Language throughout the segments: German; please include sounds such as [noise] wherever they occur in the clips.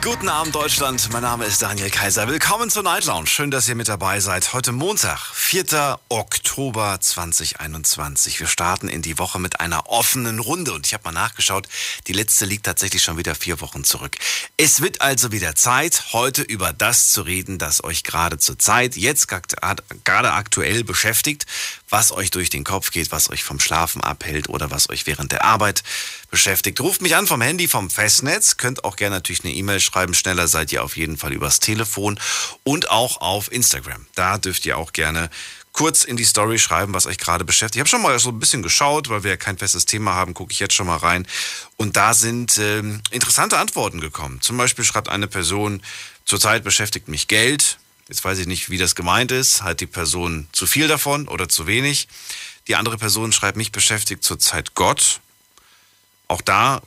Guten Abend, Deutschland. Mein Name ist Daniel Kaiser. Willkommen zur Night Lounge. Schön, dass ihr mit dabei seid. Heute Montag, 4. Oktober 2021. Wir starten in die Woche mit einer offenen Runde. Und ich habe mal nachgeschaut, die letzte liegt tatsächlich schon wieder vier Wochen zurück. Es wird also wieder Zeit, heute über das zu reden, das euch gerade zur Zeit, jetzt gerade aktuell beschäftigt, was euch durch den Kopf geht, was euch vom Schlafen abhält oder was euch während der Arbeit beschäftigt. Ruft mich an vom Handy, vom Festnetz. Könnt auch gerne natürlich eine E-Mail schreiben. Schneller seid ihr auf jeden Fall übers Telefon und auch auf Instagram. Da dürft ihr auch gerne kurz in die Story schreiben, was euch gerade beschäftigt. Ich habe schon mal so ein bisschen geschaut, weil wir ja kein festes Thema haben, gucke ich jetzt schon mal rein. Und da sind ähm, interessante Antworten gekommen. Zum Beispiel schreibt eine Person, zurzeit beschäftigt mich Geld. Jetzt weiß ich nicht, wie das gemeint ist. Hat die Person zu viel davon oder zu wenig? Die andere Person schreibt, mich beschäftigt zurzeit Gott. Auch da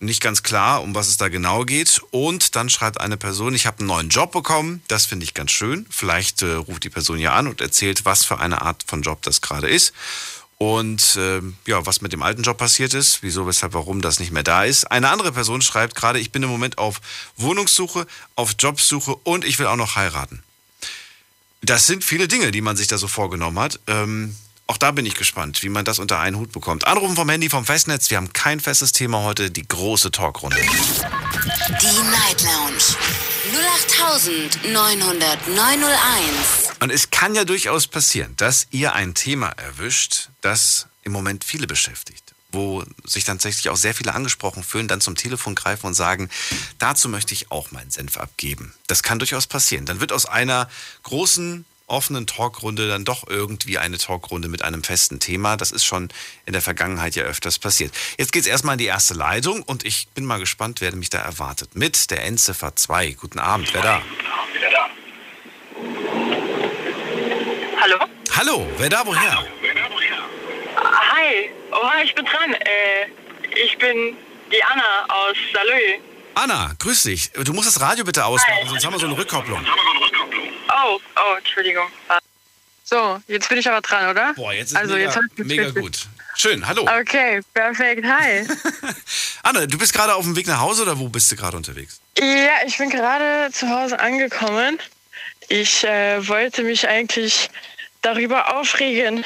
nicht ganz klar, um was es da genau geht. Und dann schreibt eine Person, ich habe einen neuen Job bekommen. Das finde ich ganz schön. Vielleicht äh, ruft die Person ja an und erzählt, was für eine Art von Job das gerade ist. Und äh, ja, was mit dem alten Job passiert ist, wieso, weshalb, warum das nicht mehr da ist. Eine andere Person schreibt gerade, ich bin im Moment auf Wohnungssuche, auf Jobsuche und ich will auch noch heiraten. Das sind viele Dinge, die man sich da so vorgenommen hat. Ähm, auch da bin ich gespannt, wie man das unter einen Hut bekommt. Anrufen vom Handy vom Festnetz. Wir haben kein festes Thema heute, die große Talkrunde. Die Night Lounge. 0890901. Und es kann ja durchaus passieren, dass ihr ein Thema erwischt, das im Moment viele beschäftigt wo sich dann tatsächlich auch sehr viele angesprochen fühlen, dann zum Telefon greifen und sagen, dazu möchte ich auch meinen Senf abgeben. Das kann durchaus passieren. Dann wird aus einer großen offenen Talkrunde dann doch irgendwie eine Talkrunde mit einem festen Thema. Das ist schon in der Vergangenheit ja öfters passiert. Jetzt geht es erstmal in die erste Leitung und ich bin mal gespannt, wer mich da erwartet. Mit der Endziffer 2. Guten Abend, wer da? Hallo? Hallo, wer da, woher? Hi, oh, ich bin dran. Äh, ich bin die Anna aus Salö. Anna, grüß dich. Du musst das Radio bitte ausmachen, Hi. sonst haben wir so eine Rückkopplung. Oh, oh, Entschuldigung. So, jetzt bin ich aber dran, oder? Boah, jetzt ist also, mega, jetzt mega gut. Schön, hallo. Okay, perfekt. Hi. [laughs] Anna, du bist gerade auf dem Weg nach Hause oder wo bist du gerade unterwegs? ja, ich bin gerade zu Hause angekommen. Ich äh, wollte mich eigentlich darüber aufregen,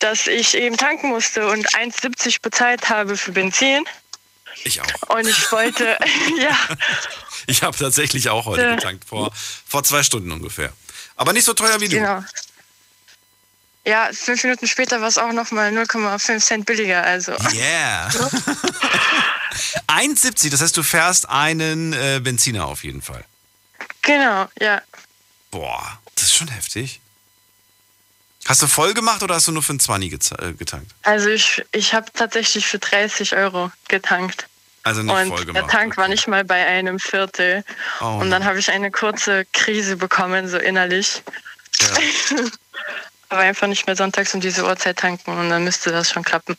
dass ich eben tanken musste und 1,70 bezahlt habe für Benzin. Ich auch. Und ich wollte, [laughs] ja, Ich habe tatsächlich auch heute Ja. getankt, vor, vor zwei Stunden ungefähr. Aber nicht so teuer wie du. genau. Ja, fünf Minuten später war es auch nochmal 0,5 Cent billiger. Also, Yeah. [laughs] 1,70, das heißt, du fährst einen äh, Benziner auf jeden Fall. genau, ja. Boah, das ist schon heftig. Hast du voll gemacht oder hast du nur für einen 20 gez- äh, getankt? Also ich, ich habe tatsächlich für 30 Euro getankt. Also nicht voll Und gemacht. der Tank war okay. nicht mal bei einem Viertel. Oh Und dann habe ich eine kurze Krise bekommen, so innerlich. Ja. [laughs] Aber einfach nicht mehr sonntags um diese Uhrzeit tanken und dann müsste das schon klappen.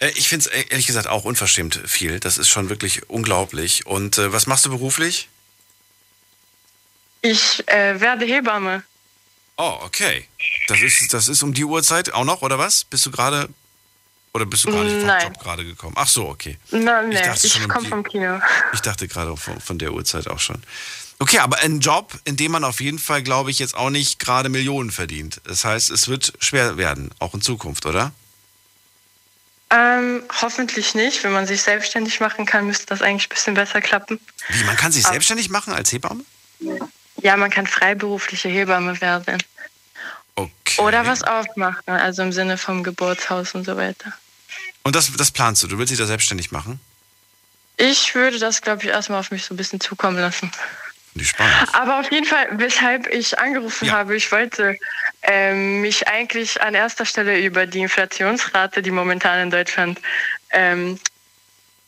Äh, Ich finde es ehrlich gesagt auch unverschämt viel. Das ist schon wirklich unglaublich. Und äh, was machst du beruflich? Ich äh, werde Hebamme. Oh, okay. Das ist, das ist um die Uhrzeit auch noch, oder was? Bist du gerade. Oder bist du gar nicht vom Nein. Job gerade gekommen? Ach so, okay. Nein, dachte ich, um komme vom Kino. Ich dachte gerade von, von der Uhrzeit auch schon. Okay, aber ein Job, in dem man auf jeden Fall, glaube ich, jetzt auch nicht gerade Millionen verdient. Das heißt, es wird schwer werden, auch in Zukunft, oder? Ähm, hoffentlich nicht. Wenn man sich selbstständig machen kann, müsste das eigentlich ein bisschen besser klappen. Wie, man kann sich Ah. selbstständig machen als Hebamme? Ja, man kann freiberufliche Hebamme werden. Okay. Oder was aufmachen, also im Sinne vom Geburtshaus und so weiter. Und das, das planst du? Du willst dich da selbstständig machen? Ich würde das, glaube ich, erstmal auf mich so ein bisschen zukommen lassen. Ich spannend. Aber auf jeden Fall, weshalb ich angerufen Ja. habe, ich wollte ähm, mich eigentlich an erster Stelle über die Inflationsrate, die momentan in Deutschland ähm,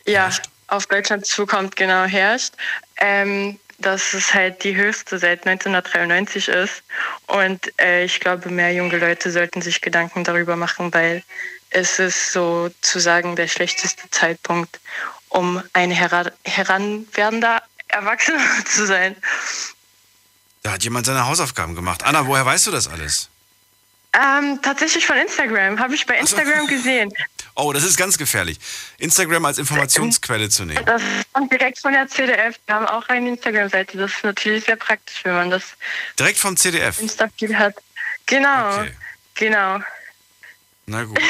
ja, Herrscht. auf Deutschland zukommt, genau herrscht, ähm, dass es halt die höchste seit 1993 ist. Und äh, ich glaube, mehr junge Leute sollten sich Gedanken darüber machen, weil es ist sozusagen der schlechteste Zeitpunkt, um ein hera heranwerdender erwachsen [laughs] zu sein. Da hat jemand seine Hausaufgaben gemacht. Anna, woher weißt du das alles? Ähm, tatsächlich von Instagram. Habe ich bei Instagram gesehen. [laughs] Oh, das ist ganz gefährlich. Instagram als Informationsquelle zu nehmen. Das kommt direkt von der CDF. Wir haben auch eine Instagram-Seite. Das ist natürlich sehr praktisch, wenn man das Direkt vom CDF. Insta-Feed hat. Genau, Okay. genau. Na gut. [laughs]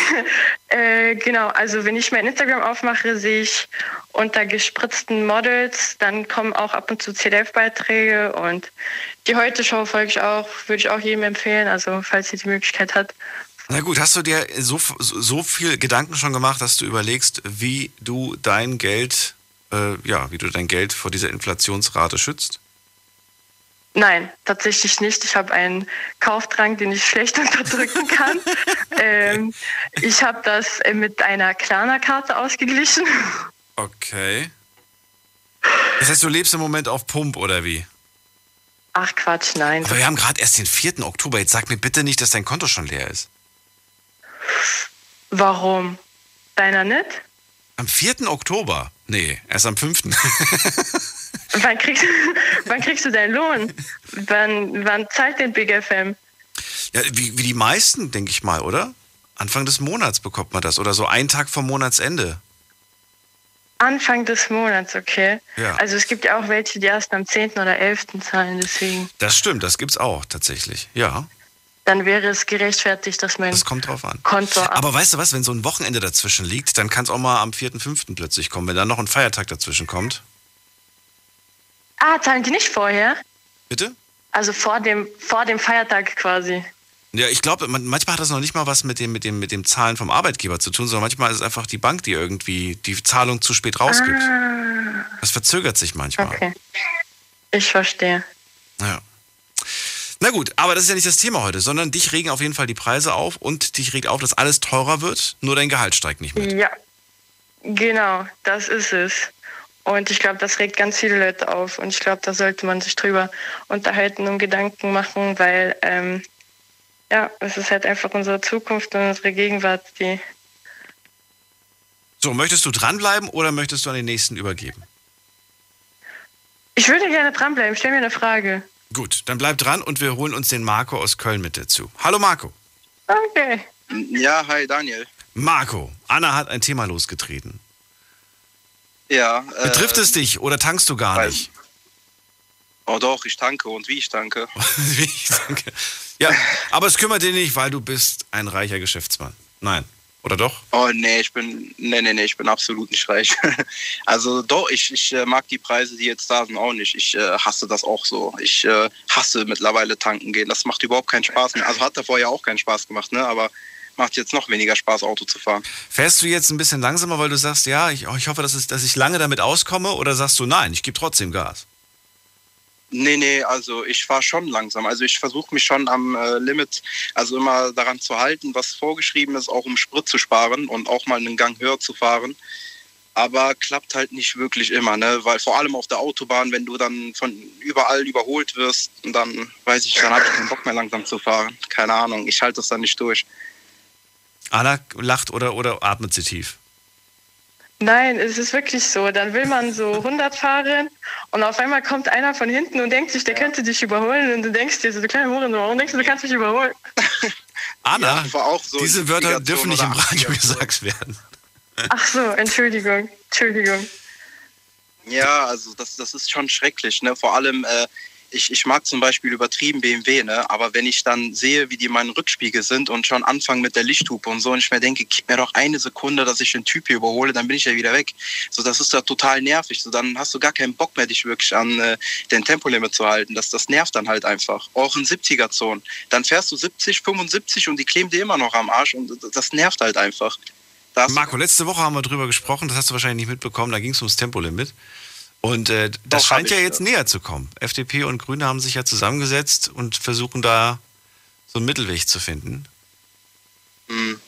Äh, genau, also wenn ich mein Instagram aufmache, sehe ich unter gespritzten Models, dann kommen auch ab und zu CDF-Beiträge und die Heute-Show folge ich auch, würde ich auch jedem empfehlen, also falls ihr die Möglichkeit hat. Na gut, hast du dir so, so so viel Gedanken schon gemacht, dass du überlegst, wie du dein Geld, äh, ja, wie du dein Geld vor dieser Inflationsrate schützt? Nein, tatsächlich nicht. Ich habe einen Kaufdrang, den ich schlecht [laughs] unterdrücken kann. ähm, ich habe das äh, mit einer Klarna-Karte ausgeglichen. Okay. Das heißt, du lebst im Moment auf Pump oder wie? Ach Quatsch, nein. Aber wir haben gerade erst den 4. Oktober. Jetzt sag mir bitte nicht, dass dein Konto schon leer ist. Warum? Deiner nicht? Am 4. Oktober? Nee, erst am 5. [laughs] Wann kriegst, wann kriegst du deinen Lohn? Wann, wann zahlt den Big FM? ja, wie, wie die meisten, denke ich mal, oder? Anfang des Monats bekommt man das. Oder so einen Tag vom Monatsende. Anfang des Monats, okay. Ja. Also es gibt ja auch welche, die erst am 10. oder 11. zahlen, deswegen. Das stimmt, das gibt's auch tatsächlich. Ja, Dann wäre es gerechtfertigt, dass mein das kommt drauf an. Konto ab. Aber weißt du was, wenn so ein Wochenende dazwischen liegt, dann kann es auch mal am 4.5. plötzlich kommen, wenn dann noch ein Feiertag dazwischen kommt. Ah, zahlen die nicht vorher? Bitte? Also vor dem, vor dem Feiertag quasi. Ja, ich glaube, man, manchmal hat das noch nicht mal was mit dem, mit, dem, mit dem Zahlen vom Arbeitgeber zu tun, sondern manchmal ist es einfach die Bank, die irgendwie die Zahlung zu spät rausgibt. Das verzögert sich manchmal. Ah. Okay. Ich verstehe. Ja. Na gut, aber das ist ja nicht das Thema heute, sondern dich regen auf jeden Fall die Preise auf und dich regt auf, dass alles teurer wird, nur dein Gehalt steigt nicht mit. Ja, genau, das ist es. Und ich glaube, das regt ganz viele Leute auf. Und ich glaube, da sollte man sich drüber unterhalten und Gedanken machen, weil ähm, ja, es ist halt einfach unsere Zukunft und unsere Gegenwart, die. So, möchtest du dranbleiben oder möchtest du an den nächsten übergeben? Ich würde gerne dranbleiben. Stell mir eine Frage. Gut, dann bleib dran und wir holen uns den Marco aus Köln mit dazu. Hallo Marco. Okay. Ja, hi Daniel. Marco, Anna hat ein Thema losgetreten. Ja. Äh, Betrifft es dich oder tankst du gar weil- nicht? Oh doch, ich tanke und wie ich tanke. [laughs] Wie ich denke. ja, aber es kümmert dich nicht, weil du bist ein reicher Geschäftsmann. Nein, oder doch? Oh nee, ich bin nee, nee, nee, ich bin absolut nicht reich. [laughs] also doch, ich, ich äh, mag die Preise, die jetzt da sind, auch nicht. Ich äh, hasse das auch so. Ich äh, hasse mittlerweile tanken gehen. Das macht überhaupt keinen Spaß mehr. Also hat davor ja auch keinen Spaß gemacht, ne? Aber macht jetzt noch weniger Spaß, Auto zu fahren. Fährst du jetzt ein bisschen langsamer, weil du sagst, ja, ich, oh, ich hoffe, dass, es, dass ich lange damit auskomme oder sagst du, nein, ich gebe trotzdem Gas? Nee, nee, also ich fahre schon langsam. Also ich versuche mich schon am äh, Limit, also immer daran zu halten, was vorgeschrieben ist, auch um Sprit zu sparen und auch mal einen Gang höher zu fahren. Aber klappt halt nicht wirklich immer, ne? Weil vor allem auf der Autobahn, wenn du dann von überall überholt wirst, dann weiß ich, dann habe ich keinen Bock mehr langsam zu fahren. Keine Ahnung, ich halte das dann nicht durch. Anna lacht oder, oder atmet sie tief? Nein, es ist wirklich so. Dann will man so 100 fahren und auf einmal kommt einer von hinten und denkt sich, der könnte dich überholen und du denkst dir so, du kleine Hurensohn, warum denkst du, du kannst mich überholen? [laughs] Anna, Ja, war auch so diese Wörter 70er dürfen nicht im Radio 80er so. gesagt werden. Ach so, Entschuldigung, Entschuldigung. Ja, also das, das ist schon schrecklich. Ne? Vor allem, äh, ich, ich mag zum Beispiel übertrieben BMW, ne? aber wenn ich dann sehe, wie die meinen Rückspiegel sind und schon anfangen mit der Lichthupe und so und ich mir denke, gib mir doch eine Sekunde, dass ich den Typ hier überhole, dann bin ich ja wieder weg. So, das ist ja total nervig. So, dann hast du gar keinen Bock mehr, dich wirklich an äh, den Tempolimit zu halten. Das, das nervt dann halt einfach. Auch in 70er-Zonen. Dann fährst du 70, 75 und die kleben dir immer noch am Arsch und das nervt halt einfach. Da hast du- Marco, letzte Woche haben wir drüber gesprochen, das hast du wahrscheinlich nicht mitbekommen, da ging es ums Tempolimit. Und äh, das Doch, scheint ja jetzt ja. näher zu kommen. FDP und Grüne haben sich ja zusammengesetzt und versuchen da so einen Mittelweg zu finden. Hm.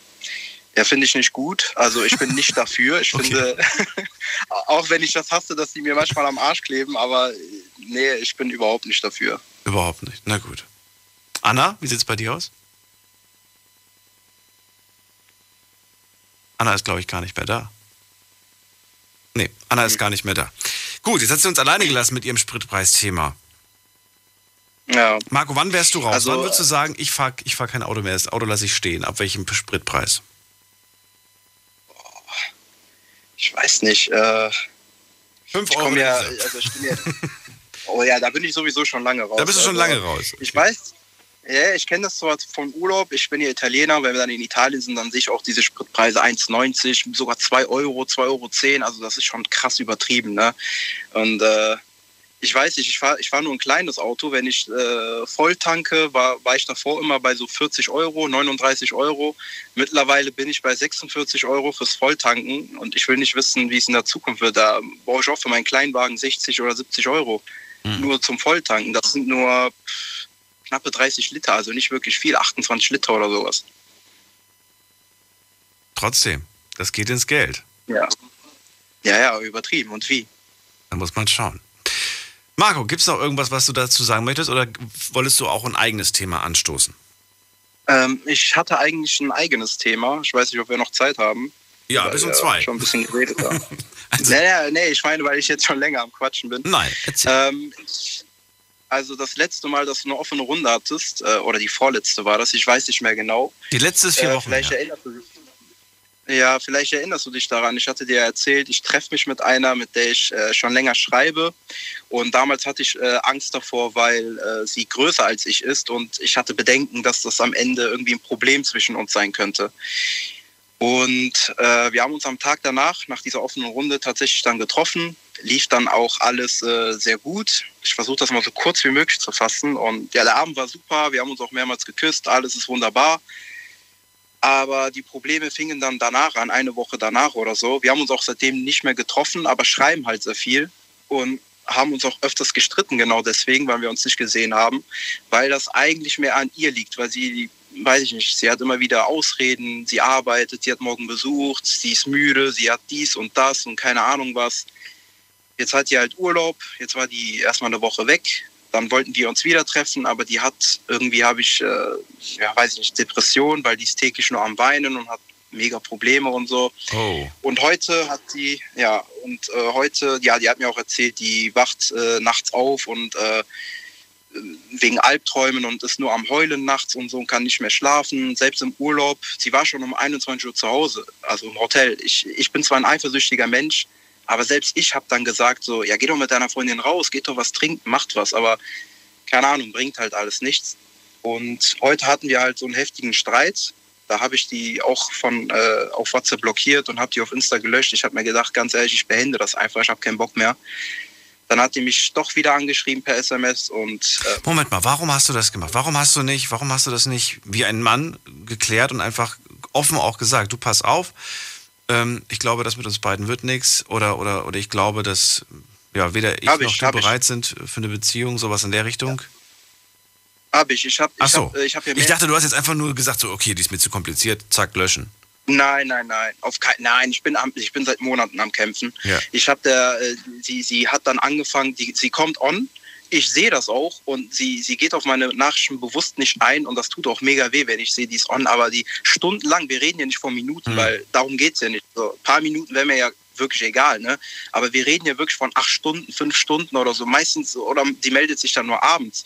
Ja, finde ich nicht gut. Also ich bin nicht [laughs] dafür. Ich Okay. finde, [laughs] auch wenn ich das hasse, dass die mir manchmal am Arsch kleben, aber nee, ich bin überhaupt nicht dafür. Überhaupt nicht. Na gut. Anna, wie sieht's bei dir aus? Anna ist, glaube ich, gar nicht mehr da. Nee, Anna ist gar nicht mehr da. Gut, jetzt hat sie uns alleine gelassen mit ihrem Spritpreisthema. Ja. Marco, wann wärst du raus? Also, wann würdest du sagen, ich fahre ich fahr kein Auto mehr, das Auto lasse ich stehen? Ab welchem Spritpreis? Ich weiß nicht. Äh, 5 ich Euro. ja, also ich bin ja, [laughs] oh ja, da bin ich sowieso schon lange raus. da bist du schon Also, lange raus. Ich weiß, ja, ich kenne das zwar vom Urlaub. Ich bin ja Italiener. Wenn wir dann in Italien sind, dann sehe ich auch diese Spritpreise 1,90, sogar 2 Euro, 2,10 Euro. Also das ist schon krass übertrieben. Ne? Und äh, ich weiß nicht, ich fahre ich fahr nur ein kleines Auto. Wenn ich äh, voll tanke, war, war ich davor immer bei so 40 Euro, 39 Euro. Mittlerweile bin ich bei 46 Euro fürs Volltanken. Und ich will nicht wissen, wie es in der Zukunft wird. Da brauche ich auch für meinen Kleinwagen 60 oder 70 Euro. Nur zum Volltanken. Das sind nur pff, knappe 30 Liter, also nicht wirklich viel, 28 Liter oder sowas. Trotzdem, das geht ins Geld. Ja. Ja, ja, übertrieben. Und wie? Da muss man schauen. Marco, gibt es noch irgendwas, was du dazu sagen möchtest oder wolltest du auch ein eigenes Thema anstoßen? Ähm, ich hatte eigentlich ein eigenes Thema. Ich weiß nicht, ob wir noch Zeit haben. Ja, weil bis um zwei. Schon ein bisschen geredet haben. [laughs] Also, nee, nee, nee, ich meine, weil ich jetzt schon länger am Quatschen bin. nein, erzähl. Ähm, ich, also das letzte Mal, dass du eine offene Runde hattest, äh, oder die vorletzte war das, ich weiß nicht mehr genau. Die letzte ist vier Äh, Wochen vielleicht her. erinnerst du dich. Ja, vielleicht erinnerst du dich daran. Ich hatte dir erzählt, ich treffe mich mit einer, mit der ich äh, schon länger schreibe. Und damals hatte ich äh, Angst davor, weil äh, sie größer als ich ist. Und ich hatte Bedenken, dass das am Ende irgendwie ein Problem zwischen uns sein könnte. Und äh, wir haben uns am Tag danach, nach dieser offenen Runde, tatsächlich dann getroffen. Lief dann auch alles äh, sehr gut. Ich versuche das mal so kurz wie möglich zu fassen. Und ja, der Abend war super. Wir haben uns auch mehrmals geküsst. Alles ist wunderbar. Aber die Probleme fingen dann danach an, eine Woche danach oder so. Wir haben uns auch seitdem nicht mehr getroffen, aber schreiben halt sehr viel und haben uns auch öfters gestritten, genau deswegen, weil wir uns nicht gesehen haben, weil das eigentlich mehr an ihr liegt, weil sie, weiß ich nicht, sie hat immer wieder Ausreden, sie arbeitet, sie hat morgen besucht, sie ist müde, sie hat dies und das und keine Ahnung was. Jetzt hat die halt Urlaub, jetzt war die erstmal eine Woche weg, dann wollten wir uns wieder treffen, aber die hat irgendwie habe ich, äh, ja, weiß ich nicht, Depression, weil die ist täglich nur am Weinen und hat mega Probleme und so. Oh. Und heute hat sie, ja, und äh, heute, ja, die hat mir auch erzählt, die wacht äh, nachts auf und äh, wegen Albträumen und ist nur am Heulen nachts und so und kann nicht mehr schlafen. Selbst im Urlaub, sie war schon um 21 Uhr zu Hause, also im Hotel. Ich, ich bin zwar ein eifersüchtiger Mensch, aber selbst ich habe dann gesagt, so, ja, geh doch mit deiner Freundin raus, geht doch was trinken, macht was, aber keine Ahnung, bringt halt alles nichts. Und heute hatten wir halt so einen heftigen Streit. Da habe ich die auch von äh, auf WhatsApp blockiert und habe die auf Insta gelöscht. Ich habe mir gedacht, ganz ehrlich, ich beende das einfach, ich habe keinen Bock mehr. Dann hat die mich doch wieder angeschrieben per SMS und äh, Moment mal, warum hast du das gemacht? Warum hast du nicht, warum hast du das nicht wie ein Mann geklärt und einfach offen auch gesagt, du pass auf, ähm, ich glaube, das mit uns beiden wird nichts oder, oder, oder ich glaube, dass ja, weder ich Hab noch ich, du hab ich. bereit sind für eine Beziehung, sowas in der Richtung. Habe ich. Ich Ach ich so. hab, äh, ich hab Ich dachte, du hast jetzt einfach nur gesagt, so, okay, die ist mir zu kompliziert, zack, löschen. Nein, nein, nein. Auf kein, nein, ich bin, am, ich bin seit Monaten am Kämpfen. Ja. Ich habe der, äh, sie, sie hat dann angefangen, die, sie kommt on. Ich sehe das auch und sie, sie geht auf meine Nachrichten bewusst nicht ein und das tut auch mega weh, wenn ich sehe, die ist on. Aber die stundenlang, wir reden ja nicht von Minuten, Hm. weil darum geht's ja nicht. So, ein paar Minuten wäre mir ja wirklich egal, ne? Aber wir reden ja wirklich von acht Stunden, fünf Stunden oder so. Meistens, oder die meldet sich dann nur abends.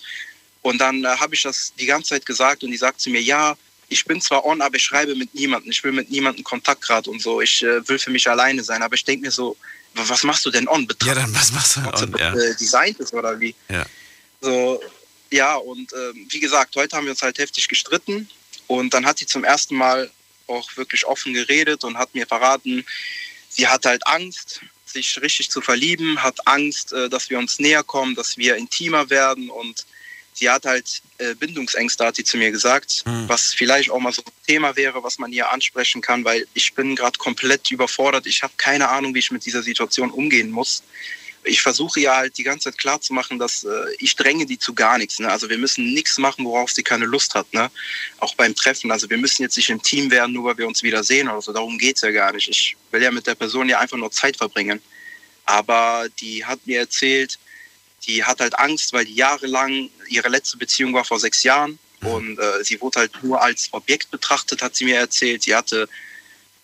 Und dann äh, habe ich das die ganze Zeit gesagt und die sagt zu mir, ja, ich bin zwar on, aber ich schreibe mit niemandem. Ich will mit niemandem Kontakt gerade und so. Ich äh, will für mich alleine sein. Aber ich denke mir so, wa- was machst du denn on? Betra Ja, dann was machst du WhatsApp on? Ja. äh, designt ist oder wie? Ja. So, ja, und ähm, wie gesagt, heute haben wir uns halt heftig gestritten. Und dann hat sie zum ersten Mal auch wirklich offen geredet und hat mir verraten, sie hat halt Angst, sich richtig zu verlieben, hat Angst, äh, dass wir uns näher kommen, dass wir intimer werden und sie hat halt äh, Bindungsängste, hat sie zu mir gesagt, Hm. was vielleicht auch mal so ein Thema wäre, was man hier ansprechen kann, weil ich bin gerade komplett überfordert. Ich habe keine Ahnung, wie ich mit dieser Situation umgehen muss. Ich versuche ja halt die ganze Zeit klarzumachen, dass äh, ich dränge die zu gar nichts. Ne? Also wir müssen nichts machen, worauf sie keine Lust hat. Ne? Auch beim Treffen. Also wir müssen jetzt nicht im Team werden, nur weil wir uns wieder sehen oder so. Darum geht's ja gar nicht. Ich will ja mit der Person ja einfach nur Zeit verbringen. Aber die hat mir erzählt, die hat halt Angst, weil die jahrelang, ihre letzte Beziehung war vor sechs Jahren und äh, sie wurde halt nur als Objekt betrachtet, hat sie mir erzählt. Sie hatte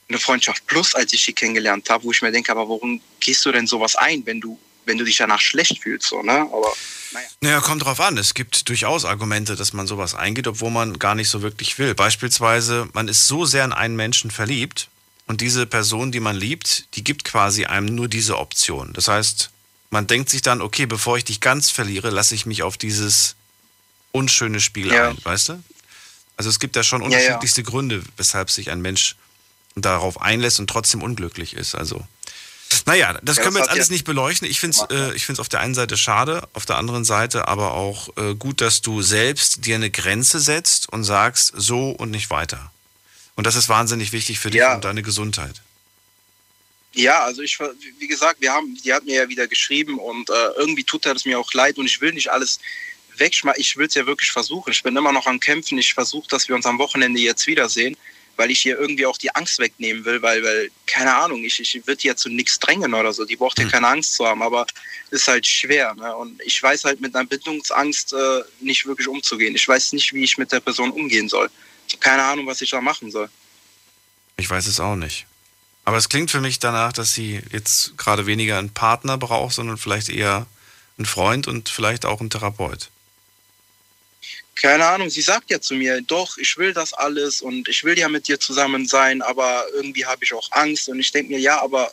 eine Freundschaft plus, als ich sie kennengelernt habe, wo ich mir denke, aber warum gehst du denn sowas ein, wenn du, wenn du dich danach schlecht fühlst, so, ne? Aber naja. Naja, kommt drauf an. Es gibt durchaus Argumente, dass man sowas eingeht, obwohl man gar nicht so wirklich will. Beispielsweise, man ist so sehr in einen Menschen verliebt und diese Person, die man liebt, die gibt quasi einem nur diese Option. Das heißt, man denkt sich dann, okay, bevor ich dich ganz verliere, lasse ich mich auf dieses unschöne Spiel Ja. ein, weißt du? Also es gibt da schon Ja, ja. unterschiedlichste Gründe, weshalb sich ein Mensch darauf einlässt und trotzdem unglücklich ist. Also, naja, das Ja, können wir das jetzt hat alles ja- nicht beleuchten. Ich finde es äh, ich auf der einen Seite schade, auf der anderen Seite aber auch äh, gut, dass du selbst dir eine Grenze setzt und sagst, so und nicht weiter. Und das ist wahnsinnig wichtig für dich Ja. und deine Gesundheit. Ja, also ich, wie gesagt, wir haben, die hat mir ja wieder geschrieben und äh, irgendwie tut das mir auch leid und ich will nicht alles wegschmeißen. Ich will es ja wirklich versuchen. Ich bin immer noch am Kämpfen. Ich versuche, dass wir uns am Wochenende jetzt wiedersehen, weil ich hier irgendwie auch die Angst wegnehmen will, weil, weil keine Ahnung, ich, ich würde ja zu nichts drängen oder so. Die braucht ja Hm. keine Angst zu haben, aber ist halt schwer. Ne? Und ich weiß halt mit einer Bindungsangst äh, nicht wirklich umzugehen. Ich weiß nicht, wie ich mit der Person umgehen soll. Keine Ahnung, was ich da machen soll. Ich weiß es auch nicht. Aber es klingt für mich danach, dass sie jetzt gerade weniger einen Partner braucht, sondern vielleicht eher einen Freund und vielleicht auch einen Therapeut. keine Ahnung, sie sagt ja zu mir, doch, ich will das alles und ich will ja mit dir zusammen sein, aber irgendwie habe ich auch Angst und ich denke mir, ja, aber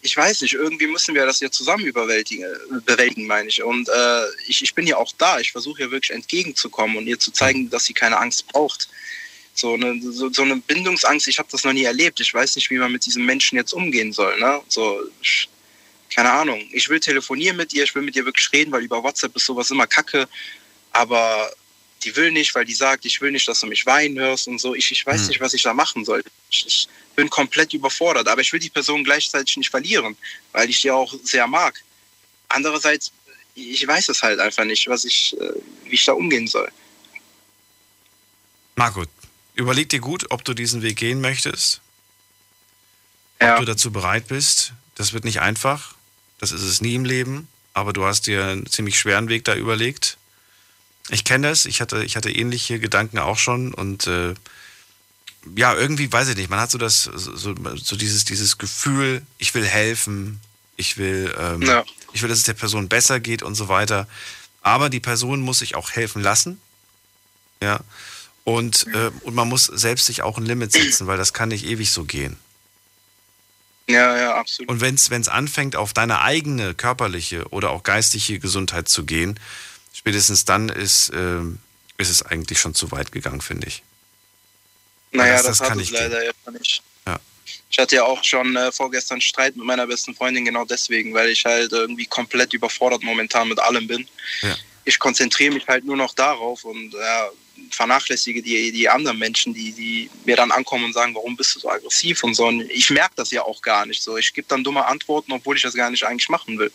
ich weiß nicht, irgendwie müssen wir das ja zusammen überwältigen, bewältigen, meine ich. Und äh, ich, ich bin ja auch da, ich versuche ja wirklich entgegenzukommen und ihr zu zeigen, dass sie keine Angst braucht. So eine, so, so eine Bindungsangst, ich habe das noch nie erlebt. Ich weiß nicht, wie man mit diesem Menschen jetzt umgehen soll. Ne? So, keine Ahnung. Ich will telefonieren mit ihr, ich will mit ihr wirklich reden, weil über WhatsApp ist sowas immer kacke. Aber die will nicht, weil die sagt, ich will nicht, dass du mich weinen hörst und so. Ich, ich weiß Hm. nicht, was ich da machen soll. Ich, ich bin komplett überfordert. Aber ich will die Person gleichzeitig nicht verlieren, weil ich die auch sehr mag. Andererseits, ich weiß es halt einfach nicht, was ich, äh, wie ich da umgehen soll. Marco, überleg dir gut, ob du diesen Weg gehen möchtest, ob Ja. du dazu bereit bist. Das wird nicht einfach. Das ist es nie im Leben. Aber du hast dir einen ziemlich schweren Weg da überlegt. Ich kenne das. Ich hatte, ich hatte ähnliche Gedanken auch schon. Und äh, ja, irgendwie weiß ich nicht. Man hat so das, so, so dieses, dieses Gefühl, ich will helfen. Ich will, ähm, Ja. ich will, dass es der Person besser geht und so weiter. Aber die Person muss sich auch helfen lassen. Ja. Und, äh, und man muss selbst sich auch ein Limit setzen, weil das kann nicht ewig so gehen. Ja, ja, absolut. Und wenn es anfängt, auf deine eigene körperliche oder auch geistige Gesundheit zu gehen, spätestens dann ist, ähm, ist es eigentlich schon zu weit gegangen, finde ich. Naja, das- das, das kann gehen. leider einfach nicht. Ja. Ich hatte ja auch schon äh, vorgestern Streit mit meiner besten Freundin, genau deswegen, weil ich halt irgendwie komplett überfordert momentan mit allem bin. Ja. Ich konzentriere mich halt nur noch darauf und ja, vernachlässige die, die anderen Menschen, die, die mir dann ankommen und sagen, warum bist du so aggressiv und so. Und ich merke das ja auch gar nicht so. Ich gebe dann dumme Antworten, obwohl ich das gar nicht eigentlich machen will.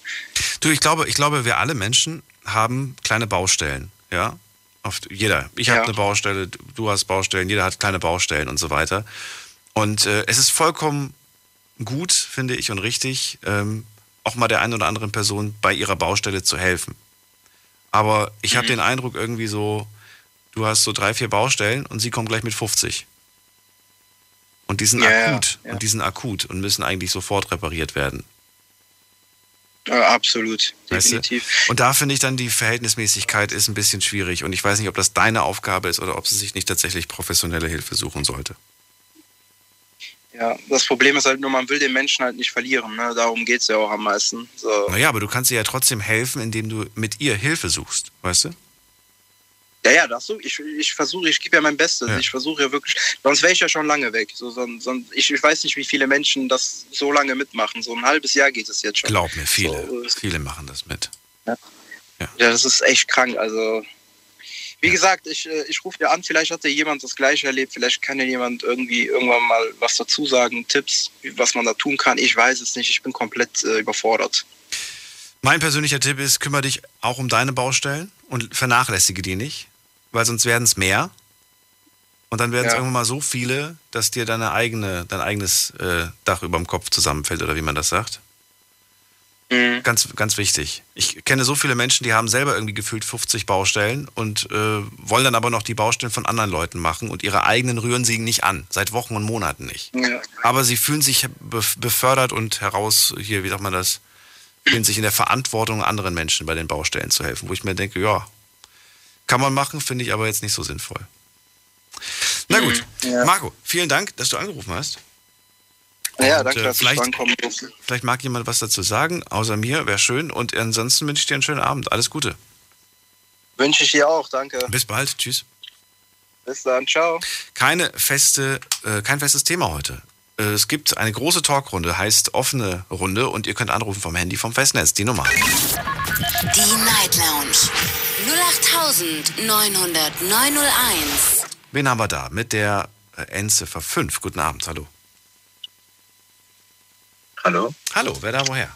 Du, ich glaube, ich glaube, wir alle Menschen haben kleine Baustellen, ja. Auf, jeder. Ich habe Ja. eine Baustelle, du hast Baustellen, jeder hat kleine Baustellen und so weiter. Und äh, es ist vollkommen gut, finde ich, und richtig, ähm, auch mal der einen oder anderen Person bei ihrer Baustelle zu helfen. Aber ich habe den Eindruck irgendwie so, du hast so drei, vier Baustellen und sie kommen gleich mit 50. Und die sind Ja, akut. ja. Und die sind akut und müssen eigentlich sofort repariert werden. Ja, absolut, Weißt du? definitiv. Und da finde ich dann, die Verhältnismäßigkeit ist ein bisschen schwierig. Und ich weiß nicht, ob das deine Aufgabe ist oder ob sie sich nicht tatsächlich professionelle Hilfe suchen sollte. Ja, das Problem ist halt nur, man will den Menschen halt nicht verlieren. Ne? Darum geht es ja auch am meisten. So. Naja, aber du kannst ihr ja trotzdem helfen, indem du mit ihr Hilfe suchst, weißt du? Ja, ja, das so. Ich, ich versuche, ich gebe ja mein Bestes. Ja. Ich versuche ja wirklich, sonst wäre ich ja schon lange weg. So, son, son, ich, ich weiß nicht, wie viele Menschen das so lange mitmachen. So ein halbes Jahr geht es jetzt schon. Glaub mir, viele, So, äh, viele machen das mit. Ja, das ist echt krank. Also, wie gesagt, ich, äh, ich rufe dir an, vielleicht hat ja jemand das Gleiche erlebt, vielleicht kann ja jemand irgendwie irgendwann mal was dazu sagen, Tipps, was man da tun kann. Ich weiß es nicht, ich bin komplett äh, überfordert. Mein persönlicher Tipp ist, kümmere dich auch um deine Baustellen und vernachlässige die nicht, weil sonst werden es mehr. Und dann werden es Ja. irgendwann mal so viele, dass dir deine eigene, dein eigenes äh, Dach über dem Kopf zusammenfällt oder wie man das sagt. Mhm. Ganz, ganz wichtig. Ich kenne so viele Menschen, die haben selber irgendwie gefühlt 50 Baustellen und äh, wollen dann aber noch die Baustellen von anderen Leuten machen und ihre eigenen rühren sie nicht an. Seit Wochen und Monaten nicht. Ja. Aber sie fühlen sich bef- befördert und heraus, hier, wie sagt man das, fühlen sich in der Verantwortung, anderen Menschen bei den Baustellen zu helfen. Wo ich mir denke, ja, kann man machen, finde ich aber jetzt nicht so sinnvoll. Na gut, Ja. Marco, vielen Dank, dass du angerufen hast. Ja, Und, danke, äh, dass vielleicht- ich. Vielleicht mag jemand was dazu sagen, außer mir, wäre schön. Und ansonsten wünsche ich dir einen schönen Abend. Alles Gute. Wünsche ich dir auch, danke. Bis bald. Tschüss. Bis dann, ciao. Keine feste, äh, kein festes Thema heute. Äh, es gibt eine große Talkrunde, heißt offene Runde und ihr könnt anrufen vom Handy vom Festnetz. Die Nummer. Die Night Lounge 0890901. Wen haben wir da? Mit der äh, Endziffer 5. Guten Abend. Hallo. Hallo? Hallo, wer da woher?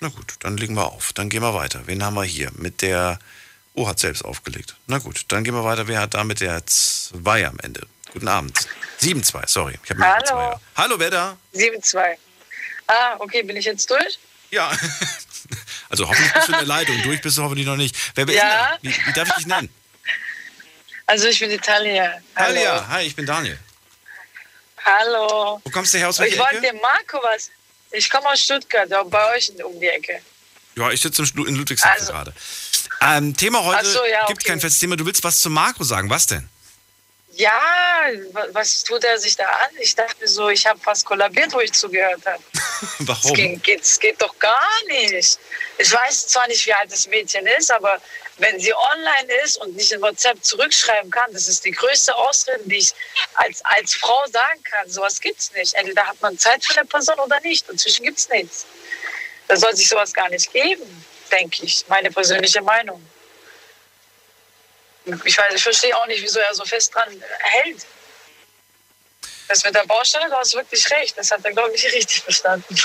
Na gut, dann legen wir auf. Dann gehen wir weiter. Wen haben wir hier? Mit der. Oh, hat selbst aufgelegt. Na gut, dann gehen wir weiter. Wer hat da mit der 2 am Ende? Guten Abend. 7-2, sorry. Ich habe mir Hallo. Zweier. Hallo, wer da? 7-2. Ah, okay, bin ich jetzt durch? Ja. [laughs] Also hoffentlich bist du in der Leitung. Durch bist du hoffentlich noch nicht. Wer bist Ja. du? Wie, wie darf ich dich nennen? Also ich bin die Talia. Hallo. Talia. Hi, ich bin Daniel. Hallo. Wo kommst du her aus Ich wollte dem Marco was. Ich komme aus Stuttgart, auch bei euch um die Ecke. Ja, ich sitze in Ludwigshafen Also- gerade. Ähm, Thema heute so, ja, gibt okay. kein festes Thema. Du willst was zu Marco sagen. Was denn? Ja, wa- was tut er sich da an? Ich dachte so, ich habe fast kollabiert, wo ich zugehört habe. [laughs] Es Warum? geht, geht, es geht doch gar nicht. Ich weiß zwar nicht, wie alt das Mädchen ist, aber wenn sie online ist und nicht in WhatsApp zurückschreiben kann, das ist die größte Ausrede, die ich als, als Frau sagen kann. Sowas gibt's nicht. Entweder hat man Zeit für eine Person oder nicht. Dazwischen gibt's nichts. Da soll sich sowas gar nicht geben, denke ich. Meine persönliche Meinung. Ich weiß, ich verstehe auch nicht, wieso er so fest dran hält. Das mit der Baustelle, du hast wirklich recht. Das hat er, glaube ich, [laughs] richtig verstanden.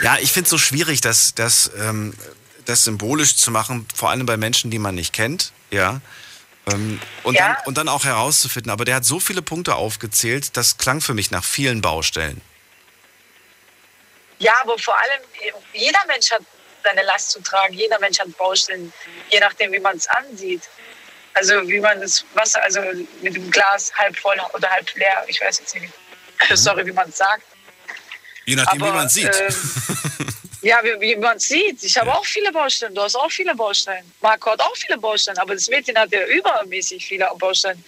Ja, ich finde es so schwierig, das, das, ähm, das symbolisch zu machen, vor allem bei Menschen, die man nicht kennt. Ja. Ähm, und, Ja. Dann, und dann auch herauszufinden. Aber der hat so viele Punkte aufgezählt, das klang für mich nach vielen Baustellen. Ja, aber vor allem, jeder Mensch hat seine Last zu tragen. Jeder Mensch hat Baustellen, je nachdem, wie man es ansieht. Also wie man das Wasser, also mit dem Glas halb voll oder halb leer, ich weiß jetzt nicht, wie, [laughs] sorry, wie man es sagt. Je nachdem, wie Aber, man sieht. ähm, [laughs] Ja, wie, wie man es sieht. Ich habe auch viele Baustellen. Du hast auch viele Baustellen. Marco hat auch viele Baustellen. Aber das Mädchen hat ja übermäßig viele Baustellen.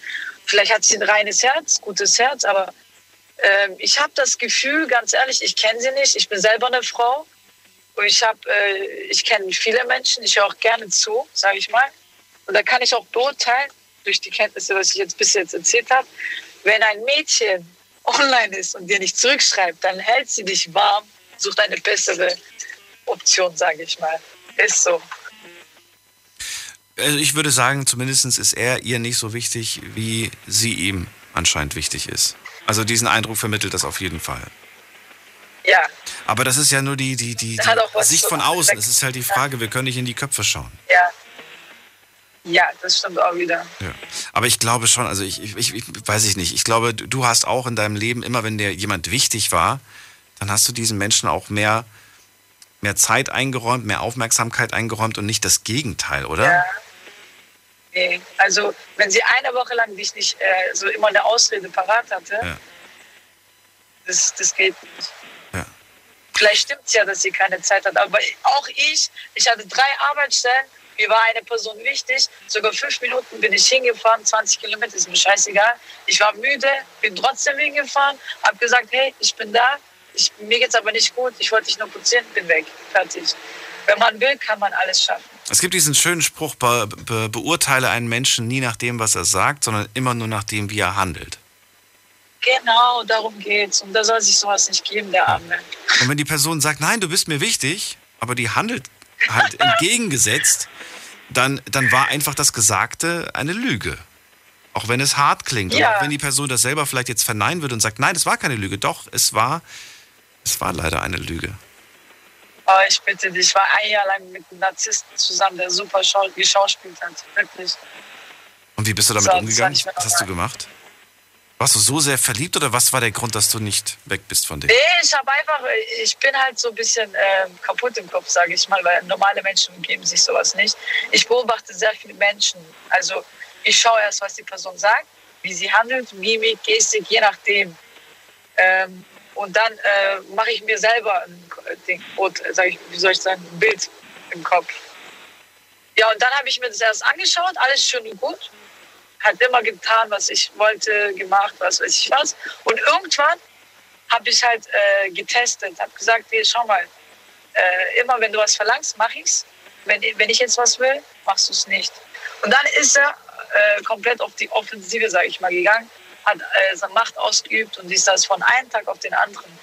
Vielleicht hat sie ein reines Herz, gutes Herz. Aber ähm, ich habe das Gefühl, ganz ehrlich, ich kenne sie nicht. Ich bin selber eine Frau. Und ich, hab, äh, ich kenne viele Menschen. Ich höre auch gerne zu, sage ich mal. Und da kann ich auch beurteilen, durch die Kenntnisse, was ich jetzt bis jetzt erzählt habe, wenn ein Mädchen online ist und dir nicht zurückschreibt, dann hält sie dich warm, sucht eine bessere Option, sage ich mal. Ist so. Also ich würde sagen, zumindest ist er ihr nicht so wichtig, wie sie ihm anscheinend wichtig ist. Also diesen Eindruck vermittelt das auf jeden Fall. Ja, Aber das ist ja nur die, die, die, die Sicht von außen. Es ist halt die Frage, wir können nicht in die Köpfe schauen. ja. Ja, das stimmt auch wieder. Ja. Aber ich glaube schon, also ich, ich, ich, ich weiß ich nicht. Ich glaube, du hast auch in deinem Leben, immer wenn dir jemand wichtig war, dann hast du diesen Menschen auch mehr, mehr Zeit eingeräumt, mehr Aufmerksamkeit eingeräumt und nicht das Gegenteil, oder? Ja. Nee. Also, wenn sie eine Woche lang dich nicht äh, so immer eine Ausrede parat hatte, Ja. das, das geht nicht. Vielleicht stimmt es ja, dass sie keine Zeit hat. Aber auch ich, ich hatte drei Arbeitsstellen. Mir war eine Person wichtig. Sogar fünf Minuten bin ich hingefahren. 20 Kilometer ist mir scheißegal. Ich war müde, bin trotzdem hingefahren. Habe gesagt, hey, ich bin da. Ich, mir geht's aber nicht gut. Ich wollte dich nur putzen, bin weg. Fertig. Wenn man will, kann man alles schaffen. Es gibt diesen schönen Spruch, be, be, beurteile einen Menschen nie nach dem, was er sagt, sondern immer nur nach dem, wie er handelt. Genau, darum geht's. Und da soll sich sowas nicht geben, der Arme. Und wenn die Person sagt, nein, du bist mir wichtig, aber die handelt halt [laughs] entgegengesetzt, dann, dann war einfach das Gesagte eine Lüge. Auch wenn es hart klingt. Und Ja. auch wenn die Person das selber vielleicht jetzt verneinen würde und sagt, nein, es war keine Lüge. Doch, es war, es war leider eine Lüge. Aber ich bitte dich, ich war ein Jahr lang mit einem Narzissten zusammen, der super schau geschauspielt hat. Wirklich. Und wie bist du damit So, das umgegangen? Was hast du gemacht? Warst du so sehr verliebt oder was war der Grund, dass du nicht weg bist von dem? Nee, ich habe einfach, ich bin halt so ein bisschen äh, kaputt im Kopf, sage ich mal, weil normale Menschen geben sich sowas nicht. Ich beobachte sehr viele Menschen. Also ich schaue erst, was die Person sagt, wie sie handelt, Mimik, Gestik, je nachdem. Ähm, und dann äh, mache ich mir selber ein Ding, sag ich, wie soll ich sagen, ein Bild im Kopf. Ja, und dann habe ich mir das erst angeschaut, alles schön und gut. Hat immer getan, was ich wollte, gemacht, was weiß ich was. Und irgendwann habe ich halt äh, getestet, habe gesagt, hier, schau mal, äh, immer wenn du was verlangst, mach ich's. Wenn, wenn ich jetzt was will, machst du es nicht. Und dann ist er äh, komplett auf die Offensive, sage ich mal, gegangen, hat äh, seine Macht ausgeübt und ist das von einem Tag auf den anderen.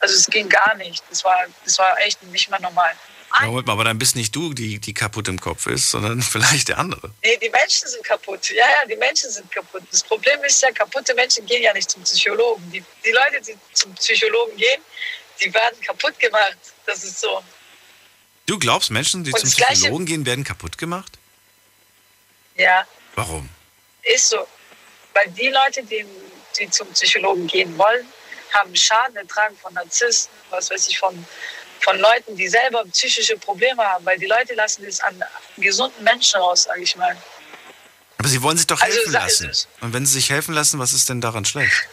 Also es ging gar nicht. Das war, das war echt nicht mehr normal. Ja, Moment mal, aber dann bist nicht du, die, die kaputt im Kopf ist, sondern [laughs] vielleicht der andere. Nee, die Menschen sind kaputt. Ja, ja, die Menschen sind kaputt. Das Problem ist ja, kaputte Menschen gehen ja nicht zum Psychologen. Die, die Leute, die zum Psychologen gehen, die werden kaputt gemacht. Das ist so. Du glaubst, Menschen, die Und zum Psychologen gehen, werden kaputt gemacht? Ja. Warum? Ist so. Weil die Leute, die, die zum Psychologen gehen wollen, haben Schaden ertragen von Narzissten, was weiß ich, von, von Leuten, die selber psychische Probleme haben, weil die Leute lassen das an gesunden Menschen raus, sage ich mal. Aber sie wollen sich doch also helfen also, lassen. Und wenn sie sich helfen lassen, was ist denn daran schlecht?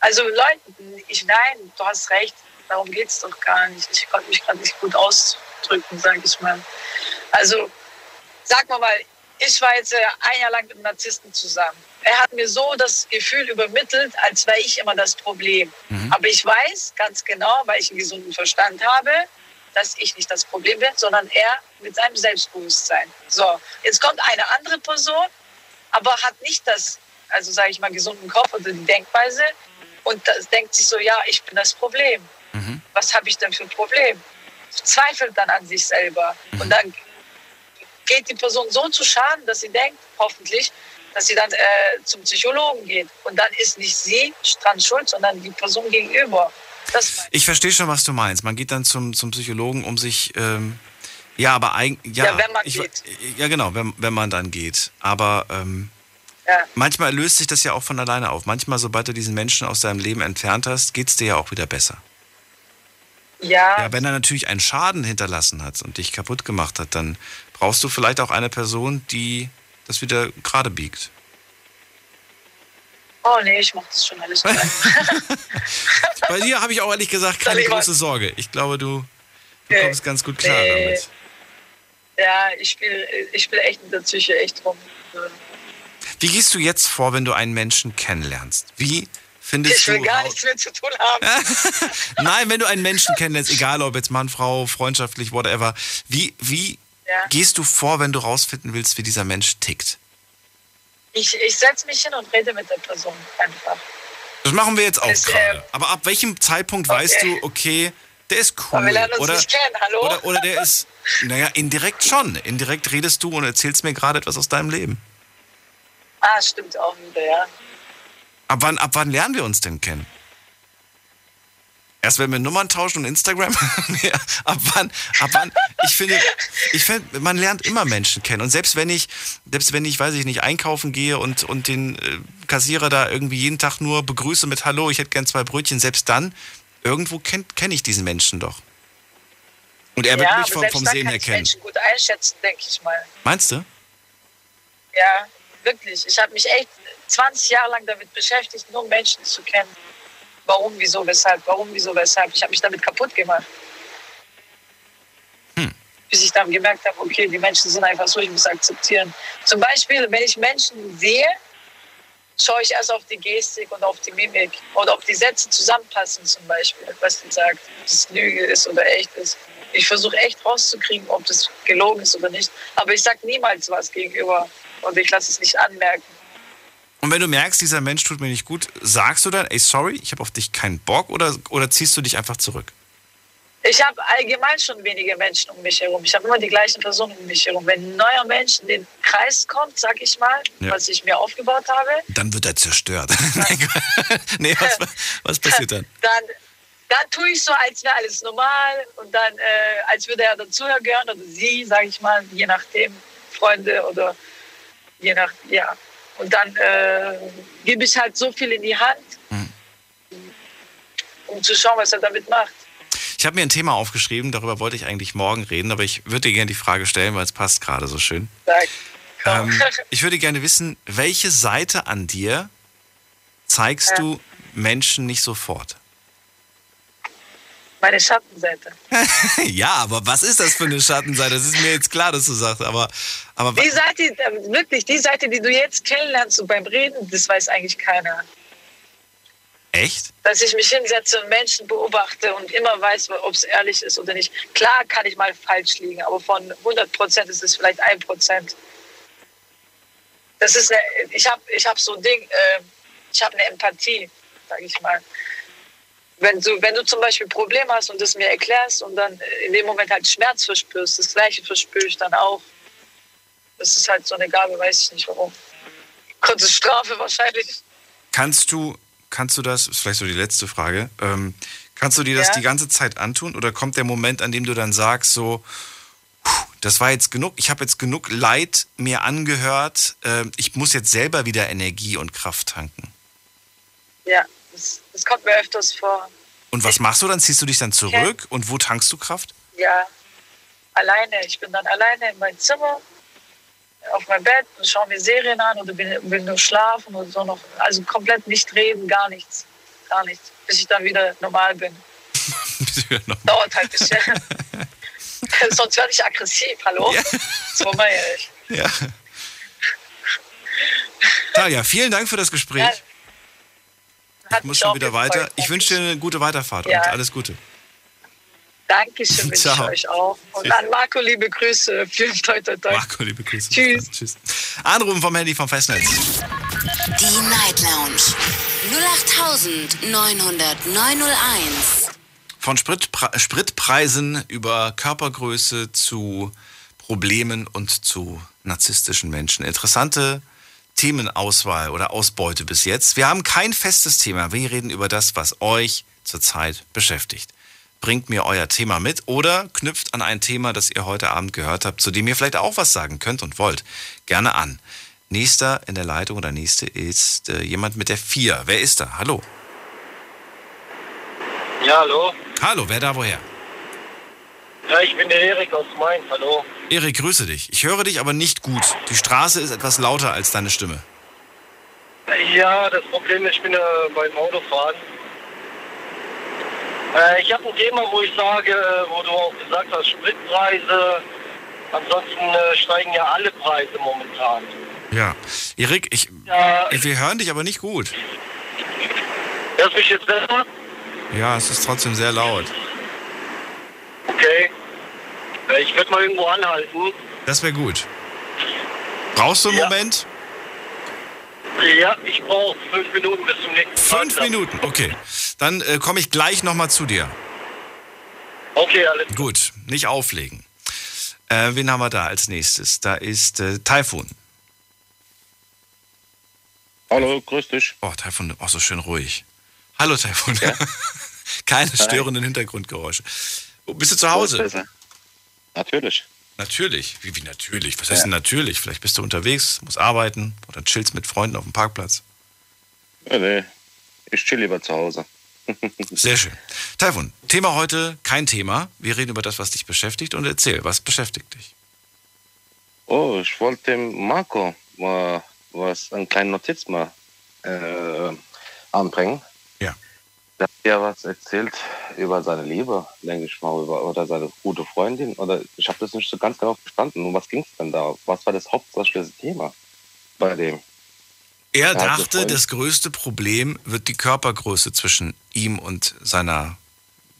Also Leute, ich nein, du hast recht, darum geht es doch gar nicht. Ich konnte mich gerade nicht gut ausdrücken, sage ich mal. Also sag mal mal, ich war jetzt äh, ein Jahr lang mit einem Narzissten zusammen. Er hat mir so das Gefühl übermittelt, als wäre ich immer das Problem. Mhm. Aber ich weiß ganz genau, weil ich einen gesunden Verstand habe, dass ich nicht das Problem bin, sondern er mit seinem Selbstbewusstsein. So, jetzt kommt eine andere Person, aber hat nicht das, also sage ich mal, gesunden Kopf oder die Denkweise und das denkt sich so, ja, ich bin das Problem. Mhm. Was habe ich denn für ein Problem? Zweifelt dann an sich selber. Mhm. Und dann geht die Person so zu Schaden, dass sie denkt, hoffentlich, dass sie dann äh, zum Psychologen geht. Und dann ist nicht sie dran schuld, sondern die Person gegenüber. ich verstehe schon, was du meinst. Man geht dann zum, zum Psychologen, um sich. Ähm, ja, aber eigentlich. Ja, ja, wenn man ich, geht. Ja, genau, wenn, wenn man dann geht. Aber. Ähm, ja. Manchmal löst sich das ja auch von alleine auf. Manchmal, sobald du diesen Menschen aus deinem Leben entfernt hast, geht es dir ja auch wieder besser. Ja. Ja, wenn er natürlich einen Schaden hinterlassen hat und dich kaputt gemacht hat, dann brauchst du vielleicht auch eine Person, die das wieder gerade biegt. Oh nee, ich mach das schon alles [laughs] gleich. Bei dir habe ich auch ehrlich gesagt keine große Sorge. Ich glaube, du, du nee. kommst ganz gut klar nee. damit. Ja, ich spiele ich spiel echt in der Psyche echt rum. Wie gehst du jetzt vor, wenn du einen Menschen kennenlernst? Wie findest ich will du gar nichts mehr zu tun haben. [laughs] Nein, wenn du einen Menschen kennenlernst, egal ob jetzt Mann, Frau, freundschaftlich, whatever, wie, wie ja. gehst du vor, wenn du rausfinden willst, wie dieser Mensch tickt? Ich, ich setze mich hin und rede mit der Person einfach. Das machen wir jetzt auch das, gerade. Äh, Aber ab welchem Zeitpunkt okay. weißt du, okay, der ist cool. Aber wir lernen uns oder, nicht kennen, hallo? Oder, oder der ist, naja, indirekt schon. Indirekt redest du und erzählst mir gerade etwas aus deinem Leben. Ah, stimmt auch wieder, ja. Ab wann, ab wann lernen wir uns denn kennen? Erst wenn wir Nummern tauschen und Instagram? [laughs] ja, ab wann? Ab wann? Ich finde, ich finde, man lernt immer Menschen kennen. Und selbst wenn ich, selbst wenn ich, weiß ich nicht, einkaufen gehe und, und den äh, Kassierer da irgendwie jeden Tag nur begrüße mit Hallo, ich hätte gern zwei Brötchen, selbst dann, irgendwo kenne kenn ich diesen Menschen doch. Und er wird ja, mich vom, vom Sehen her kennen. Menschen gut einschätzen, denke ich mal. Meinst du? Ja, wirklich. Ich habe mich echt 20 Jahre lang damit beschäftigt, nur Menschen zu kennen. Warum, wieso, weshalb, warum, wieso, weshalb. Ich habe mich damit kaputt gemacht. Hm. Bis ich dann gemerkt habe, okay, die Menschen sind einfach so, ich muss akzeptieren. Zum Beispiel, wenn ich Menschen sehe, schaue ich erst auf die Gestik und auf die Mimik. Oder ob die Sätze zusammenpassen zum Beispiel, was sie sagt, ob das Lüge ist oder echt ist. Ich versuche echt rauszukriegen, ob das gelogen ist oder nicht. Aber ich sage niemals was gegenüber und ich lasse es nicht anmerken. Und wenn du merkst, dieser Mensch tut mir nicht gut, sagst du dann, ey, sorry, ich habe auf dich keinen Bock oder, oder ziehst du dich einfach zurück? Ich habe allgemein schon wenige Menschen um mich herum. Ich habe immer die gleichen Personen um mich herum. Wenn ein neuer Mensch in den Kreis kommt, sag ich mal, ja. was ich mir aufgebaut habe. Dann wird er zerstört. [laughs] nee, was, was passiert dann? [laughs] Dann, dann tue ich so, als wäre alles normal und dann, äh, als würde er dazugehören oder sie, sage ich mal, je nachdem, Freunde oder je nach, ja, Und dann äh, gebe ich halt so viel in die Hand, Mhm. um zu schauen, was er damit macht. Ich habe mir ein Thema aufgeschrieben, darüber wollte ich eigentlich morgen reden, aber ich würde dir gerne die Frage stellen, weil es passt gerade so schön. Ähm, ich würde gerne wissen, welche Seite an dir zeigst Ja. du Menschen nicht sofort? Meine Schattenseite. [laughs] ja, aber was ist das für eine Schattenseite? Das ist mir jetzt klar, dass du sagst, aber, aber Die Seite, äh, wirklich, die Seite, die du jetzt kennenlernst, so beim Reden, das weiß eigentlich keiner. echt? Dass ich mich hinsetze und Menschen beobachte und immer weiß, ob es ehrlich ist oder nicht. Klar kann ich mal falsch liegen, aber von 100 Prozent ist es vielleicht 1 Prozent. Das ist eine, ich habe ich hab so ein Ding, äh, ich habe eine Empathie, sage ich mal. Wenn du, wenn du zum Beispiel Probleme hast und das mir erklärst und dann äh, in dem Moment halt Schmerz verspürst, das Gleiche verspüre ich dann auch. Das ist halt so eine Gabe, weiß ich nicht warum. Gottes Strafe wahrscheinlich. Kannst du, kannst du das, ist vielleicht so die letzte Frage, ähm, kannst du dir das Ja. die ganze Zeit antun oder kommt der Moment, an dem du dann sagst, so, das war jetzt genug, ich habe jetzt genug Leid mir angehört, ähm, ich muss jetzt selber wieder Energie und Kraft tanken. Ja, das, kommt mir öfters vor. Und was machst du dann? Ziehst du dich dann zurück und wo tankst du Kraft? Ja, alleine. Ich bin dann alleine in meinem Zimmer, auf meinem Bett und schaue mir Serien an oder bin, bin nur schlafen oder so noch. Also komplett nicht reden, gar nichts. Gar nichts. Bis ich dann wieder normal bin. [laughs] Dauert halt ein bisschen. [laughs] Sonst werde ich aggressiv. Hallo? Ja. So meine ich. ja. Talia, vielen Dank für das Gespräch. Ja, Ich hat muss schon wieder gefreut. weiter. Ich wünsche dir eine gute Weiterfahrt Ja. und alles Gute. Dankeschön, wünsche ich Ciao. euch auch. Und Tschüss. an Marco liebe Grüße. [laughs] Vielen toi, toi, toi. Marco, liebe Grüße. Tschüss. Tschüss. Anrufen vom Handy vom Festnetz. Die Night Lounge 0890901. Von Spritpre Spritpreisen über Körpergröße zu Problemen und zu narzisstischen Menschen. Interessante Themenauswahl oder Ausbeute bis jetzt. Wir haben kein festes Thema. Wir reden über das, was euch zurzeit beschäftigt. Bringt mir euer Thema mit oder knüpft an ein Thema, das ihr heute Abend gehört habt, zu dem ihr vielleicht auch was sagen könnt und wollt. Gerne an. Nächster in der Leitung oder nächste ist äh, jemand mit der 4. Wer ist da? Hallo. Ja, hallo. Hallo, wer da woher? Ja, ich bin der Erik aus Mainz. Hallo. Erik, grüße dich. Ich höre dich aber nicht gut. Die Straße ist etwas lauter als deine Stimme. Ja, das Problem ist, ich bin äh, beim Autofahren. Äh, ich habe ein Thema, wo ich sage, äh, wo du auch gesagt hast, Spritpreise. Ansonsten äh, steigen ja alle Preise momentan. Ja. Erik, ich, Ja, wir hören dich aber nicht gut. hörst du mich jetzt besser? Ja, es ist trotzdem sehr laut. Okay. Äh, ich würde mal irgendwo anhalten. Das wäre gut. Brauchst du einen Ja. Moment? Ja, ich brauche fünf Minuten bis zum nächsten Fünf Parkplatz. Minuten, okay. Dann äh, komme ich gleich nochmal zu dir. Okay, alles Gut, nicht auflegen. Äh, wen haben wir da als nächstes? Da ist äh, Taifun. Hallo, grüß dich. Oh, Taifun, oh, so schön ruhig. Hallo Taifun. [laughs] Keine störenden Hintergrundgeräusche. Oh, bist du zu Hause? Natürlich. Natürlich. Wie, wie natürlich? Was heißt denn natürlich? Vielleicht bist du unterwegs, musst arbeiten oder chillst mit Freunden auf dem Parkplatz. Ja, nee. Ich chill lieber zu Hause. [laughs] Sehr schön. Taifun, Thema heute kein Thema. Wir reden über das, was dich beschäftigt und erzähl, was beschäftigt dich? Oh, ich wollte dem Marco mal was, eine kleine Notiz mal äh, anbringen. Ja. Der hat ja was erzählt über seine Liebe, denke ich mal, über, oder seine gute Freundin. Oder ich habe das nicht so ganz genau verstanden. Um was ging es denn da? Was war das hauptsächliche Thema bei dem? Er eine dachte, das größte Problem wird die Körpergröße zwischen ihm und seiner,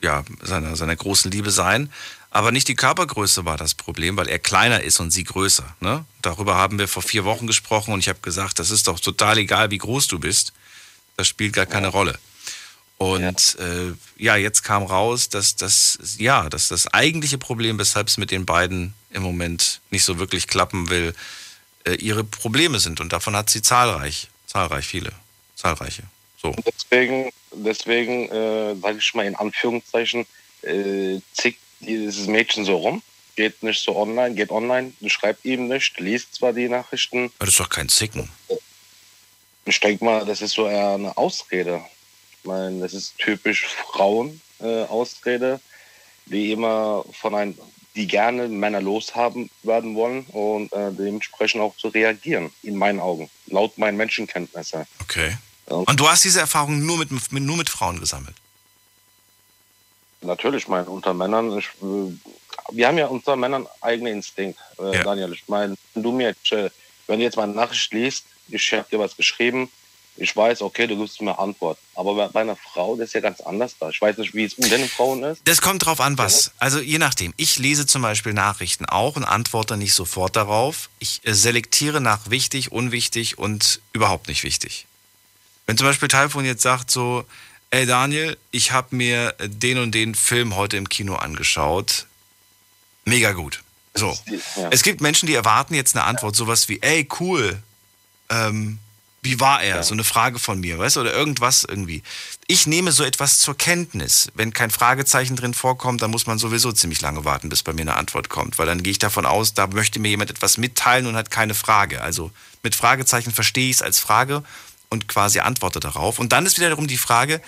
ja, seiner, seiner großen Liebe sein. Aber nicht die Körpergröße war das Problem, weil er kleiner ist und sie größer. Ne? Darüber haben wir vor vier Wochen gesprochen und ich habe gesagt, das ist doch total egal, wie groß du bist. Das spielt gar keine Rolle. Und ja. Äh, ja, jetzt kam raus, dass das, ja, dass das eigentliche Problem, weshalb es mit den beiden im Moment nicht so wirklich klappen will, äh, ihre Probleme sind. Und davon hat sie zahlreich, zahlreich viele, zahlreiche. So. Deswegen, deswegen äh, sage ich mal in Anführungszeichen, äh, zickt dieses Mädchen so rum, geht nicht so online, geht online, schreibt ihm nicht, liest zwar die Nachrichten. Aber das ist doch kein Zicken. Ich denke mal, das ist so eher eine Ausrede. Ich meine, das ist typisch Frauen-Ausrede, äh, die immer von einem, die gerne Männer loshaben werden wollen und äh, dementsprechend auch zu reagieren, in meinen Augen, laut meinen Menschenkenntnissen. Okay. Und du hast diese Erfahrung nur mit, mit, nur mit Frauen gesammelt? Natürlich, meine, unter Männern, ich, äh, wir haben ja unter Männern eigene Instinkt, äh, ja. Daniel. Ich meine, wenn du mir jetzt, äh, wenn du jetzt meine Nachricht liest, ich habe dir was geschrieben, ich weiß, okay, du gibst mir Antwort. Aber bei einer Frau, das ist ja ganz anders da. Ich weiß nicht, wie es um deine Frauen ist. Das kommt drauf an, was. Also je nachdem. Ich lese zum Beispiel Nachrichten auch und antworte nicht sofort darauf. Ich äh, selektiere nach wichtig, unwichtig und überhaupt nicht wichtig. Wenn zum Beispiel Telefon jetzt sagt so, ey Daniel, ich habe mir den und den Film heute im Kino angeschaut. Mega gut. So. Ja. Es gibt Menschen, die erwarten jetzt eine Antwort, sowas wie, ey, cool. Ähm, wie war er? Ja. So eine Frage von mir, weißt du, oder irgendwas irgendwie. Ich nehme so etwas zur Kenntnis. Wenn kein Fragezeichen drin vorkommt, dann muss man sowieso ziemlich lange warten, bis bei mir eine Antwort kommt, weil dann gehe ich davon aus, da möchte mir jemand etwas mitteilen und hat keine Frage. Also mit Fragezeichen verstehe ich es als Frage und quasi antworte darauf. Und dann ist wiederum die Frage,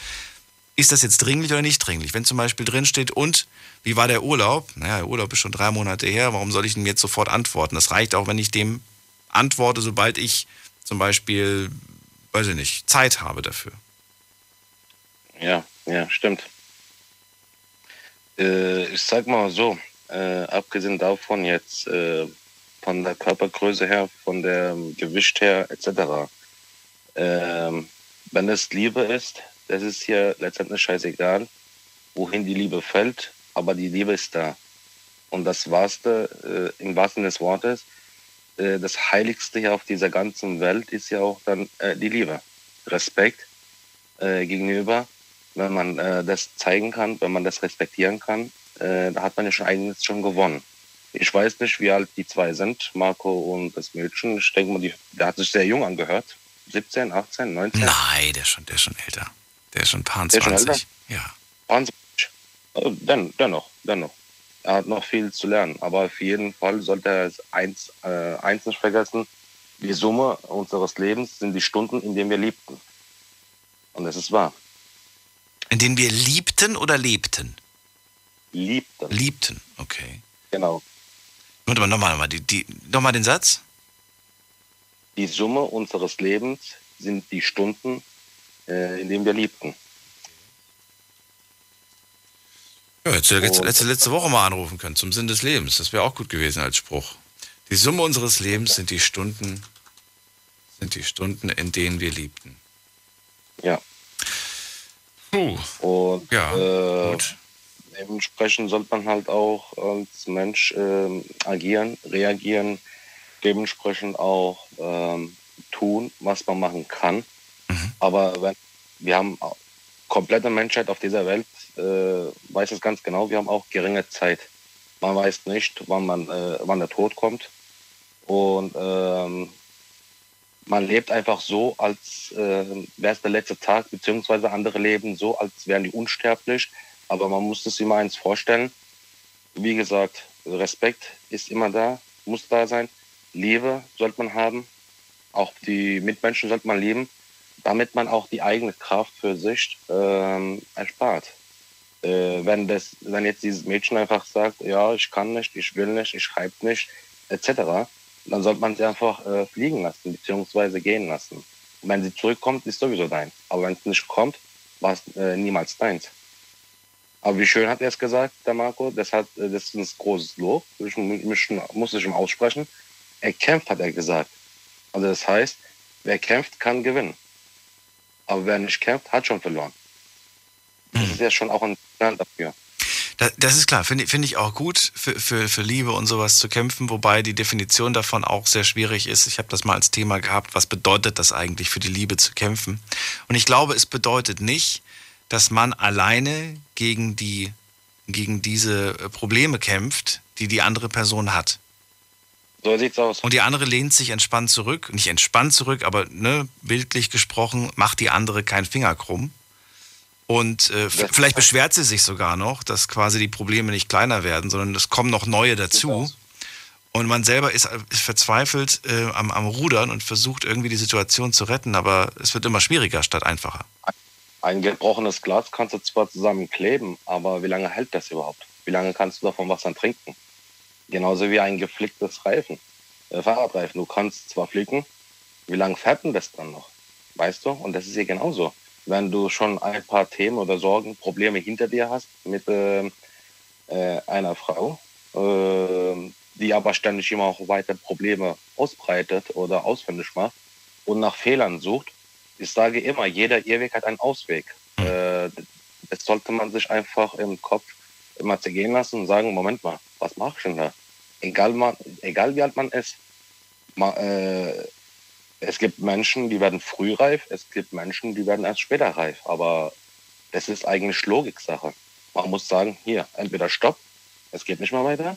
ist das jetzt dringlich oder nicht dringlich? Wenn zum Beispiel drin steht, und wie war der Urlaub? Naja, der Urlaub ist schon drei Monate her, warum soll ich ihm jetzt sofort antworten? Das reicht auch, wenn ich dem antworte, sobald ich zum Beispiel, weiß ich nicht, Zeit habe dafür. Ja, ja, stimmt. Äh, ich sag mal so, äh, abgesehen davon jetzt äh, von der Körpergröße her, von der Gewicht her etc. Ähm, wenn es Liebe ist, das ist hier letztendlich scheißegal, wohin die Liebe fällt, aber die Liebe ist da. Und das Wahrste, äh, im wahrsten des Wortes, äh, das Heiligste hier auf dieser ganzen Welt ist ja auch dann äh, die Liebe. Respekt äh, gegenüber. Wenn man äh, das zeigen kann, wenn man das respektieren kann, äh, da hat man ja schon eigentlich schon gewonnen. Ich weiß nicht, wie alt die zwei sind, Marco und das Mädchen. Ich denke mal, die, der hat sich sehr jung angehört. 17, 18, 19? Nein, der ist schon, der ist schon älter. Der ist schon ein paar 20. Ja. 20. Also, den, dennoch, dennoch. Er hat noch viel zu lernen. Aber auf jeden Fall sollte er eins, äh, eins nicht vergessen. Die Summe unseres Lebens sind die Stunden, in denen wir liebten. Und das ist wahr. In denen wir liebten oder lebten? Liebten. Liebten, okay. Genau. Warte mal, nochmal, nochmal, die, die, nochmal den Satz. Die Summe unseres Lebens sind die Stunden, äh, in denen wir liebten. Ja, hättest du letzte, letzte, letzte Woche mal anrufen können, zum Sinn des Lebens. Das wäre auch gut gewesen als Spruch. Die Summe unseres Lebens sind die Stunden, sind die Stunden, in denen wir liebten. Ja. Puh. Und ja, äh, gut. dementsprechend sollte man halt auch als Mensch äh, agieren, reagieren, dementsprechend auch ähm, tun, was man machen kann. Mhm. Aber wenn, wir haben komplette Menschheit auf dieser Welt, äh, weiß es ganz genau, wir haben auch geringe Zeit. Man weiß nicht, wann, man, äh, wann der Tod kommt. Und ähm, man lebt einfach so, als äh, wäre es der letzte Tag, beziehungsweise andere leben so, als wären die unsterblich. Aber man muss sich immer eins vorstellen. Wie gesagt, Respekt ist immer da, muss da sein. Liebe sollte man haben. Auch die Mitmenschen sollte man lieben, damit man auch die eigene Kraft für sich ähm, erspart. Äh, wenn, das, wenn jetzt dieses Mädchen einfach sagt, ja, ich kann nicht, ich will nicht, ich schreibe nicht, etc., dann sollte man sie einfach äh, fliegen lassen, beziehungsweise gehen lassen. Und wenn sie zurückkommt, ist sowieso dein. Aber wenn es nicht kommt, war es äh, niemals deins. Aber wie schön hat er es gesagt, der Marco, das, hat, äh, das ist ein großes Lob, ich, ich, muss ich ihm aussprechen. Er kämpft, hat er gesagt. Also das heißt, wer kämpft, kann gewinnen. Aber wer nicht kämpft, hat schon verloren. Das ist ja schon auch ein dafür. Das ist klar, finde find ich auch gut, für, für, für Liebe und sowas zu kämpfen, wobei die Definition davon auch sehr schwierig ist. Ich habe das mal als Thema gehabt, was bedeutet das eigentlich für die Liebe zu kämpfen? Und ich glaube, es bedeutet nicht, dass man alleine gegen, die, gegen diese Probleme kämpft, die die andere Person hat. So sieht's aus. Und die andere lehnt sich entspannt zurück. Nicht entspannt zurück, aber ne, bildlich gesprochen, macht die andere keinen Finger krumm. Und äh, vielleicht beschwert sie sich sogar noch, dass quasi die Probleme nicht kleiner werden, sondern es kommen noch neue dazu. Und man selber ist, ist verzweifelt äh, am, am Rudern und versucht irgendwie die Situation zu retten, aber es wird immer schwieriger statt einfacher. Ein gebrochenes Glas kannst du zwar zusammenkleben, aber wie lange hält das überhaupt? Wie lange kannst du davon Wasser trinken? Genauso wie ein geflicktes Reifen, äh, Fahrradreifen. Du kannst zwar flicken, wie lange fährt denn das dann noch? Weißt du? Und das ist hier genauso. Wenn du schon ein paar Themen oder Sorgen, Probleme hinter dir hast mit äh, äh, einer Frau, äh, die aber ständig immer auch weiter Probleme ausbreitet oder ausfindig macht und nach Fehlern sucht, ich sage immer, jeder Irrweg hat einen Ausweg. Hm. Äh, das sollte man sich einfach im Kopf immer zergehen lassen und sagen, Moment mal, was mache ich denn da? Egal, man, egal wie alt man ist, man, äh, es gibt Menschen, die werden früh reif, es gibt Menschen, die werden erst später reif. Aber das ist eigentlich Logiksache. Man muss sagen, hier, entweder stopp, es geht nicht mehr weiter,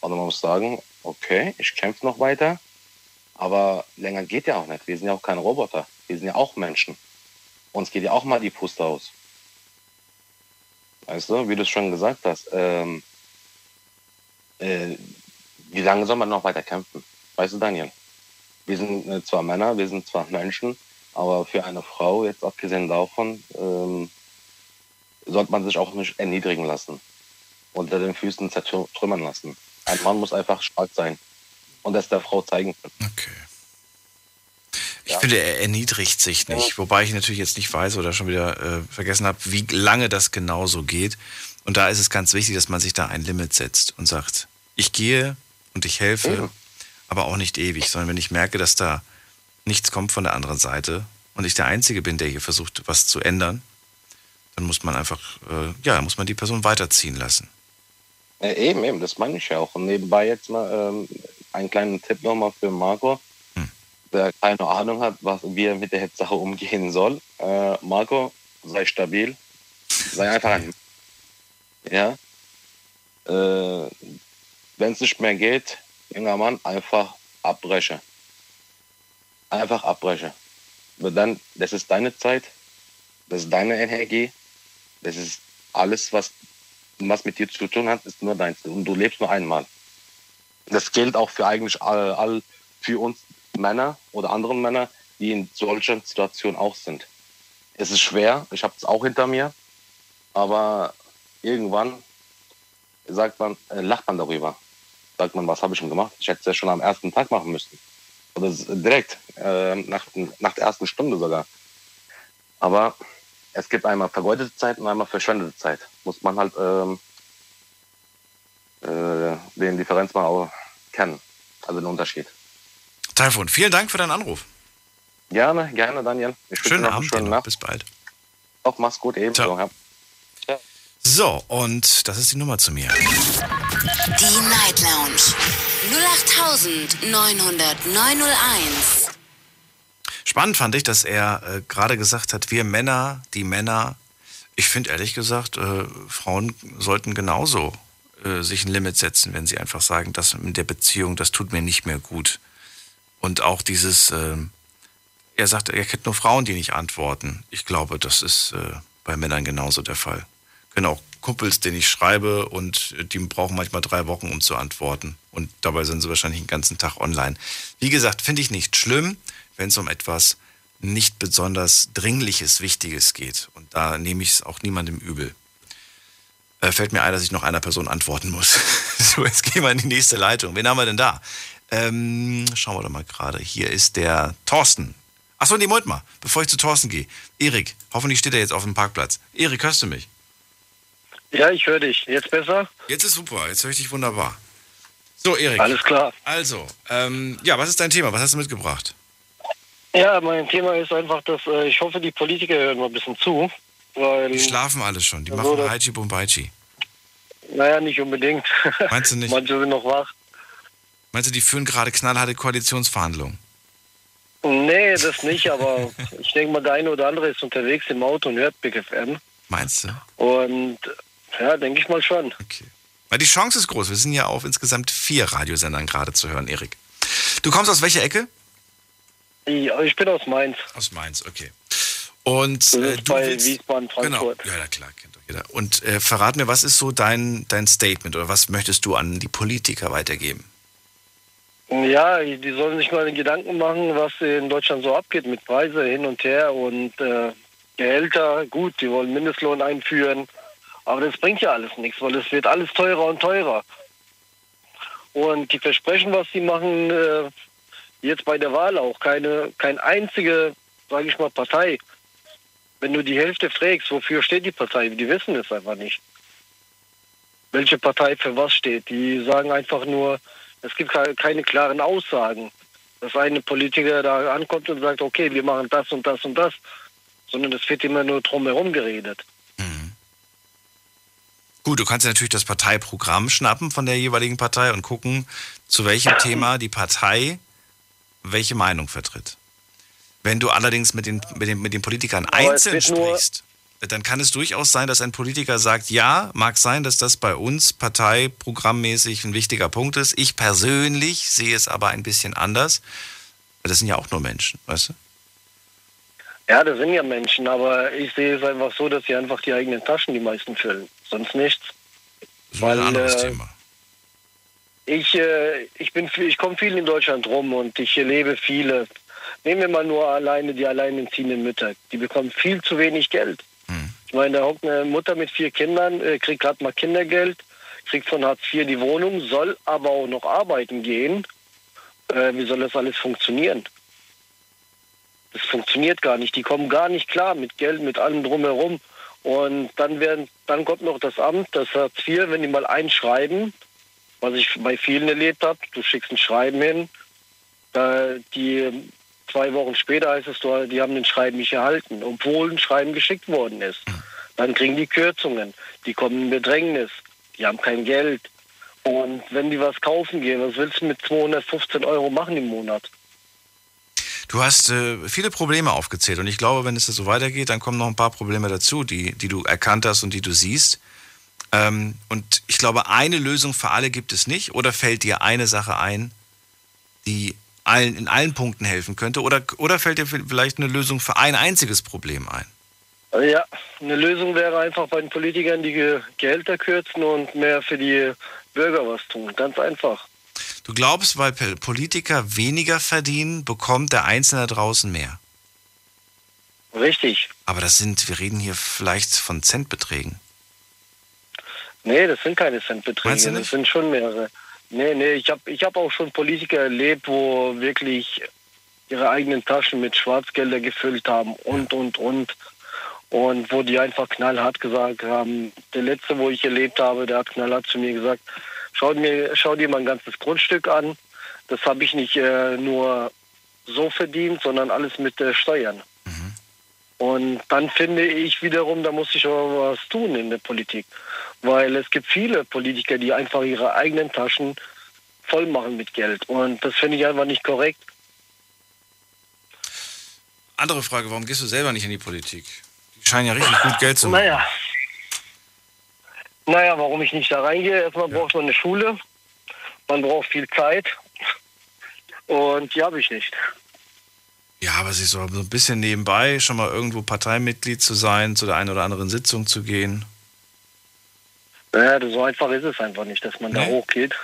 oder man muss sagen, okay, ich kämpfe noch weiter, aber länger geht ja auch nicht. Wir sind ja auch keine Roboter, wir sind ja auch Menschen. Uns geht ja auch mal die Puste aus. Weißt du, wie du es schon gesagt hast, ähm, äh, wie lange soll man noch weiter kämpfen? Weißt du, Daniel? Wir sind äh, zwar Männer, wir sind zwar Menschen, aber für eine Frau, jetzt abgesehen davon, ähm, sollte man sich auch nicht erniedrigen lassen, unter den Füßen zertrümmern lassen. Ein Mann muss einfach stark sein und das der Frau zeigen können. Okay. Ich ja. finde, er erniedrigt sich nicht. Ja. Wobei ich natürlich jetzt nicht weiß oder schon wieder äh, vergessen habe, wie lange das genau so geht. Und da ist es ganz wichtig, dass man sich da ein Limit setzt und sagt, ich gehe und ich helfe, ja. Aber auch nicht ewig, sondern wenn ich merke, dass da nichts kommt von der anderen Seite und ich der Einzige bin, der hier versucht, was zu ändern, dann muss man einfach, äh, ja, muss man die Person weiterziehen lassen. Äh, eben, eben, das meine ich ja auch. Und nebenbei jetzt mal ähm, einen kleinen Tipp nochmal für Marco, hm. der keine Ahnung hat, was, wie er mit der Sache umgehen soll. Äh, Marco, sei stabil, sei [laughs] einfach ein. Ja. Äh, Wenn es nicht mehr geht, junger Mann, einfach abbreche. Einfach abbreche. Aber dann, das ist deine Zeit, das ist deine Energie, das ist alles, was was mit dir zu tun hat, ist nur deins. Und du lebst nur einmal. Das gilt auch für eigentlich all, all für uns Männer oder anderen Männer, die in solchen Situationen auch sind. Es ist schwer, ich habe es auch hinter mir, aber irgendwann sagt man, äh, lacht man darüber. Sagt man, was habe ich denn gemacht? Ich hätte es ja schon am ersten Tag machen müssen. Oder direkt, äh, nach, nach der ersten Stunde sogar. Aber es gibt einmal vergeudete Zeit und einmal verschwendete Zeit. Muss man halt ähm, äh, den Differenz mal auch kennen. Also den Unterschied. Taifun, vielen Dank für deinen Anruf. Gerne, gerne, Daniel. Ich schönen Abend, schönen Nacht. bis bald. Auch mach's gut, ebenso. Ja. So, und das ist die Nummer zu mir. Die Night Lounge 0890901. Spannend fand ich, dass er äh, gerade gesagt hat, wir Männer, die Männer, ich finde ehrlich gesagt, äh, Frauen sollten genauso äh, sich ein Limit setzen, wenn sie einfach sagen, das in der Beziehung, das tut mir nicht mehr gut. Und auch dieses, äh, er sagt, er kennt nur Frauen, die nicht antworten. Ich glaube, das ist äh, bei Männern genauso der Fall. Können auch Kumpels, denen ich schreibe und die brauchen manchmal drei Wochen, um zu antworten. Und dabei sind sie wahrscheinlich den ganzen Tag online. Wie gesagt, finde ich nicht schlimm wenn es um etwas nicht besonders Dringliches, Wichtiges geht. Und da nehme ich es auch niemandem übel. Äh, fällt mir ein, dass ich noch einer Person antworten muss. [laughs] so, jetzt gehen wir in die nächste Leitung. Wen haben wir denn da? Ähm, schauen wir doch mal gerade. Hier ist der Thorsten. Achso, nee, Moment mal, bevor ich zu Thorsten gehe. Erik, hoffentlich steht er jetzt auf dem Parkplatz. Erik, hörst du mich? Ja, ich höre dich. Jetzt besser? Jetzt ist super, jetzt höre ich dich wunderbar. So, Erik. Alles klar. Also, ähm, ja, was ist dein Thema? Was hast du mitgebracht? Ja, mein Thema ist einfach, dass äh, ich hoffe, die Politiker hören mal ein bisschen zu. Weil, die schlafen alle schon, die also machen Haichi Bumbaichi. Naja, nicht unbedingt. Meinst du nicht? [laughs] Manche sind noch wach. Meinst du, die führen gerade knallharte Koalitionsverhandlungen? Nee, das nicht, aber ich denke mal, der eine oder andere ist unterwegs im Auto und hört Big FM. Meinst du? Und ja, denke ich mal schon. Okay. Weil die Chance ist groß. Wir sind ja auf insgesamt vier Radiosendern gerade zu hören, Erik. Du kommst aus welcher Ecke? Ja, ich bin aus Mainz. Aus Mainz, okay. Und äh, du bei willst, Wiesbaden. Frankfurt. Genau, ja, klar, kennt doch jeder. Und äh, verrat mir, was ist so dein, dein Statement oder was möchtest du an die Politiker weitergeben? Ja, die sollen sich mal Gedanken machen, was in Deutschland so abgeht mit Preise hin und her und äh, Gehälter. Gut, die wollen Mindestlohn einführen, aber das bringt ja alles nichts, weil es wird alles teurer und teurer. Und die Versprechen, was sie machen, äh, jetzt bei der Wahl auch, keine, keine einzige, sage ich mal, Partei. Wenn du die Hälfte fragst, wofür steht die Partei, die wissen es einfach nicht. Welche Partei für was steht. Die sagen einfach nur, es gibt keine klaren Aussagen, dass eine Politiker da ankommt und sagt, okay, wir machen das und das und das, sondern es wird immer nur drumherum geredet. Gut, du kannst natürlich das Parteiprogramm schnappen von der jeweiligen Partei und gucken, zu welchem Thema die Partei welche Meinung vertritt. Wenn du allerdings mit den, mit den, mit den Politikern einzeln sprichst, dann kann es durchaus sein, dass ein Politiker sagt, ja, mag sein, dass das bei uns parteiprogrammmäßig ein wichtiger Punkt ist. Ich persönlich sehe es aber ein bisschen anders. Das sind ja auch nur Menschen, weißt du? Ja, das sind ja Menschen, aber ich sehe es einfach so, dass sie einfach die eigenen Taschen die meisten füllen. Sonst nichts. Das Weil, ein anderes äh, Thema. Ich, äh, ich, ich komme viel in Deutschland rum und ich erlebe viele. Nehmen wir mal nur alleine die alleinerziehenden Mütter. Die bekommen viel zu wenig Geld. Ich meine, da hockt eine Mutter mit vier Kindern, äh, kriegt gerade mal Kindergeld, kriegt von Hartz IV die Wohnung, soll aber auch noch arbeiten gehen. Äh, wie soll das alles funktionieren? Das funktioniert gar nicht. Die kommen gar nicht klar mit Geld, mit allem drumherum. Und dann werden, dann kommt noch das Amt, das Hartz IV, wenn die mal einschreiben, was ich bei vielen erlebt habe, du schickst ein Schreiben hin, äh, die Zwei Wochen später heißt es, die haben den Schreiben nicht erhalten, obwohl ein Schreiben geschickt worden ist. Dann kriegen die Kürzungen, die kommen in Bedrängnis, die haben kein Geld. Und wenn die was kaufen gehen, was willst du mit 215 Euro machen im Monat? Du hast äh, viele Probleme aufgezählt und ich glaube, wenn es so weitergeht, dann kommen noch ein paar Probleme dazu, die, die du erkannt hast und die du siehst. Ähm, und ich glaube, eine Lösung für alle gibt es nicht. Oder fällt dir eine Sache ein, die allen, in allen Punkten helfen könnte? Oder, oder fällt dir vielleicht eine Lösung für ein einziges Problem ein? Ja, eine Lösung wäre einfach bei den Politikern die Gehälter kürzen und mehr für die Bürger was tun. Ganz einfach. Du glaubst, weil Politiker weniger verdienen, bekommt der Einzelne draußen mehr? Richtig. Aber das sind, wir reden hier vielleicht von Centbeträgen. Nee, das sind keine Centbeträge. Das sind schon mehrere. Nee, nee, ich habe ich hab auch schon Politiker erlebt, wo wirklich ihre eigenen Taschen mit Schwarzgelder gefüllt haben und, und, und. Und wo die einfach knallhart gesagt haben, der letzte, wo ich erlebt habe, der hat knallhart zu mir gesagt, schau, mir, schau dir mal ein ganzes Grundstück an. Das habe ich nicht äh, nur so verdient, sondern alles mit äh, Steuern. Mhm. Und dann finde ich wiederum, da muss ich auch was tun in der Politik. Weil es gibt viele Politiker, die einfach ihre eigenen Taschen voll machen mit Geld. Und das finde ich einfach nicht korrekt. Andere Frage, warum gehst du selber nicht in die Politik? Die scheinen ja richtig gut Geld zu machen. Naja. Naja, warum ich nicht da reingehe, erstmal braucht man eine Schule, man braucht viel Zeit und die habe ich nicht. Ja, aber sich so ein bisschen nebenbei schon mal irgendwo Parteimitglied zu sein, zu der einen oder anderen Sitzung zu gehen. Naja, so einfach ist es einfach nicht, dass man nee. da hochgeht.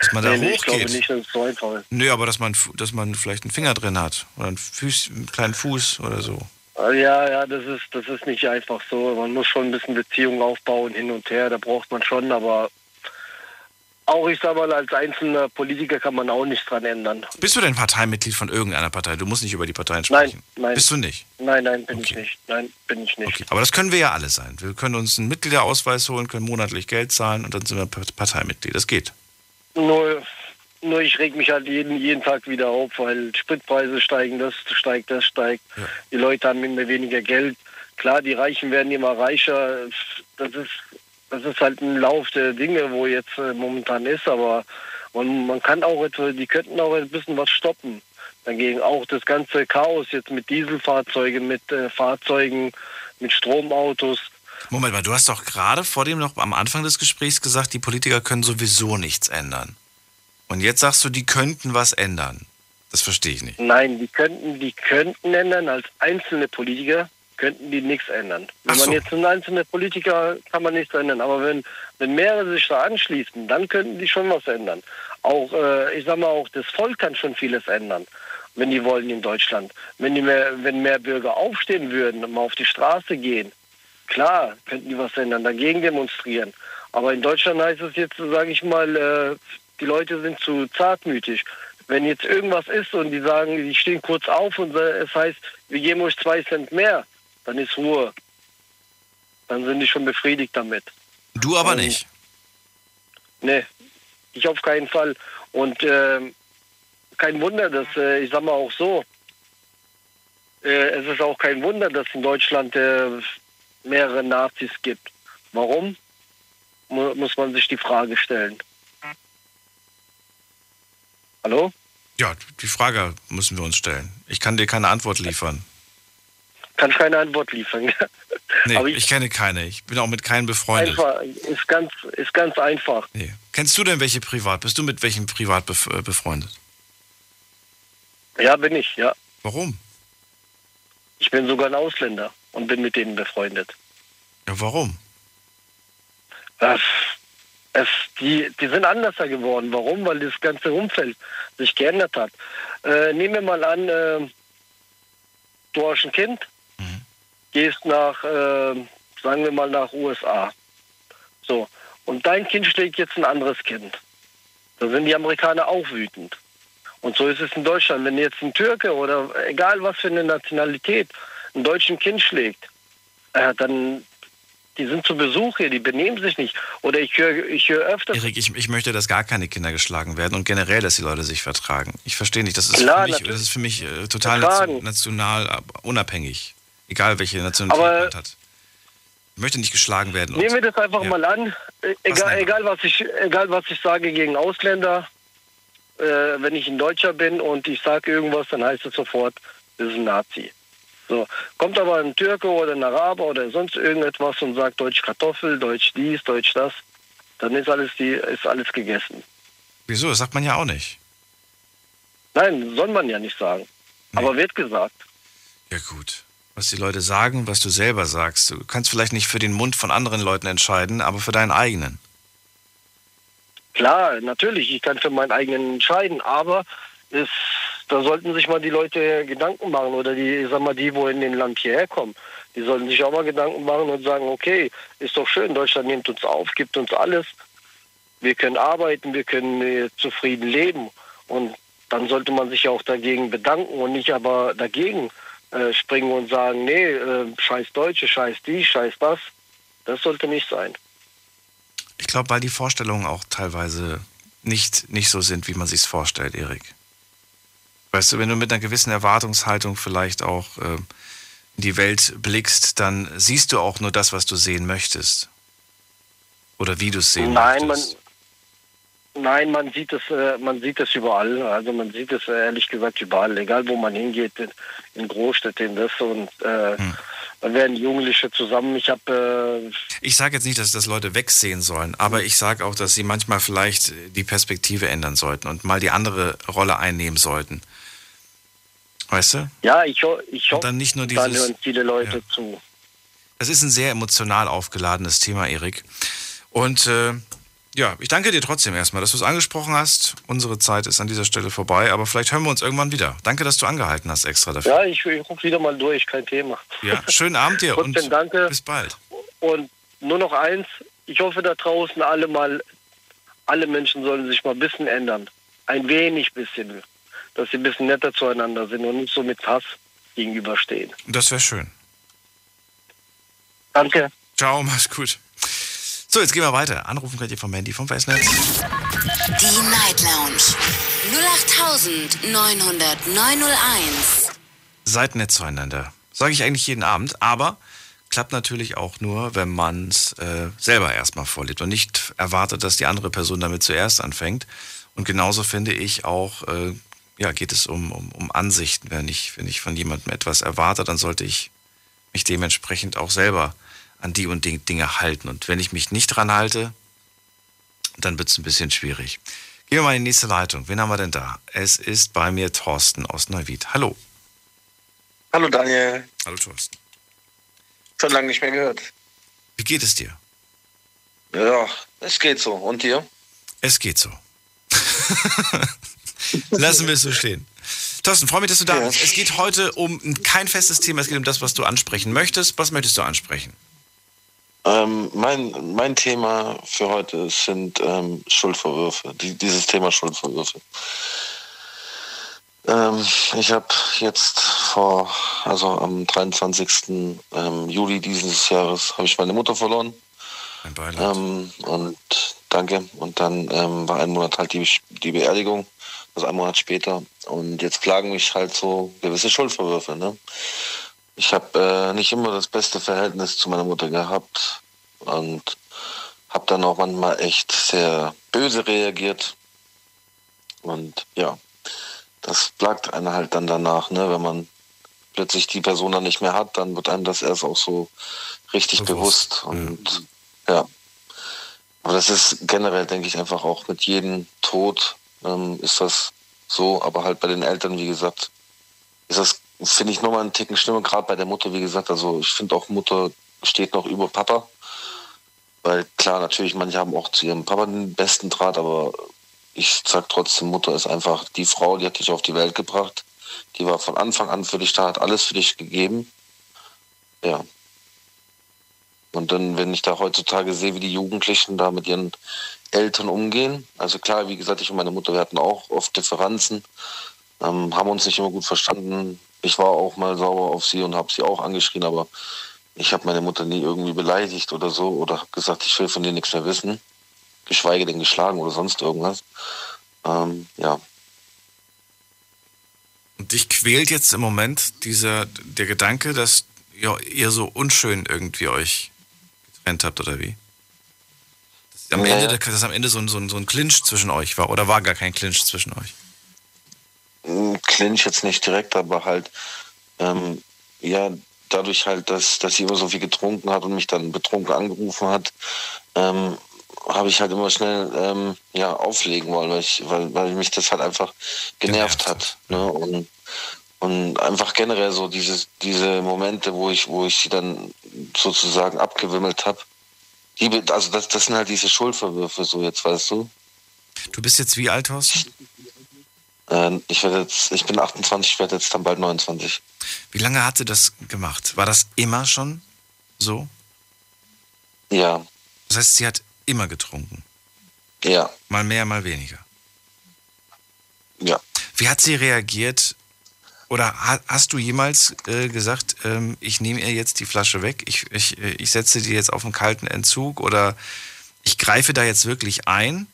Dass man da nee, hochgeht? Ich glaube nicht, dass es so einfach ist. Nö, aber dass man, dass man vielleicht einen Finger drin hat oder einen, Fuß, einen kleinen Fuß oder so. Ja, ja, das ist, das ist nicht einfach so. Man muss schon ein bisschen Beziehung aufbauen, hin und her, da braucht man schon, aber auch ich sag mal, als einzelner Politiker kann man auch nichts dran ändern. Bist du denn Parteimitglied von irgendeiner Partei? Du musst nicht über die Parteien sprechen. Nein, nein. Bist du nicht? Nein, nein, bin okay. ich nicht. Nein, bin ich nicht. Okay. Aber das können wir ja alle sein. Wir können uns einen Mitgliederausweis holen, können monatlich Geld zahlen und dann sind wir Parteimitglied. Das geht. Nur, nur ich reg mich halt jeden, jeden Tag wieder auf, weil Spritpreise steigen, das steigt, das steigt. Ja. Die Leute haben immer weniger Geld. Klar, die Reichen werden immer reicher. Das ist das ist halt ein Lauf der Dinge, wo jetzt äh, momentan ist, aber man, man kann auch etwas, die könnten auch ein bisschen was stoppen. Dagegen auch das ganze Chaos jetzt mit Dieselfahrzeugen, mit äh, Fahrzeugen, mit Stromautos. Moment mal, du hast doch gerade vor dem noch am Anfang des Gesprächs gesagt, die Politiker können sowieso nichts ändern. Und jetzt sagst du, die könnten was ändern. Das verstehe ich nicht. Nein, die könnten, die könnten ändern als einzelne Politiker könnten die nichts ändern. Wenn so. man jetzt ein einzelner Politiker kann man nichts ändern, aber wenn, wenn mehrere sich da anschließen, dann könnten die schon was ändern. Auch, äh, ich sag mal, auch das Volk kann schon vieles ändern, wenn die wollen in Deutschland. Wenn, die mehr, wenn mehr Bürger aufstehen würden und mal auf die Straße gehen, klar, könnten die was ändern, dagegen demonstrieren. Aber in Deutschland heißt es jetzt, sage ich mal, äh, die Leute sind zu zartmütig. Wenn jetzt irgendwas ist und die sagen, die stehen kurz auf und es heißt, wir geben euch zwei Cent mehr, dann ist Ruhe. Dann sind die schon befriedigt damit. Du aber und, nicht. Nee, ich auf keinen Fall. Und äh, kein Wunder, dass, äh, ich sag mal auch so, äh, es ist auch kein Wunder, dass in Deutschland äh, mehrere Nazis gibt. Warum? Mu muss man sich die Frage stellen. Hallo? Ja, die Frage müssen wir uns stellen. Ich kann dir keine Antwort liefern. Kann keine Antwort liefern. [laughs] nee, ich, ich, kenne keine. Ich bin auch mit keinem befreundet. Einfach, ist ganz, ist ganz einfach. Nee. Kennst du denn welche privat? Bist du mit welchem privat äh, befreundet? Ja, bin ich, ja. Warum? Ich bin sogar ein Ausländer und bin mit denen befreundet. Ja, warum? Das, es, die, die sind anders geworden. Warum? Weil das ganze Umfeld sich geändert hat. Äh, nehmen wir mal an, äh, du hast ein Kind, mhm. gehst nach, äh, sagen wir mal, nach USA. So. Und dein Kind schlägt jetzt ein anderes Kind. Da sind die Amerikaner auch wütend. Und so ist es in Deutschland. Wenn jetzt ein Türke oder egal was für eine Nationalität ein deutschen Kind schlägt, äh, dann die sind zu Besuch hier, die benehmen sich nicht. Oder ich höre ich hör öfter. Erik, ich, ich möchte, dass gar keine Kinder geschlagen werden und generell, dass die Leute sich vertragen. Ich verstehe nicht. Das ist Klar, für mich, das ist für mich äh, total vertragen. national äh, unabhängig. Egal welche Nationalität man hat. Ich möchte nicht geschlagen werden. Nehmen wir das einfach ja. mal an. E, egal, egal, was ich, egal, was ich sage gegen Ausländer. Äh, wenn ich ein Deutscher bin und ich sage irgendwas, dann heißt es sofort, das ist ein Nazi. So, kommt aber ein Türke oder ein Araber oder sonst irgendetwas und sagt Deutsch Kartoffel, Deutsch dies, Deutsch das, dann ist alles, die, ist alles gegessen. Wieso? Das sagt man ja auch nicht. Nein, soll man ja nicht sagen. Nee. Aber wird gesagt. Ja gut. Was die Leute sagen, was du selber sagst. Du kannst vielleicht nicht für den Mund von anderen Leuten entscheiden, aber für deinen eigenen. Klar, natürlich, ich kann für meinen eigenen entscheiden, aber es da sollten sich mal die Leute Gedanken machen oder die, sag mal, die, wo in den Land hierher kommen, die sollten sich auch mal Gedanken machen und sagen, okay, ist doch schön, Deutschland nimmt uns auf, gibt uns alles. Wir können arbeiten, wir können äh, zufrieden leben. Und dann sollte man sich auch dagegen bedanken und nicht aber dagegen äh, springen und sagen, nee, äh, scheiß Deutsche, scheiß die, scheiß das. Das sollte nicht sein. Ich glaube, weil die Vorstellungen auch teilweise nicht, nicht so sind, wie man sich es vorstellt, Erik. Weißt du, wenn du mit einer gewissen Erwartungshaltung vielleicht auch äh, in die Welt blickst, dann siehst du auch nur das, was du sehen möchtest. Oder wie du es sehen nein, möchtest. Man, nein, man sieht es, äh, man sieht es überall. Also man sieht es äh, ehrlich gesagt überall, egal wo man hingeht, in, Großstädten, in das und äh, hm. Da werden Jugendliche zusammen. Ich habe. Äh ich sage jetzt nicht, dass das Leute wegsehen sollen, aber ich sage auch, dass sie manchmal vielleicht die Perspektive ändern sollten und mal die andere Rolle einnehmen sollten. Weißt du? Ja, ich, ich hoffe, dann nicht nur dieses, dann hören viele Leute ja. zu. Das ist ein sehr emotional aufgeladenes Thema, Erik. Und äh, ja, ich danke dir trotzdem erstmal, dass du es angesprochen hast. Unsere Zeit ist an dieser Stelle vorbei, aber vielleicht hören wir uns irgendwann wieder. Danke, dass du angehalten hast extra dafür. Ja, ich, ich rufe wieder mal durch, kein Thema. Ja, schönen Abend dir [laughs] und danke. bis bald. Und nur noch eins, ich hoffe da draußen alle mal, alle Menschen sollen sich mal ein bisschen ändern. Ein wenig bisschen dass sie ein bisschen netter zueinander sind und nicht so mit Hass gegenüberstehen. Das wäre schön. Danke. Ciao, mach's gut. So, jetzt gehen wir weiter. Anrufen könnt ihr vom Handy vom Festnetz. Die Night Lounge 0890901. Seid nett zueinander. Sage ich eigentlich jeden Abend, aber klappt natürlich auch nur, wenn man es äh, selber erstmal vorlebt und nicht erwartet, dass die andere Person damit zuerst anfängt. Und genauso finde ich auch, äh, ja, geht es um, um, um Ansichten. Wenn ich, wenn ich von jemandem etwas erwarte, dann sollte ich mich dementsprechend auch selber an die und die Dinge halten. Und wenn ich mich nicht dran halte, dann wird es ein bisschen schwierig. Gehen wir mal in die nächste Leitung. Wen haben wir denn da? Es ist bei mir Thorsten aus Neuwied. Hallo. Hallo Daniel. Hallo Thorsten. Schon lange nicht mehr gehört. Wie geht es dir? Ja, es geht so. Und dir? Es geht so. [laughs] [laughs] Lassen wir es so stehen. Thorsten, freue mich, dass du da bist. Es geht heute um kein festes Thema, es geht um das, was du ansprechen möchtest. Was möchtest du ansprechen? Ähm, mein, mein Thema für heute sind ähm, Schuldvorwürfe, die, dieses Thema Schuldvorwürfe. Ähm, ich habe jetzt vor, also am 23. Ähm, Juli dieses Jahres, habe ich meine Mutter verloren. Ein Beileid. Ähm, und danke. Und dann ähm, war ein Monat halt die, die Beerdigung, also ein Monat später. Und jetzt plagen mich halt so gewisse Schuldvorwürfe. Ne? Ich habe äh, nicht immer das beste Verhältnis zu meiner Mutter gehabt und habe dann auch manchmal echt sehr böse reagiert. Und ja, das plagt einen halt dann danach, ne? wenn man plötzlich die Person dann nicht mehr hat, dann wird einem das erst auch so richtig bewusst. bewusst. Und ja. ja. Aber das ist generell, denke ich, einfach auch mit jedem Tod ähm, ist das so. Aber halt bei den Eltern, wie gesagt, ist das, finde ich, nochmal einen Ticken schlimmer, gerade bei der Mutter, wie gesagt. Also ich finde auch, Mutter steht noch über Papa. Weil klar, natürlich, manche haben auch zu ihrem Papa den besten Draht, aber ich sag trotzdem, Mutter ist einfach die Frau, die hat dich auf die Welt gebracht. Die war von Anfang an für dich da, hat alles für dich gegeben. Ja. Und dann, wenn ich da heutzutage sehe, wie die Jugendlichen da mit ihren Eltern umgehen, also klar, wie gesagt, ich und meine Mutter, wir hatten auch oft Differenzen, ähm, haben uns nicht immer gut verstanden. Ich war auch mal sauer auf sie und habe sie auch angeschrien, aber ich habe meine Mutter nie irgendwie beleidigt oder so oder habe gesagt, ich will von dir nichts mehr wissen geschweige denn geschlagen oder sonst irgendwas. Ähm, ja. Und dich quält jetzt im Moment dieser, der Gedanke, dass ja, ihr so unschön irgendwie euch getrennt habt, oder wie? Am ja, Ende, dass am Ende so ein, so, ein, so ein Clinch zwischen euch war, oder war gar kein Clinch zwischen euch? Clinch jetzt nicht direkt, aber halt, ähm, ja, dadurch halt, dass, dass sie immer so viel getrunken hat und mich dann betrunken angerufen hat, ähm, habe ich halt immer schnell ähm, ja, auflegen wollen, weil, ich, weil, weil mich das halt einfach genervt, genervt hat. Ne? Und, und einfach generell so dieses, diese Momente, wo ich, wo ich sie dann sozusagen abgewimmelt habe. Also das, das sind halt diese Schuldverwürfe, so jetzt, weißt du. Du bist jetzt wie alt, Horst? Äh, ich werde jetzt, ich bin 28, ich werde jetzt dann bald 29. Wie lange hat sie das gemacht? War das immer schon so? Ja. Das heißt, sie hat immer getrunken. Ja. Mal mehr, mal weniger. Ja. Wie hat sie reagiert? Oder hast du jemals äh, gesagt, ähm, ich nehme ihr jetzt die Flasche weg, ich, ich, äh, ich setze die jetzt auf einen kalten Entzug oder ich greife da jetzt wirklich ein?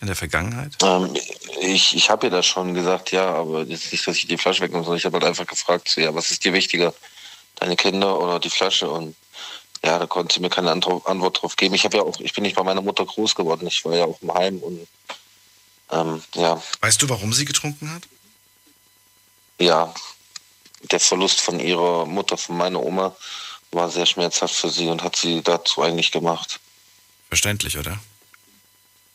In der Vergangenheit? Ähm, ich ich habe ihr das schon gesagt, ja, aber jetzt nicht, dass ich die Flasche wegnehme, sondern ich habe halt einfach gefragt, so, ja, was ist dir wichtiger? Deine Kinder oder die Flasche? Und ja, da konnte sie mir keine Antwort drauf geben. Ich habe ja auch, ich bin nicht bei meiner Mutter groß geworden. Ich war ja auch im Heim und ähm, ja. Weißt du, warum sie getrunken hat? Ja, der Verlust von ihrer Mutter, von meiner Oma, war sehr schmerzhaft für sie und hat sie dazu eigentlich gemacht. Verständlich, oder?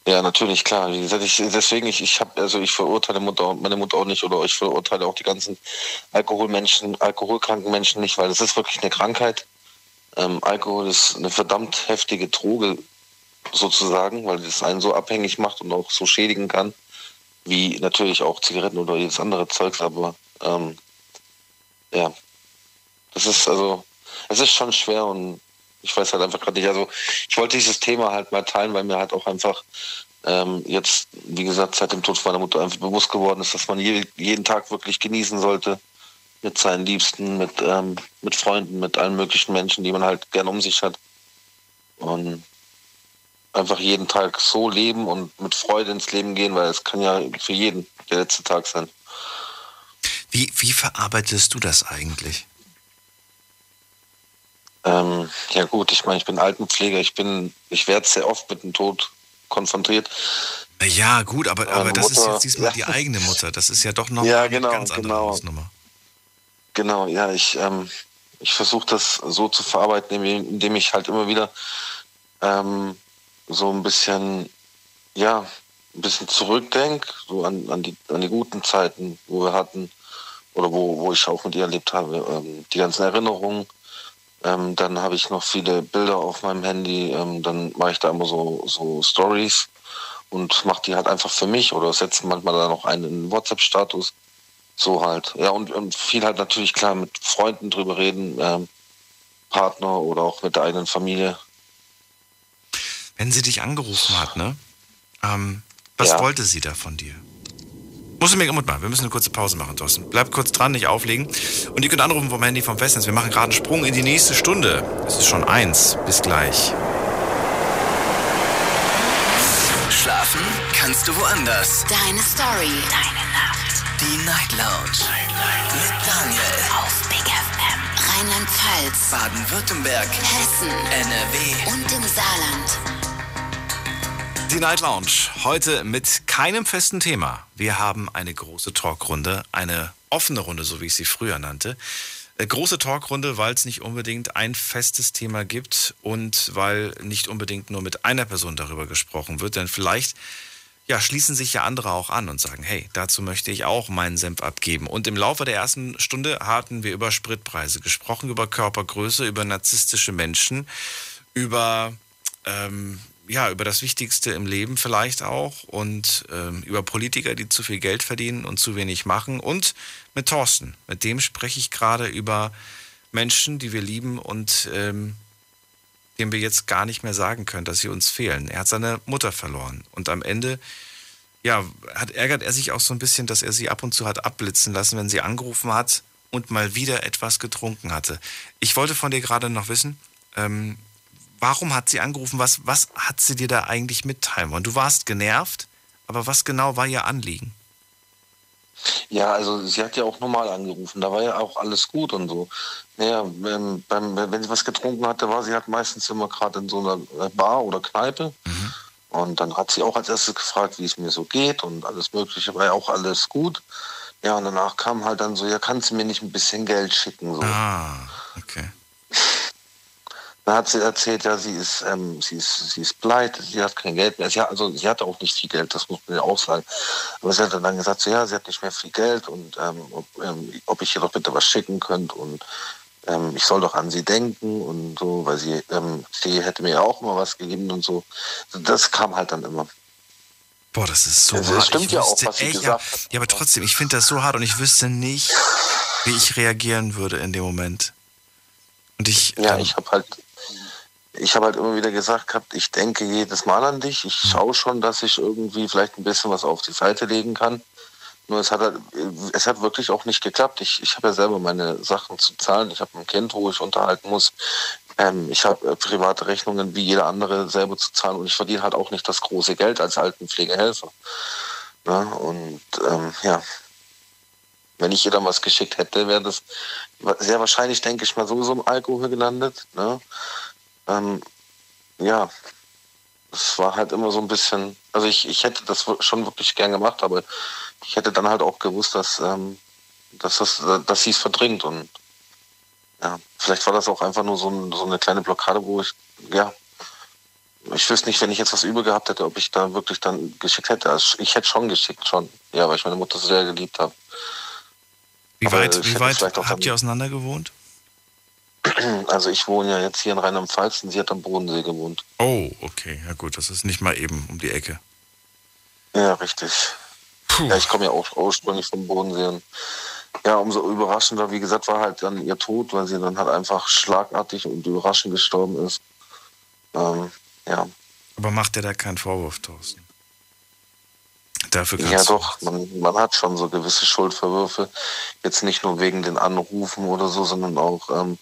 Ja, natürlich, klar. Wie gesagt, ich, deswegen, ich, ich habe, also ich verurteile Mutter, meine Mutter auch nicht oder ich verurteile auch die ganzen Alkoholmenschen, alkoholkranken Menschen nicht, weil es ist wirklich eine Krankheit. Ähm, Alkohol ist eine verdammt heftige Droge sozusagen, weil es einen so abhängig macht und auch so schädigen kann, wie natürlich auch Zigaretten oder jedes andere Zeugs. Aber ähm, ja, das ist also, es ist schon schwer und ich weiß halt einfach gerade nicht. Also ich wollte dieses Thema halt mal teilen, weil mir halt auch einfach ähm, jetzt, wie gesagt, seit dem Tod meiner Mutter einfach bewusst geworden ist, dass man je, jeden Tag wirklich genießen sollte mit seinen Liebsten, mit, ähm, mit Freunden, mit allen möglichen Menschen, die man halt gern um sich hat. Und einfach jeden Tag so leben und mit Freude ins Leben gehen, weil es kann ja für jeden der letzte Tag sein. Wie, wie verarbeitest du das eigentlich? Ähm, ja gut, ich meine, ich bin Altenpfleger, ich bin, ich werde sehr oft mit dem Tod konfrontiert. Ja, gut, aber, aber das Mutter, ist jetzt diesmal [laughs] ja. die eigene Mutter. Das ist ja doch noch ja, genau, eine ganz andere genau. Hausnummer. Genau, ja, ich, ähm, ich versuche das so zu verarbeiten, indem ich halt immer wieder ähm, so ein bisschen, ja, ein bisschen zurückdenke, so an, an, die, an die guten Zeiten, wo wir hatten, oder wo, wo ich auch mit ihr erlebt habe, ähm, die ganzen Erinnerungen. Ähm, dann habe ich noch viele Bilder auf meinem Handy, ähm, dann mache ich da immer so, so Stories und mache die halt einfach für mich oder setze manchmal dann noch einen in WhatsApp-Status. So halt. Ja, und, und viel halt natürlich klar mit Freunden drüber reden, ähm, Partner oder auch mit der eigenen Familie. Wenn sie dich angerufen hat, ne? Ähm, was ja. wollte sie da von dir? Musst du mir Mut machen. Wir müssen eine kurze Pause machen, Thorsten. Bleib kurz dran, nicht auflegen. Und ihr könnt anrufen vom Handy vom Festnetz. Wir machen gerade einen Sprung in die nächste Stunde. Es ist schon eins. Bis gleich. Schlafen kannst du woanders. Deine Story. Deine Nacht. Die Night Lounge. Night, Night. Mit Daniel. Auf Big FM. Rheinland-Pfalz. Baden-Württemberg. Hessen. NRW. Und im Saarland. Die Night Lounge. Heute mit keinem festen Thema. Wir haben eine große Talkrunde, eine offene Runde, so wie ich sie früher nannte. Äh, große Talkrunde, weil es nicht unbedingt ein festes Thema gibt und weil nicht unbedingt nur mit einer Person darüber gesprochen wird. Denn vielleicht ja, schließen sich ja andere auch an und sagen, hey, dazu möchte ich auch meinen Senf abgeben. Und im Laufe der ersten Stunde hatten wir über Spritpreise gesprochen, über Körpergröße, über narzisstische Menschen, über ähm, ja, über das Wichtigste im Leben vielleicht auch und ähm, über Politiker, die zu viel Geld verdienen und zu wenig machen und mit Thorsten. Mit dem spreche ich gerade über Menschen, die wir lieben und ähm, dem wir jetzt gar nicht mehr sagen können, dass sie uns fehlen. Er hat seine Mutter verloren und am Ende ja, hat, ärgert er sich auch so ein bisschen, dass er sie ab und zu hat abblitzen lassen, wenn sie angerufen hat und mal wieder etwas getrunken hatte. Ich wollte von dir gerade noch wissen, ähm, warum hat sie angerufen? Was, was hat sie dir da eigentlich mitteilen wollen? Du warst genervt, aber was genau war ihr Anliegen? Ja, also sie hat ja auch normal angerufen, da war ja auch alles gut und so. Naja, wenn, wenn sie was getrunken hatte, war sie halt meistens immer gerade in so einer Bar oder Kneipe. Mhm. Und dann hat sie auch als erstes gefragt, wie es mir so geht und alles Mögliche, war ja auch alles gut. Ja, und danach kam halt dann so, ja, kannst du mir nicht ein bisschen Geld schicken? So. Ah, okay. [laughs] Dann hat sie erzählt, ja, sie ist, ähm, sie ist, sie ist pleite, sie hat kein Geld mehr. Sie hat, also sie hatte auch nicht viel Geld, das muss man ja auch sagen. Aber sie hat dann gesagt, so, ja, sie hat nicht mehr viel Geld und ähm, ob, ähm, ob, ich ihr doch bitte was schicken könnte und ähm, ich soll doch an sie denken und so, weil sie, ähm, sie hätte mir ja auch immer was gegeben und so. Das kam halt dann immer. Boah, das ist so also, hart. Das stimmt ich ja auch, was ey, gesagt ja, hat. Ja, aber trotzdem, ich finde das so hart und ich wüsste nicht, wie ich reagieren würde in dem Moment. Und ich. Ja, ähm, ich habe halt ich habe halt immer wieder gesagt gehabt, ich denke jedes Mal an dich. Ich Mhm. schaue schon, dass ich irgendwie vielleicht ein bisschen was auf die Seite legen kann. Nur es hat halt, es hat wirklich auch nicht geklappt. Ich, ich habe ja selber meine Sachen zu zahlen. Ich habe ein Kind, wo ich unterhalten muss. Ähm, ich habe äh, private Rechnungen wie jeder andere selber zu zahlen und ich verdiene halt auch nicht das große Geld als Altenpflegehelfer. Ja, und ähm, ja, wenn ich ihr dann was geschickt hätte, wäre das sehr wahrscheinlich, denke ich mal, sowieso im Alkohol gelandet. Ne? Ähm, ja, es war halt immer so ein bisschen, also ich, ich hätte das schon wirklich gern gemacht, aber ich hätte dann halt auch gewusst, dass, ähm, dass, das, dass sie es verdrängt und ja, vielleicht war das auch einfach nur so, ein, so eine kleine Blockade, wo ich, ja, ich wüsste nicht, wenn ich jetzt was übel gehabt hätte, ob ich da wirklich dann geschickt hätte. Also ich hätte schon geschickt, schon. Ja, weil ich meine Mutter sehr geliebt habe. wie weit, wie weit habt ihr auseinander gewohnt? [clears throat] Also ich wohne ja jetzt hier in Rheinland-Pfalz und sie hat am Bodensee gewohnt. Oh, okay. Ja gut, das ist nicht mal eben um die Ecke. Ja, richtig. Puh. Ja, ich komme ja auch ursprünglich vom Bodensee. Und ja, umso überraschender, wie gesagt, war halt dann ihr Tod, weil sie dann halt einfach schlagartig und überraschend gestorben ist. Ähm, ja. Aber macht dir da keinen Vorwurf, Thorsten? Dafür ja, doch, man, man hat schon so gewisse Schuldverwürfe. Jetzt nicht nur wegen den Anrufen oder so, sondern auch, ähm,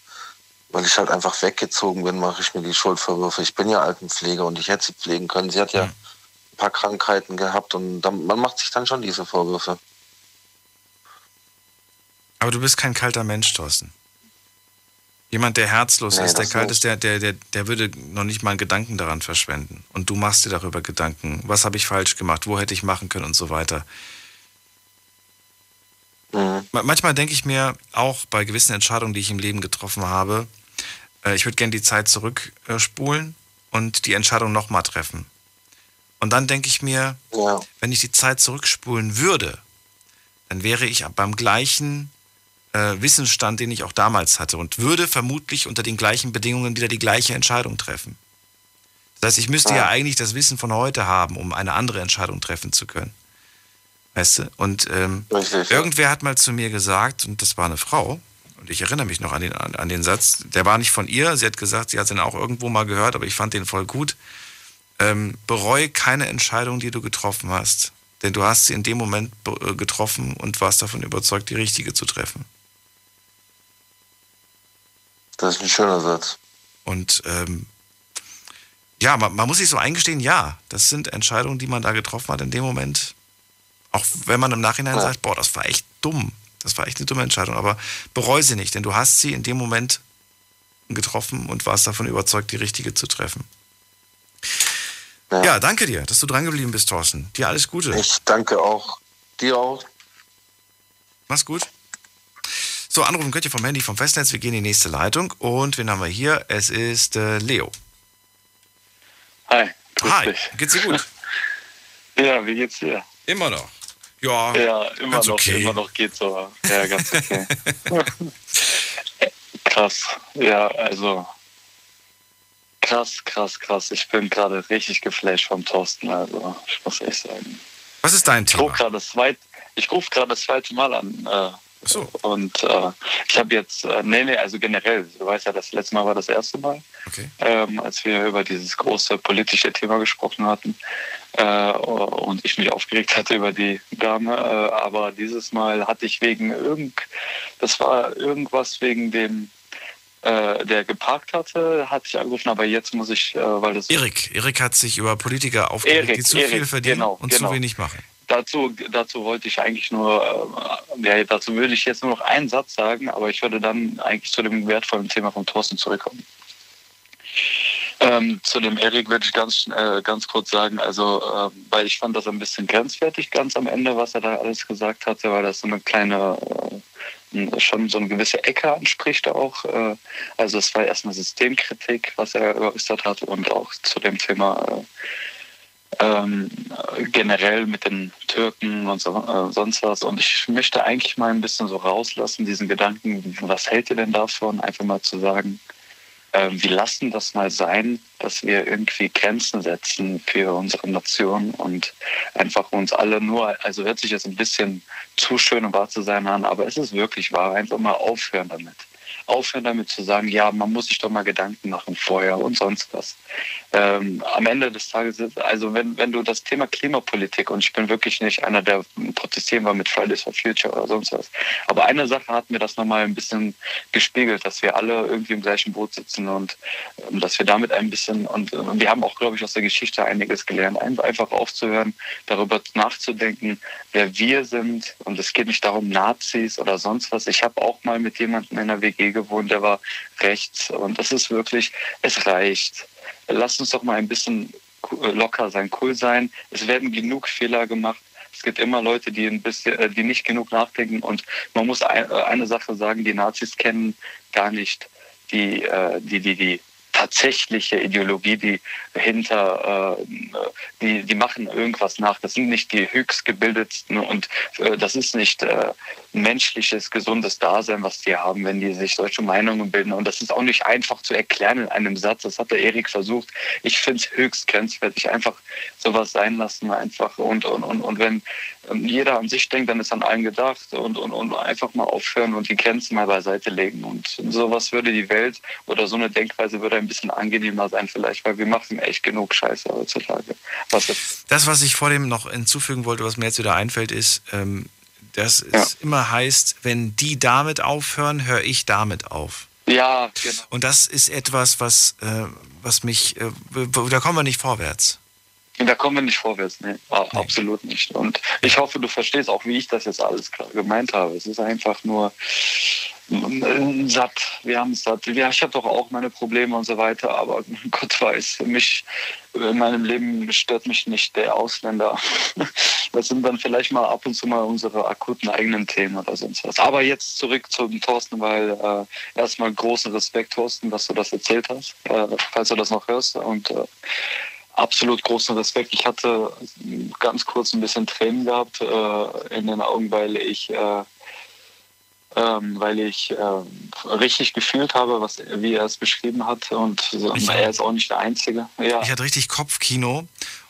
weil ich halt einfach weggezogen bin, mache ich mir die Schuldverwürfe. Ich bin ja Altenpfleger und ich hätte sie pflegen können. Sie hat ja ein paar Krankheiten gehabt und dann, man macht sich dann schon diese Vorwürfe. Aber du bist kein kalter Mensch, Thorsten. Jemand, der herzlos Nee, ist, der kalt nicht. ist, der, der, der, der würde noch nicht mal einen Gedanken daran verschwenden. Und du machst dir darüber Gedanken. Was habe ich falsch gemacht? Wo hätte ich machen können und so weiter. Mhm. Ma- Manchmal denke ich mir auch bei gewissen Entscheidungen, die ich im Leben getroffen habe, äh, ich würde gerne die Zeit zurückspulen und die Entscheidung nochmal treffen. Und dann denke ich mir, Ja. wenn ich die Zeit zurückspulen würde, dann wäre ich beim gleichen äh, Wissensstand, den ich auch damals hatte und würde vermutlich unter den gleichen Bedingungen wieder die gleiche Entscheidung treffen. Das heißt, ich müsste ja. ja eigentlich das Wissen von heute haben, um eine andere Entscheidung treffen zu können. Weißt du? Und ähm, Richtig, irgendwer hat mal zu mir gesagt, und das war eine Frau, und ich erinnere mich noch an den, an, an den Satz, der war nicht von ihr, sie hat gesagt, sie hat den auch irgendwo mal gehört, aber ich fand den voll gut. Ähm, bereue keine Entscheidung, die du getroffen hast. Denn du hast sie in dem Moment äh, getroffen und warst davon überzeugt, die richtige zu treffen. Das ist ein schöner Satz. Und ähm, ja, man, man, muss sich so eingestehen, ja, das sind Entscheidungen, die man da getroffen hat in dem Moment. Auch wenn man im Nachhinein ja. sagt, boah, das war echt dumm. Das war echt eine dumme Entscheidung. Aber bereue sie nicht, denn du hast sie in dem Moment getroffen und warst davon überzeugt, die richtige zu treffen. Ja, ja danke dir, dass du dran geblieben bist, Thorsten. Dir alles Gute. Ich danke auch. Dir auch. Mach's gut. So, anrufen könnt ihr vom Handy vom Festnetz. Wir gehen in die nächste Leitung. Und wen haben wir hier? Es ist äh, Leo. Hi. Hi. Dich. Geht's dir gut? [laughs] ja, wie geht's dir? Immer noch. Ja, ja immer noch. Okay. Immer noch geht's so. Ja, ganz okay. [laughs] krass. Ja, also krass, krass, krass. Ich bin gerade richtig geflasht vom Thorsten. Also, ich muss echt sagen. Was ist dein Thema? Ich rufe gerade das zweite Mal an. So. Und äh, ich habe jetzt, äh, nee, nee, also generell, du weißt ja, das letzte Mal war das erste Mal, okay. ähm, als wir über dieses große politische Thema gesprochen hatten äh, und ich mich aufgeregt hatte über die Dame. Äh, aber dieses Mal hatte ich wegen irgend, das war irgendwas wegen dem äh, der geparkt hatte, hatte ich angerufen, aber jetzt muss ich, äh, weil das. Erik, Erik hat sich über Politiker aufgeregt, Erik, die zu Erik, viel verdienen genau, und genau. zu wenig machen dazu, dazu wollte ich eigentlich nur, äh, ja, dazu würde ich jetzt nur noch einen Satz sagen, aber ich würde dann eigentlich zu dem wertvollen Thema von Thorsten zurückkommen. Ähm, zu dem Erik würde ich ganz, äh, ganz kurz sagen, also, äh, weil ich fand das ein bisschen grenzwertig ganz am Ende, was er da alles gesagt hatte, weil das so eine kleine, äh, schon so eine gewisse Ecke anspricht auch. Äh, also es war erstmal Systemkritik, was er geäußert hat und auch zu dem Thema äh, ähm, generell mit den Türken und so, äh, sonst was. Und ich möchte eigentlich mal ein bisschen so rauslassen, diesen Gedanken, was hält ihr denn davon, einfach mal zu sagen, äh, wir lassen das mal sein, dass wir irgendwie Grenzen setzen für unsere Nation und einfach uns alle nur, also hört sich jetzt ein bisschen zu schön und wahr zu sein an, aber es ist wirklich wahr, einfach mal aufhören damit aufhören damit zu sagen, ja, man muss sich doch mal Gedanken machen vorher und sonst was. Ähm, am Ende des Tages, also wenn, wenn du das Thema Klimapolitik, und ich bin wirklich nicht einer, der protestieren war mit Fridays for Future oder sonst was, aber eine Sache hat mir das nochmal ein bisschen gespiegelt, dass wir alle irgendwie im gleichen Boot sitzen und ähm, dass wir damit ein bisschen, und, und wir haben auch, glaube ich, aus der Geschichte einiges gelernt, einfach aufzuhören, darüber nachzudenken, wer wir sind. Und es geht nicht darum, Nazis oder sonst was. Ich habe auch mal mit jemandem in der WG gewohnt, der war rechts. Und das ist wirklich, es reicht. Lass uns doch mal ein bisschen locker sein, cool sein. Es werden genug Fehler gemacht. Es gibt immer Leute, die ein bisschen, äh, die nicht genug nachdenken. Und man muss äh, eine Sache sagen: Die Nazis kennen gar nicht die, äh, die, die, die tatsächliche Ideologie, die hinter, äh, die, die machen irgendwas nach. Das sind nicht die höchstgebildetsten und äh, das ist nicht äh, menschliches, gesundes Dasein, was die haben, wenn die sich solche Meinungen bilden. Und das ist auch nicht einfach zu erklären in einem Satz. Das hat der Erik versucht. Ich finde es höchst grenzwertig. Einfach sowas sein lassen, einfach. Und, und, und, und wenn jeder an sich denkt, dann ist an allen gedacht und, und, und einfach mal aufhören und die Grenzen mal beiseite legen. Und sowas würde die Welt oder so eine Denkweise würde ein bisschen angenehmer sein vielleicht, weil wir machen echt genug Scheiße heutzutage. Was das, was ich vor dem noch hinzufügen wollte, was mir jetzt wieder einfällt, ist, ähm, dass ja. es immer heißt, wenn die damit aufhören, höre ich damit auf. Ja, genau. Und das ist etwas, was, äh, was mich, äh, da kommen wir nicht vorwärts. Da kommen wir nicht vorwärts, nee, nee, absolut nicht. Und ich hoffe, du verstehst auch, wie ich das jetzt alles gemeint habe. Es ist einfach nur äh, satt. Wir haben es satt. Ja, ich habe doch auch meine Probleme und so weiter, aber [laughs] Gott weiß, mich in meinem Leben stört mich nicht der Ausländer. [laughs] Das sind dann vielleicht mal ab und zu mal unsere akuten eigenen Themen oder sonst was. Aber jetzt zurück zum Thorsten, weil äh, erstmal großen Respekt, Thorsten, dass du das erzählt hast, äh, falls du das noch hörst. Und äh, absolut großen Respekt. Ich hatte ganz kurz ein bisschen Tränen gehabt äh, in den Augen, weil ich äh, ähm, weil ich äh, richtig gefühlt habe, was, wie er es beschrieben hat. Und so, er ist auch nicht der Einzige. Ja. Ich hatte richtig Kopfkino.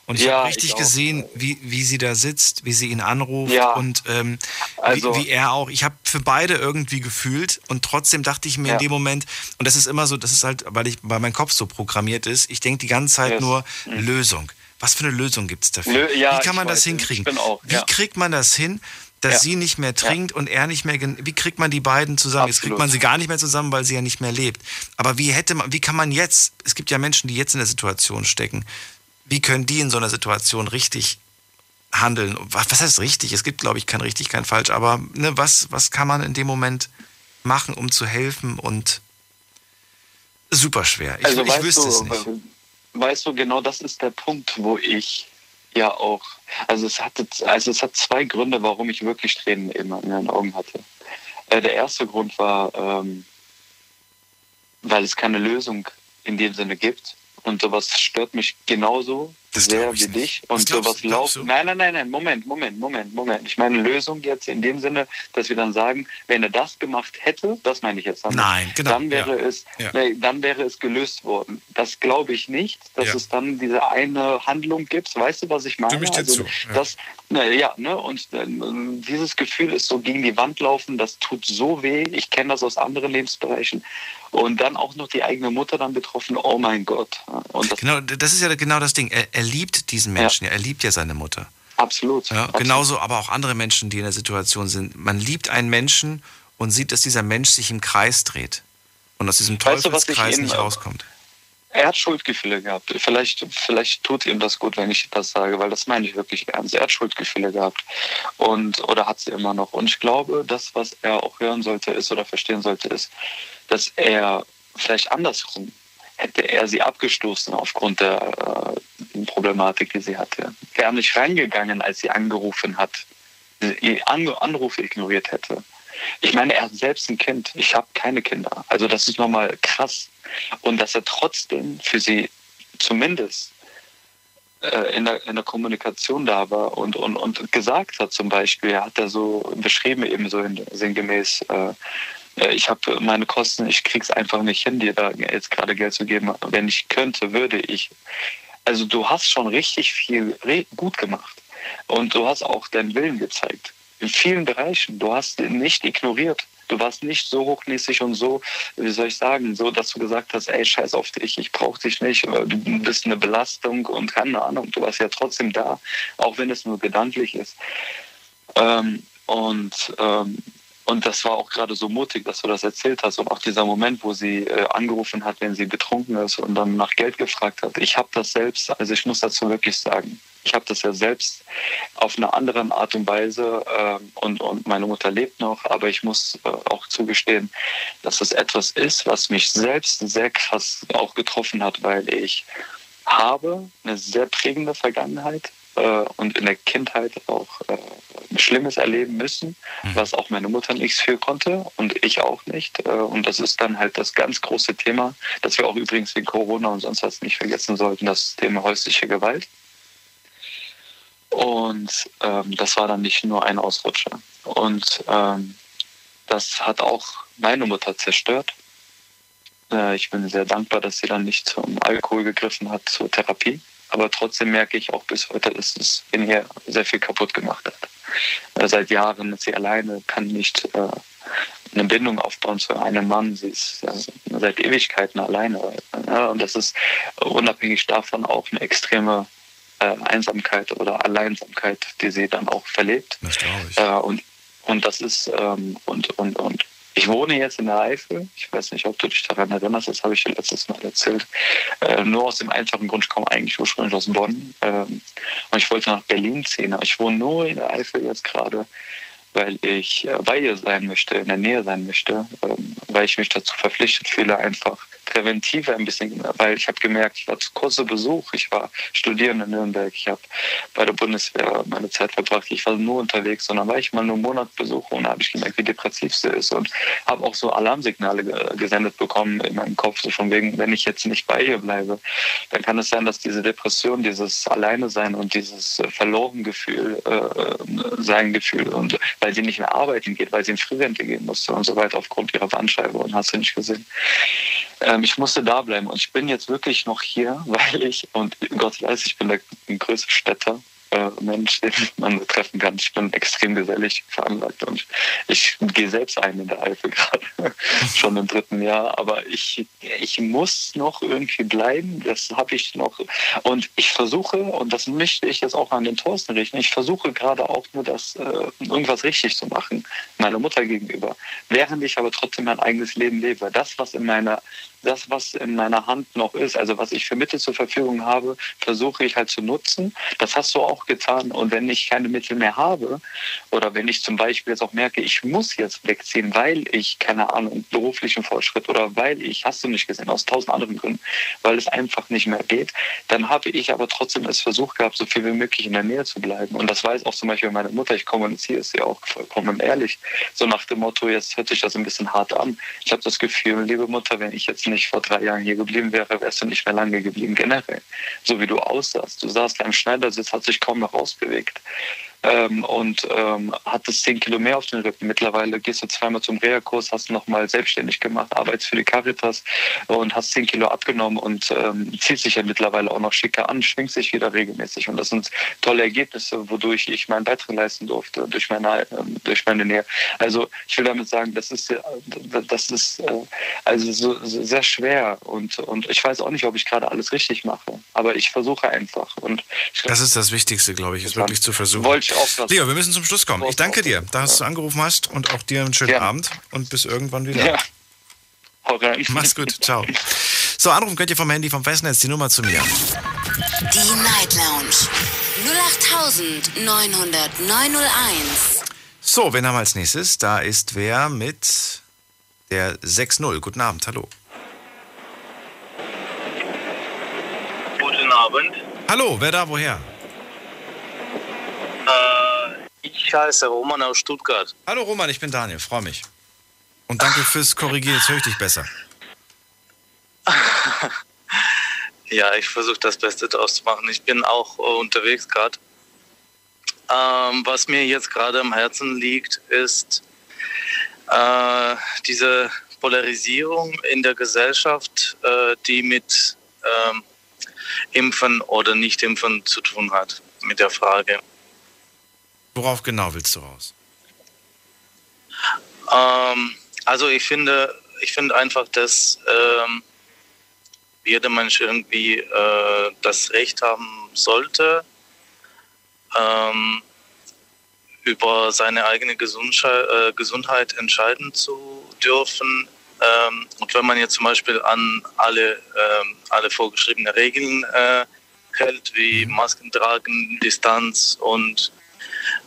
Und ich Ja, habe richtig ich gesehen, wie, wie sie da sitzt, wie sie ihn anruft Ja. und ähm, Also- wie, wie er auch. Ich habe für beide irgendwie gefühlt und trotzdem dachte ich mir in Ja. dem Moment, und das ist immer so, das ist halt, weil ich, weil mein Kopf so programmiert ist, ich denke die ganze Zeit Yes. nur Lösung. Was für eine Lösung gibt es dafür? Lö- ja, wie kann man das hinkriegen? auch, wie kriegt man das hin, dass sie nicht mehr trinkt und er nicht mehr, wie kriegt man die beiden zusammen? Jetzt kriegt Absolut. man sie gar nicht mehr zusammen, weil sie ja nicht mehr lebt. Aber wie hätte man, wie kann man jetzt, es gibt ja Menschen, die jetzt in der Situation stecken, wie können die in so einer Situation richtig handeln? Was, heißt richtig? Es gibt, glaube ich, kein richtig, kein falsch, aber ne, was, was kann man in dem Moment machen, um zu helfen und super schwer. Ich, also ich weißt wüsste du, es nicht. Weißt du, genau das ist der Punkt, wo ich ja auch, also es hatte, also es hat zwei Gründe, warum ich wirklich Tränen immer in den Augen hatte. Äh, der erste Grund war, ähm, weil es keine Lösung in dem Sinne gibt. Und sowas stört mich genauso Das sehr. Was Und glaubst sowas du? Läuft. du? Nein, nein, nein, nein, Moment, Moment, Moment, Moment. Ich meine Lösung jetzt in dem Sinne, dass wir dann sagen, wenn er das gemacht hätte, das meine ich jetzt damit, Nein, genau, dann wäre ja. es, Ja. nee, dann wäre es gelöst worden. Das glaube ich nicht, dass Ja. es dann diese eine Handlung gibt. Weißt du, was ich meine? Stimme ich dir also, zu, ja. Das, na, ja, ne? Und ähm, dieses Gefühl ist so gegen die Wand laufen, das tut so weh. Ich kenne das aus anderen Lebensbereichen. Und dann auch noch die eigene Mutter dann betroffen. Oh mein Gott. Das Genau, das ist ja genau das Ding. Er, er liebt diesen Menschen, ja. er liebt ja seine Mutter. absolut. Ja, absolut. genauso aber auch andere Menschen, die in der Situation sind. Man liebt einen Menschen und sieht, dass dieser Mensch sich im Kreis dreht und aus diesem Weißt du, Teufelskreis nicht äh, rauskommt. Er hat Schuldgefühle gehabt. Vielleicht, vielleicht tut ihm das gut, wenn ich das sage, weil das meine ich wirklich ernst. Er hat Schuldgefühle gehabt und oder hat sie immer noch. Und ich glaube, das, was er auch hören sollte, ist oder verstehen sollte, ist, dass er vielleicht andersrum hätte er sie abgestoßen aufgrund der äh, Problematik, die sie hatte. Wäre nicht reingegangen, als sie angerufen hat, ihr An Anrufe ignoriert hätte. Ich meine, er hat selbst ein Kind. Ich habe keine Kinder. Also das ist nochmal krass. Und dass er trotzdem für sie zumindest äh, in, der, in der Kommunikation da war und, und, und gesagt hat zum Beispiel, hat er so beschrieben eben so in, sinngemäß, äh, ich habe meine Kosten, ich krieg's einfach nicht hin, dir da jetzt gerade Geld zu geben. Wenn ich könnte, würde ich. Also du hast schon richtig viel gut gemacht. Und du hast auch deinen Willen gezeigt. In vielen Bereichen. Du hast nicht ignoriert. Du warst nicht so hochnäsig und so, wie soll ich sagen, so, dass du gesagt hast, ey, scheiß auf dich, ich brauche dich nicht, du bist eine Belastung und keine Ahnung. Du warst ja trotzdem da, auch wenn es nur gedanklich ist. Ähm, und ähm, und das war auch gerade so mutig, dass du das erzählt hast. Und auch dieser Moment, wo sie äh, angerufen hat, wenn sie betrunken ist und dann nach Geld gefragt hat. Ich habe das selbst, also ich muss dazu wirklich sagen, ich habe das ja selbst auf eine andere Art und Weise äh, und, und meine Mutter lebt noch, aber ich muss äh, auch zugestehen, dass es etwas ist, was mich selbst sehr krass auch getroffen hat, weil ich habe eine sehr prägende Vergangenheit äh, und in der Kindheit auch äh, Schlimmes erleben müssen, was auch meine Mutter nichts für konnte und ich auch nicht. Äh, und das ist dann halt das ganz große Thema, das wir auch übrigens wegen Corona und sonst was nicht vergessen sollten, das Thema häusliche Gewalt. Und ähm, das war dann nicht nur ein Ausrutscher. Und ähm, das hat auch meine Mutter zerstört. Äh, ich bin sehr dankbar, dass sie dann nicht zum Alkohol gegriffen hat, zur Therapie. Aber trotzdem merke ich auch bis heute, dass es in ihr sehr viel kaputt gemacht hat. Äh, seit Jahren ist sie alleine, kann nicht äh, eine Bindung aufbauen zu einem Mann. Sie ist äh, seit Ewigkeiten alleine. Und das ist unabhängig davon auch eine extreme äh, Einsamkeit oder Alleinsamkeit, die sie dann auch verlebt. Das glaube ich. Und, und das ist, ähm, und, und, und ich wohne jetzt in der Eifel. Ich weiß nicht, ob du dich daran erinnerst, das habe ich dir letztes Mal erzählt. Äh, nur aus dem einfachen Grund, ich komme eigentlich ursprünglich aus Bonn. Ähm, und ich wollte nach Berlin ziehen. Aber ich wohne nur in der Eifel jetzt gerade, weil ich äh, bei ihr sein möchte, in der Nähe sein möchte, ähm, weil ich mich dazu verpflichtet fühle, einfach Präventive ein bisschen, weil ich habe gemerkt, ich war zu kurzer Besuch, ich war studieren in Nürnberg, ich habe bei der Bundeswehr meine Zeit verbracht, ich war nur unterwegs, sondern war ich mal nur einen Monat besuche und habe ich gemerkt, wie depressiv sie ist und habe auch so Alarmsignale gesendet bekommen in meinem Kopf, so von wegen, wenn ich jetzt nicht bei ihr bleibe, dann kann es sein, dass diese Depression, dieses Alleine sein und dieses äh, verloren Gefühl, äh, äh, sein Gefühl und weil sie nicht mehr arbeiten geht, weil sie in Frührente gehen musste und so weiter aufgrund ihrer Bandscheibe und hast du nicht gesehen. Ähm, ich musste da bleiben und ich bin jetzt wirklich noch hier, [laughs] weil ich, und Gott weiß, ich bin der größte Städter Mensch, den man treffen kann. Ich bin extrem gesellig veranlagt und ich gehe selbst ein in der Eifel [laughs] gerade, schon im dritten Jahr. Aber ich, ich muss noch irgendwie bleiben, das habe ich noch. Und ich versuche, und das möchte ich jetzt auch an den Thorsten richten, ich versuche gerade auch nur das, äh, irgendwas richtig zu machen, meiner Mutter gegenüber, während ich aber trotzdem mein eigenes Leben lebe. Das, was in meiner das, was in meiner Hand noch ist, also was ich für Mittel zur Verfügung habe, versuche ich halt zu nutzen. Das hast du auch getan. Und wenn ich keine Mittel mehr habe oder wenn ich zum Beispiel jetzt auch merke, ich muss jetzt wegziehen, weil ich, keine Ahnung, beruflichen Fortschritt oder weil ich, hast du nicht gesehen, aus tausend anderen Gründen, weil es einfach nicht mehr geht, dann habe ich aber trotzdem es versucht gehabt, so viel wie möglich in der Nähe zu bleiben. Und das weiß auch zum Beispiel meine Mutter, ich kommuniziere es ja auch vollkommen ehrlich. So nach dem Motto, jetzt hört sich das ein bisschen hart an. Ich habe das Gefühl, liebe Mutter, wenn ich jetzt nicht nicht vor drei Jahren hier geblieben wäre, wärst du nicht mehr lange geblieben generell. So wie du aussahst. Du saßt am Schneidersitz, hat sich kaum noch rausbewegt ähm, und ähm, hattest zehn Kilo mehr auf den Rücken. Mittlerweile gehst du zweimal zum Reha-Kurs, hast nochmal selbstständig gemacht, arbeitest für die Caritas und hast zehn Kilo abgenommen und ähm, ziehst sich ja mittlerweile auch noch schicker an, schwingt sich wieder regelmäßig. Und das sind tolle Ergebnisse, wodurch ich meinen Beitrag leisten durfte, durch meine, ähm, durch meine Nähe. Also ich will damit sagen, das ist, das ist äh, also so, so sehr schwer und, und ich weiß auch nicht, ob ich gerade alles richtig mache, aber ich versuche einfach. Und das ist das Wichtigste, glaube ich, ist wirklich zu versuchen. Wollte auch Leo, wir müssen zum Schluss kommen. Ich danke dir, dass du angerufen hast und auch dir einen schönen ja. Abend und bis irgendwann wieder. Ja. Okay. Mach's gut, ciao. So, anrufen könnt ihr vom Handy vom Festnetz die Nummer zu mir. Die Night Lounge 0890901. So, wen haben wir als nächstes? Da ist wer mit der 6-0. Guten Abend, hallo. Guten Abend. Hallo, wer da, woher? Äh, ich heiße Roman aus Stuttgart. Hallo Roman, ich bin Daniel, freue mich. Und danke fürs Korrigieren, jetzt höre ich dich besser. [laughs] ja, ich versuche das Beste draus zu machen. Ich bin auch äh, unterwegs gerade. Ähm, was mir jetzt gerade am Herzen liegt, ist äh, diese Polarisierung in der Gesellschaft, äh, die mit ähm, Impfen oder Nicht-Impfen zu tun hat, mit der Frage. Worauf genau willst du raus? Ähm, also ich finde, ich finde einfach, dass ähm, jeder Mensch irgendwie äh, das Recht haben sollte, ähm, über seine eigene Gesundheit, äh, Gesundheit entscheiden zu dürfen. Ähm, und wenn man jetzt zum Beispiel an alle, ähm, alle vorgeschriebene Regeln äh, hält, wie mhm. Masken tragen, Distanz und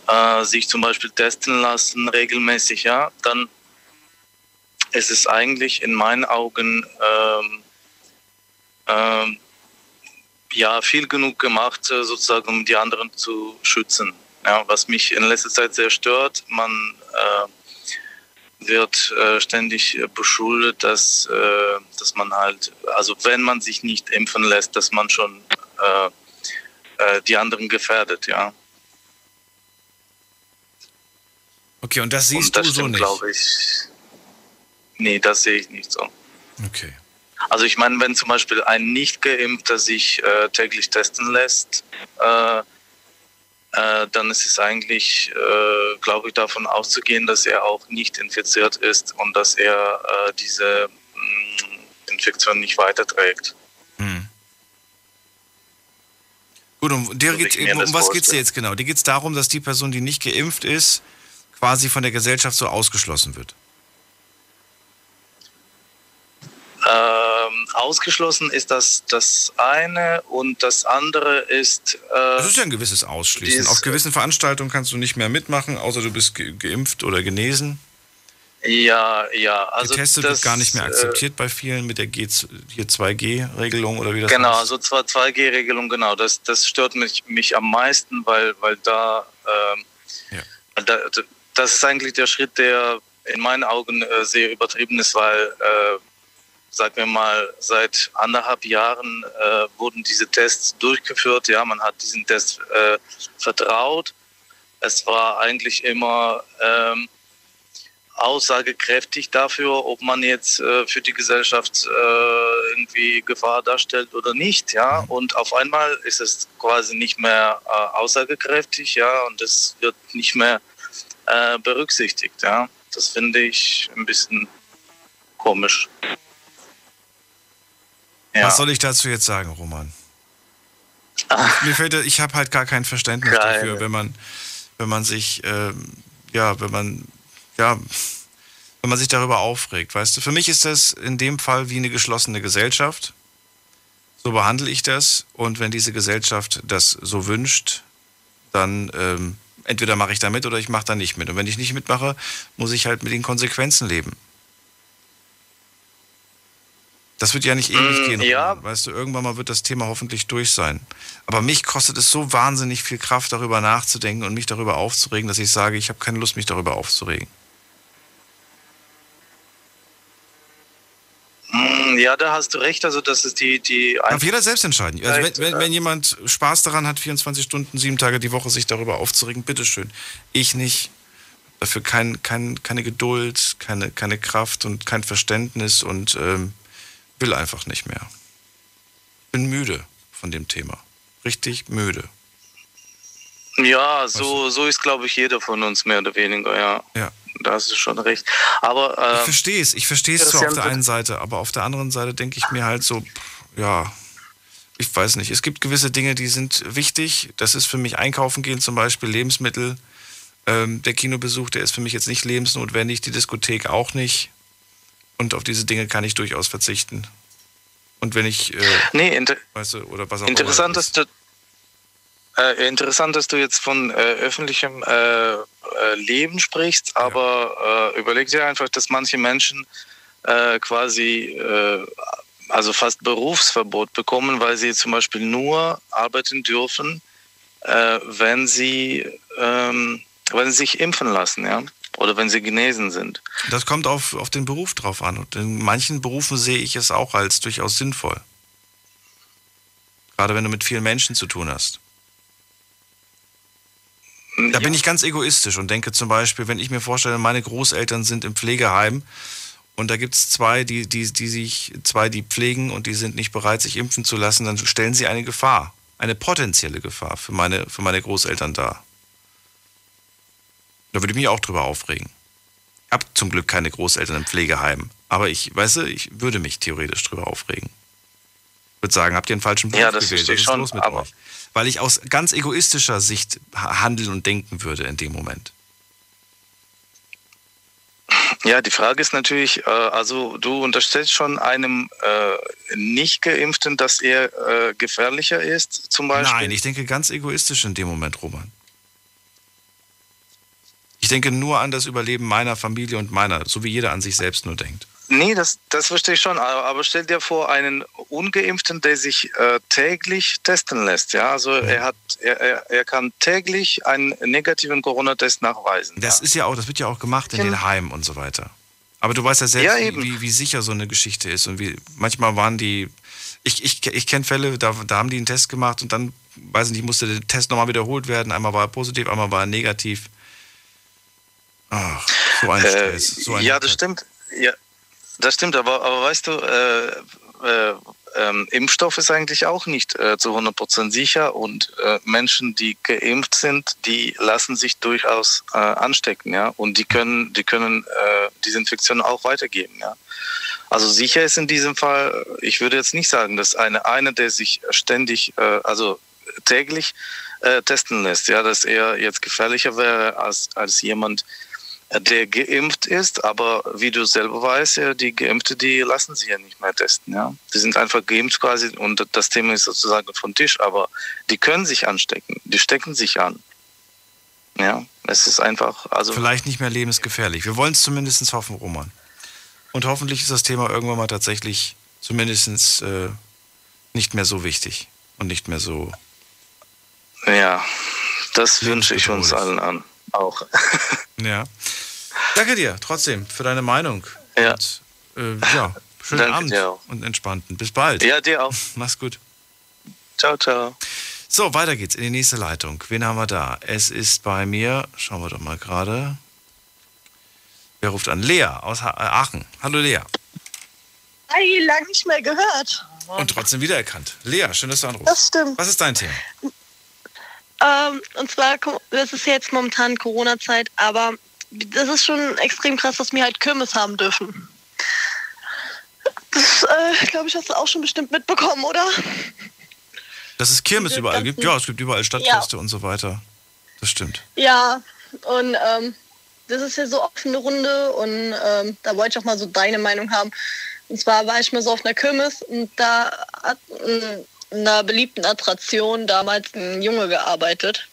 äh, sich zum Beispiel testen lassen regelmäßig, ja, dann ist es eigentlich in meinen Augen ähm, ähm, ja viel genug gemacht, äh, sozusagen, um die anderen zu schützen. Ja, was mich in letzter Zeit sehr stört, man äh, wird äh, ständig beschuldet, dass, äh, dass man halt, also wenn man sich nicht impfen lässt, dass man schon äh, die anderen gefährdet, ja. Okay, und das siehst und das du stimmt, so nicht? glaube ich. Nee, das sehe ich nicht so. Okay. Also ich meine, wenn zum Beispiel ein Nicht-Geimpfter sich äh, täglich testen lässt, äh, äh, dann ist es eigentlich, äh, glaube ich, davon auszugehen, dass er auch nicht infiziert ist und dass er äh, diese mh, mm, Infektion nicht weiterträgt. Hm. Gut, um, dir geht's, um was geht es dir jetzt genau? Dir geht es darum, dass die Person, die nicht geimpft ist, quasi von der Gesellschaft so ausgeschlossen wird? Ähm, ausgeschlossen ist das das eine und das andere ist. Äh, das ist ja ein gewisses Ausschließen. Auf gewissen Veranstaltungen kannst du nicht mehr mitmachen, außer du bist ge geimpft oder genesen. Ja, ja. Also Getestet das, wird gar nicht mehr äh, akzeptiert bei vielen mit der G hier 2G-Regelung oder wie das Genau, heißt. so 2G-Regelung, genau. Das, das stört mich, mich am meisten, weil, weil da, ähm, da, das ist eigentlich der Schritt, der in meinen Augen äh, sehr übertrieben ist, weil, äh, sagen wir mal, seit anderthalb Jahren äh, wurden diese Tests durchgeführt. Ja, man hat diesen Test äh, vertraut. Es war eigentlich immer ähm, aussagekräftig dafür, ob man jetzt äh, für die Gesellschaft äh, irgendwie Gefahr darstellt oder nicht, ja. Und auf einmal ist es quasi nicht mehr aussagekräftig, ja, und es wird nicht mehr äh, berücksichtigt, ja. Das finde ich ein bisschen komisch. Ja. Was soll ich dazu jetzt sagen, Roman? Mir fällt, ich habe halt gar kein Verständnis Geil. dafür, wenn man, wenn man sich, ähm, ja, wenn man, ja, wenn man sich darüber aufregt, weißt du. Für mich ist das in dem Fall wie eine geschlossene Gesellschaft. So behandle ich das. Und wenn diese Gesellschaft das so wünscht, dann ähm, entweder mache ich da mit oder ich mache da nicht mit. Und wenn ich nicht mitmache, muss ich halt mit den Konsequenzen leben. Das wird ja nicht ewig Mm, gehen. ja. Weißt du, irgendwann mal wird das Thema hoffentlich durch sein. Aber mich kostet es so wahnsinnig viel Kraft, darüber nachzudenken und mich darüber aufzuregen, dass ich sage, ich habe keine Lust, mich darüber aufzuregen. Ja, da hast du recht. Also das ist die die Darf jeder selbst entscheiden. Also wenn, Vielleicht, wenn, äh, wenn jemand Spaß daran hat, 24 Stunden, sieben Tage die Woche sich darüber aufzuregen, bitteschön. Ich nicht. Dafür kein, kein, keine Geduld, keine, keine Kraft und kein Verständnis und ähm, will einfach nicht mehr. Bin müde von dem Thema. Richtig müde. Ja, so, so ist, glaube ich, jeder von uns mehr oder weniger, ja. Ja. Da hast du schon recht. Aber ähm, Ich verstehe es, ich verstehe es zwar auf der einen Seite, aber auf der anderen Seite denke ich mir halt so, ja, ich weiß nicht. Es gibt gewisse Dinge, die sind wichtig. Das ist für mich Einkaufen gehen, zum Beispiel Lebensmittel. Ähm, der Kinobesuch, der ist für mich jetzt nicht lebensnotwendig, die Diskothek auch nicht. Und auf diese Dinge kann ich durchaus verzichten. Und wenn ich, äh, nee, inter weißt du, oder was auch interessant ist, äh, interessant, dass du jetzt von äh, öffentlichem äh, äh, Leben sprichst, aber äh, überleg dir einfach, dass manche Menschen äh, quasi also fast Berufsverbot bekommen, weil sie zum Beispiel nur arbeiten dürfen, wenn sie ähm, wenn sie sich impfen lassen, ja, oder wenn sie genesen sind. Das kommt auf, auf den Beruf drauf an. Und in manchen Berufen sehe ich es auch als durchaus sinnvoll. Gerade wenn du mit vielen Menschen zu tun hast. Da bin ich ganz egoistisch und denke zum Beispiel, wenn ich mir vorstelle, meine Großeltern sind im Pflegeheim und da gibt es zwei, die, die, die sich, zwei, die pflegen und die sind nicht bereit, sich impfen zu lassen, dann stellen sie eine Gefahr, eine potenzielle Gefahr für meine, für meine Großeltern dar. Da würde ich mich auch drüber aufregen. Ich habe zum Glück keine Großeltern im Pflegeheim. Aber ich, weißt du, ich würde mich theoretisch drüber aufregen. Ich würde sagen, habt ihr einen falschen Beruf Ja, das gewählt? Was ist schon, los mit aber- euch? Weil ich aus ganz egoistischer Sicht ha- handeln und denken würde in dem Moment. Ja, die Frage ist natürlich, äh, also du unterstellst schon einem äh, nicht geimpften, dass er äh, gefährlicher ist, zum Beispiel. Nein, ich denke ganz egoistisch in dem Moment, Roman. Ich denke nur an das Überleben meiner Familie und meiner, so wie jeder an sich selbst nur denkt. Nee, das, das verstehe ich schon. Aber, stell dir vor, einen Ungeimpften, der sich äh, täglich testen lässt. Ja, also er hat, er, er, kann täglich einen negativen Corona-Test nachweisen. Das ist ja auch, das wird ja auch gemacht in Ja. den Heimen und so weiter. Aber du weißt ja selbst, Ja, wie, wie, sicher so eine Geschichte ist. Und wie manchmal waren die. Ich, ich, ich kenne Fälle, da, da haben die einen Test gemacht und dann, weiß ich nicht, musste der Test nochmal wiederholt werden. Einmal war er positiv, einmal war er negativ. Ach, so ein Äh, Stress. So ein ja, das stimmt. Ja, das stimmt. Aber, aber weißt du, äh, äh, ähm, Impfstoff ist eigentlich auch nicht äh, zu 100% sicher und äh, Menschen, die geimpft sind, die lassen sich durchaus äh, anstecken, ja, und die können, die können äh, diese Infektion auch weitergeben, ja. Also sicher ist in diesem Fall, ich würde jetzt nicht sagen, dass eine, eine der sich ständig, äh, also täglich äh, testen lässt, ja, dass er jetzt gefährlicher wäre als, als jemand, äh, der geimpft ist, aber wie du selber weißt, die Geimpfte, die lassen sich ja nicht mehr testen, ja. Die sind einfach geimpft quasi und das Thema ist sozusagen vom Tisch, aber die können sich anstecken, die stecken sich an. Ja, es ist einfach, also. Vielleicht nicht mehr lebensgefährlich. Wir wollen es zumindest hoffen, Roman. Und hoffentlich ist das Thema irgendwann mal tatsächlich zumindest äh, nicht mehr so wichtig und nicht mehr so. Ja, das wünsche ich uns allen an. Auch. [laughs] ja. Danke dir trotzdem für deine Meinung. Ja. Und, äh, ja, schönen Danke Abend dir auch. und entspannten. Bis bald. Ja, dir auch. [laughs] Mach's gut. Ciao, ciao. So, weiter geht's in die nächste Leitung. Wen haben wir da? Es ist bei mir, schauen wir doch mal gerade. Wer ruft an? Lea aus Ha- äh, Aachen. Hallo Lea. Hi, lang nicht mehr gehört. Und trotzdem wiedererkannt. Lea, schön, dass du anrufst. Das stimmt. Was ist dein Thema? Ähm, und zwar, das ist jetzt momentan Corona-Zeit, aber das ist schon extrem krass, dass wir halt Kirmes haben dürfen. Das, äh, glaube ich, hast du auch schon bestimmt mitbekommen, oder? Dass es Kirmes Diese überall gibt? Ja, es gibt überall Stadtfeste und so weiter. Das stimmt. Ja, und ähm, das ist ja so offene Runde und ähm, da wollte ich auch mal so deine Meinung haben. Und zwar war ich mal so auf einer Kirmes und da hat in einer beliebten Attraktion damals ein Junge gearbeitet.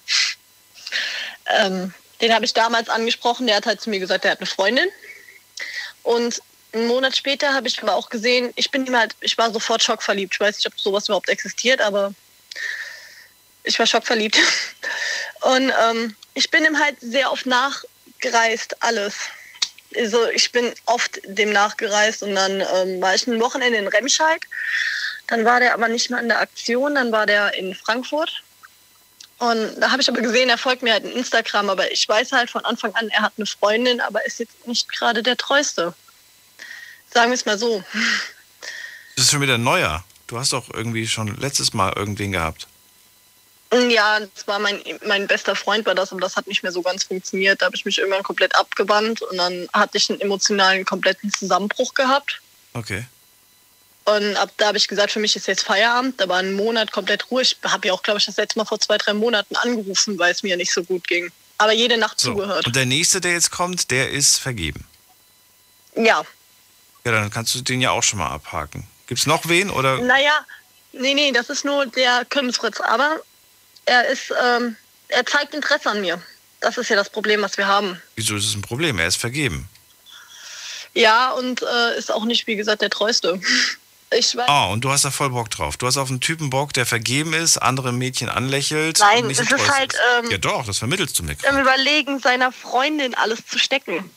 Ähm, den habe ich damals angesprochen, der hat halt zu mir gesagt, der hat eine Freundin. Und einen Monat später habe ich aber auch gesehen, ich bin ihm halt, ich war sofort schockverliebt. Ich weiß nicht, ob sowas überhaupt existiert, aber ich war schockverliebt. [laughs] Und ähm, ich bin ihm halt sehr oft nachgereist, alles. Also ich bin oft dem nachgereist und dann ähm, war ich ein Wochenende in Remscheid. Dann war der aber nicht mehr in der Aktion, dann war der in Frankfurt. Und da habe ich aber gesehen, er folgt mir halt in Instagram, aber ich weiß halt von Anfang an, er hat eine Freundin, aber ist jetzt nicht gerade der Treueste. Sagen wir es mal so. Das ist schon wieder ein neuer. Du hast doch irgendwie schon letztes Mal irgendwen gehabt. Ja, das war mein, mein bester Freund war das, aber das hat nicht mehr so ganz funktioniert. Da habe ich mich irgendwann komplett abgewandt und dann hatte ich einen emotionalen kompletten Zusammenbruch gehabt. Okay. Und ab da habe ich gesagt, für mich ist jetzt Feierabend. Da war ein Monat komplett Ruhe. Ich habe ja auch, glaube ich, das letzte Mal vor zwei, drei Monaten angerufen, weil es mir nicht so gut ging. Aber jede Nacht So. zugehört. Und der nächste, der jetzt kommt, der ist vergeben. Ja. Ja, dann kannst du den ja auch schon mal abhaken. Gibt's noch wen oder? Naja, nee, nee, das ist nur der Kümmelsfritz. Aber er ist, ähm, er zeigt Interesse an mir. Das ist ja das Problem, was wir haben. Wieso ist es ein Problem? Er ist vergeben. Ja, und äh, ist auch nicht, wie gesagt, der Treueste. [laughs] Ich weiß. Ah, und du hast da voll Bock drauf. Du hast auf einen Typen Bock, der vergeben ist, andere Mädchen anlächelt. Nein, es so ist halt, ähm, ja doch, das vermittelst du mir. am Überlegen, seiner Freundin alles zu stecken.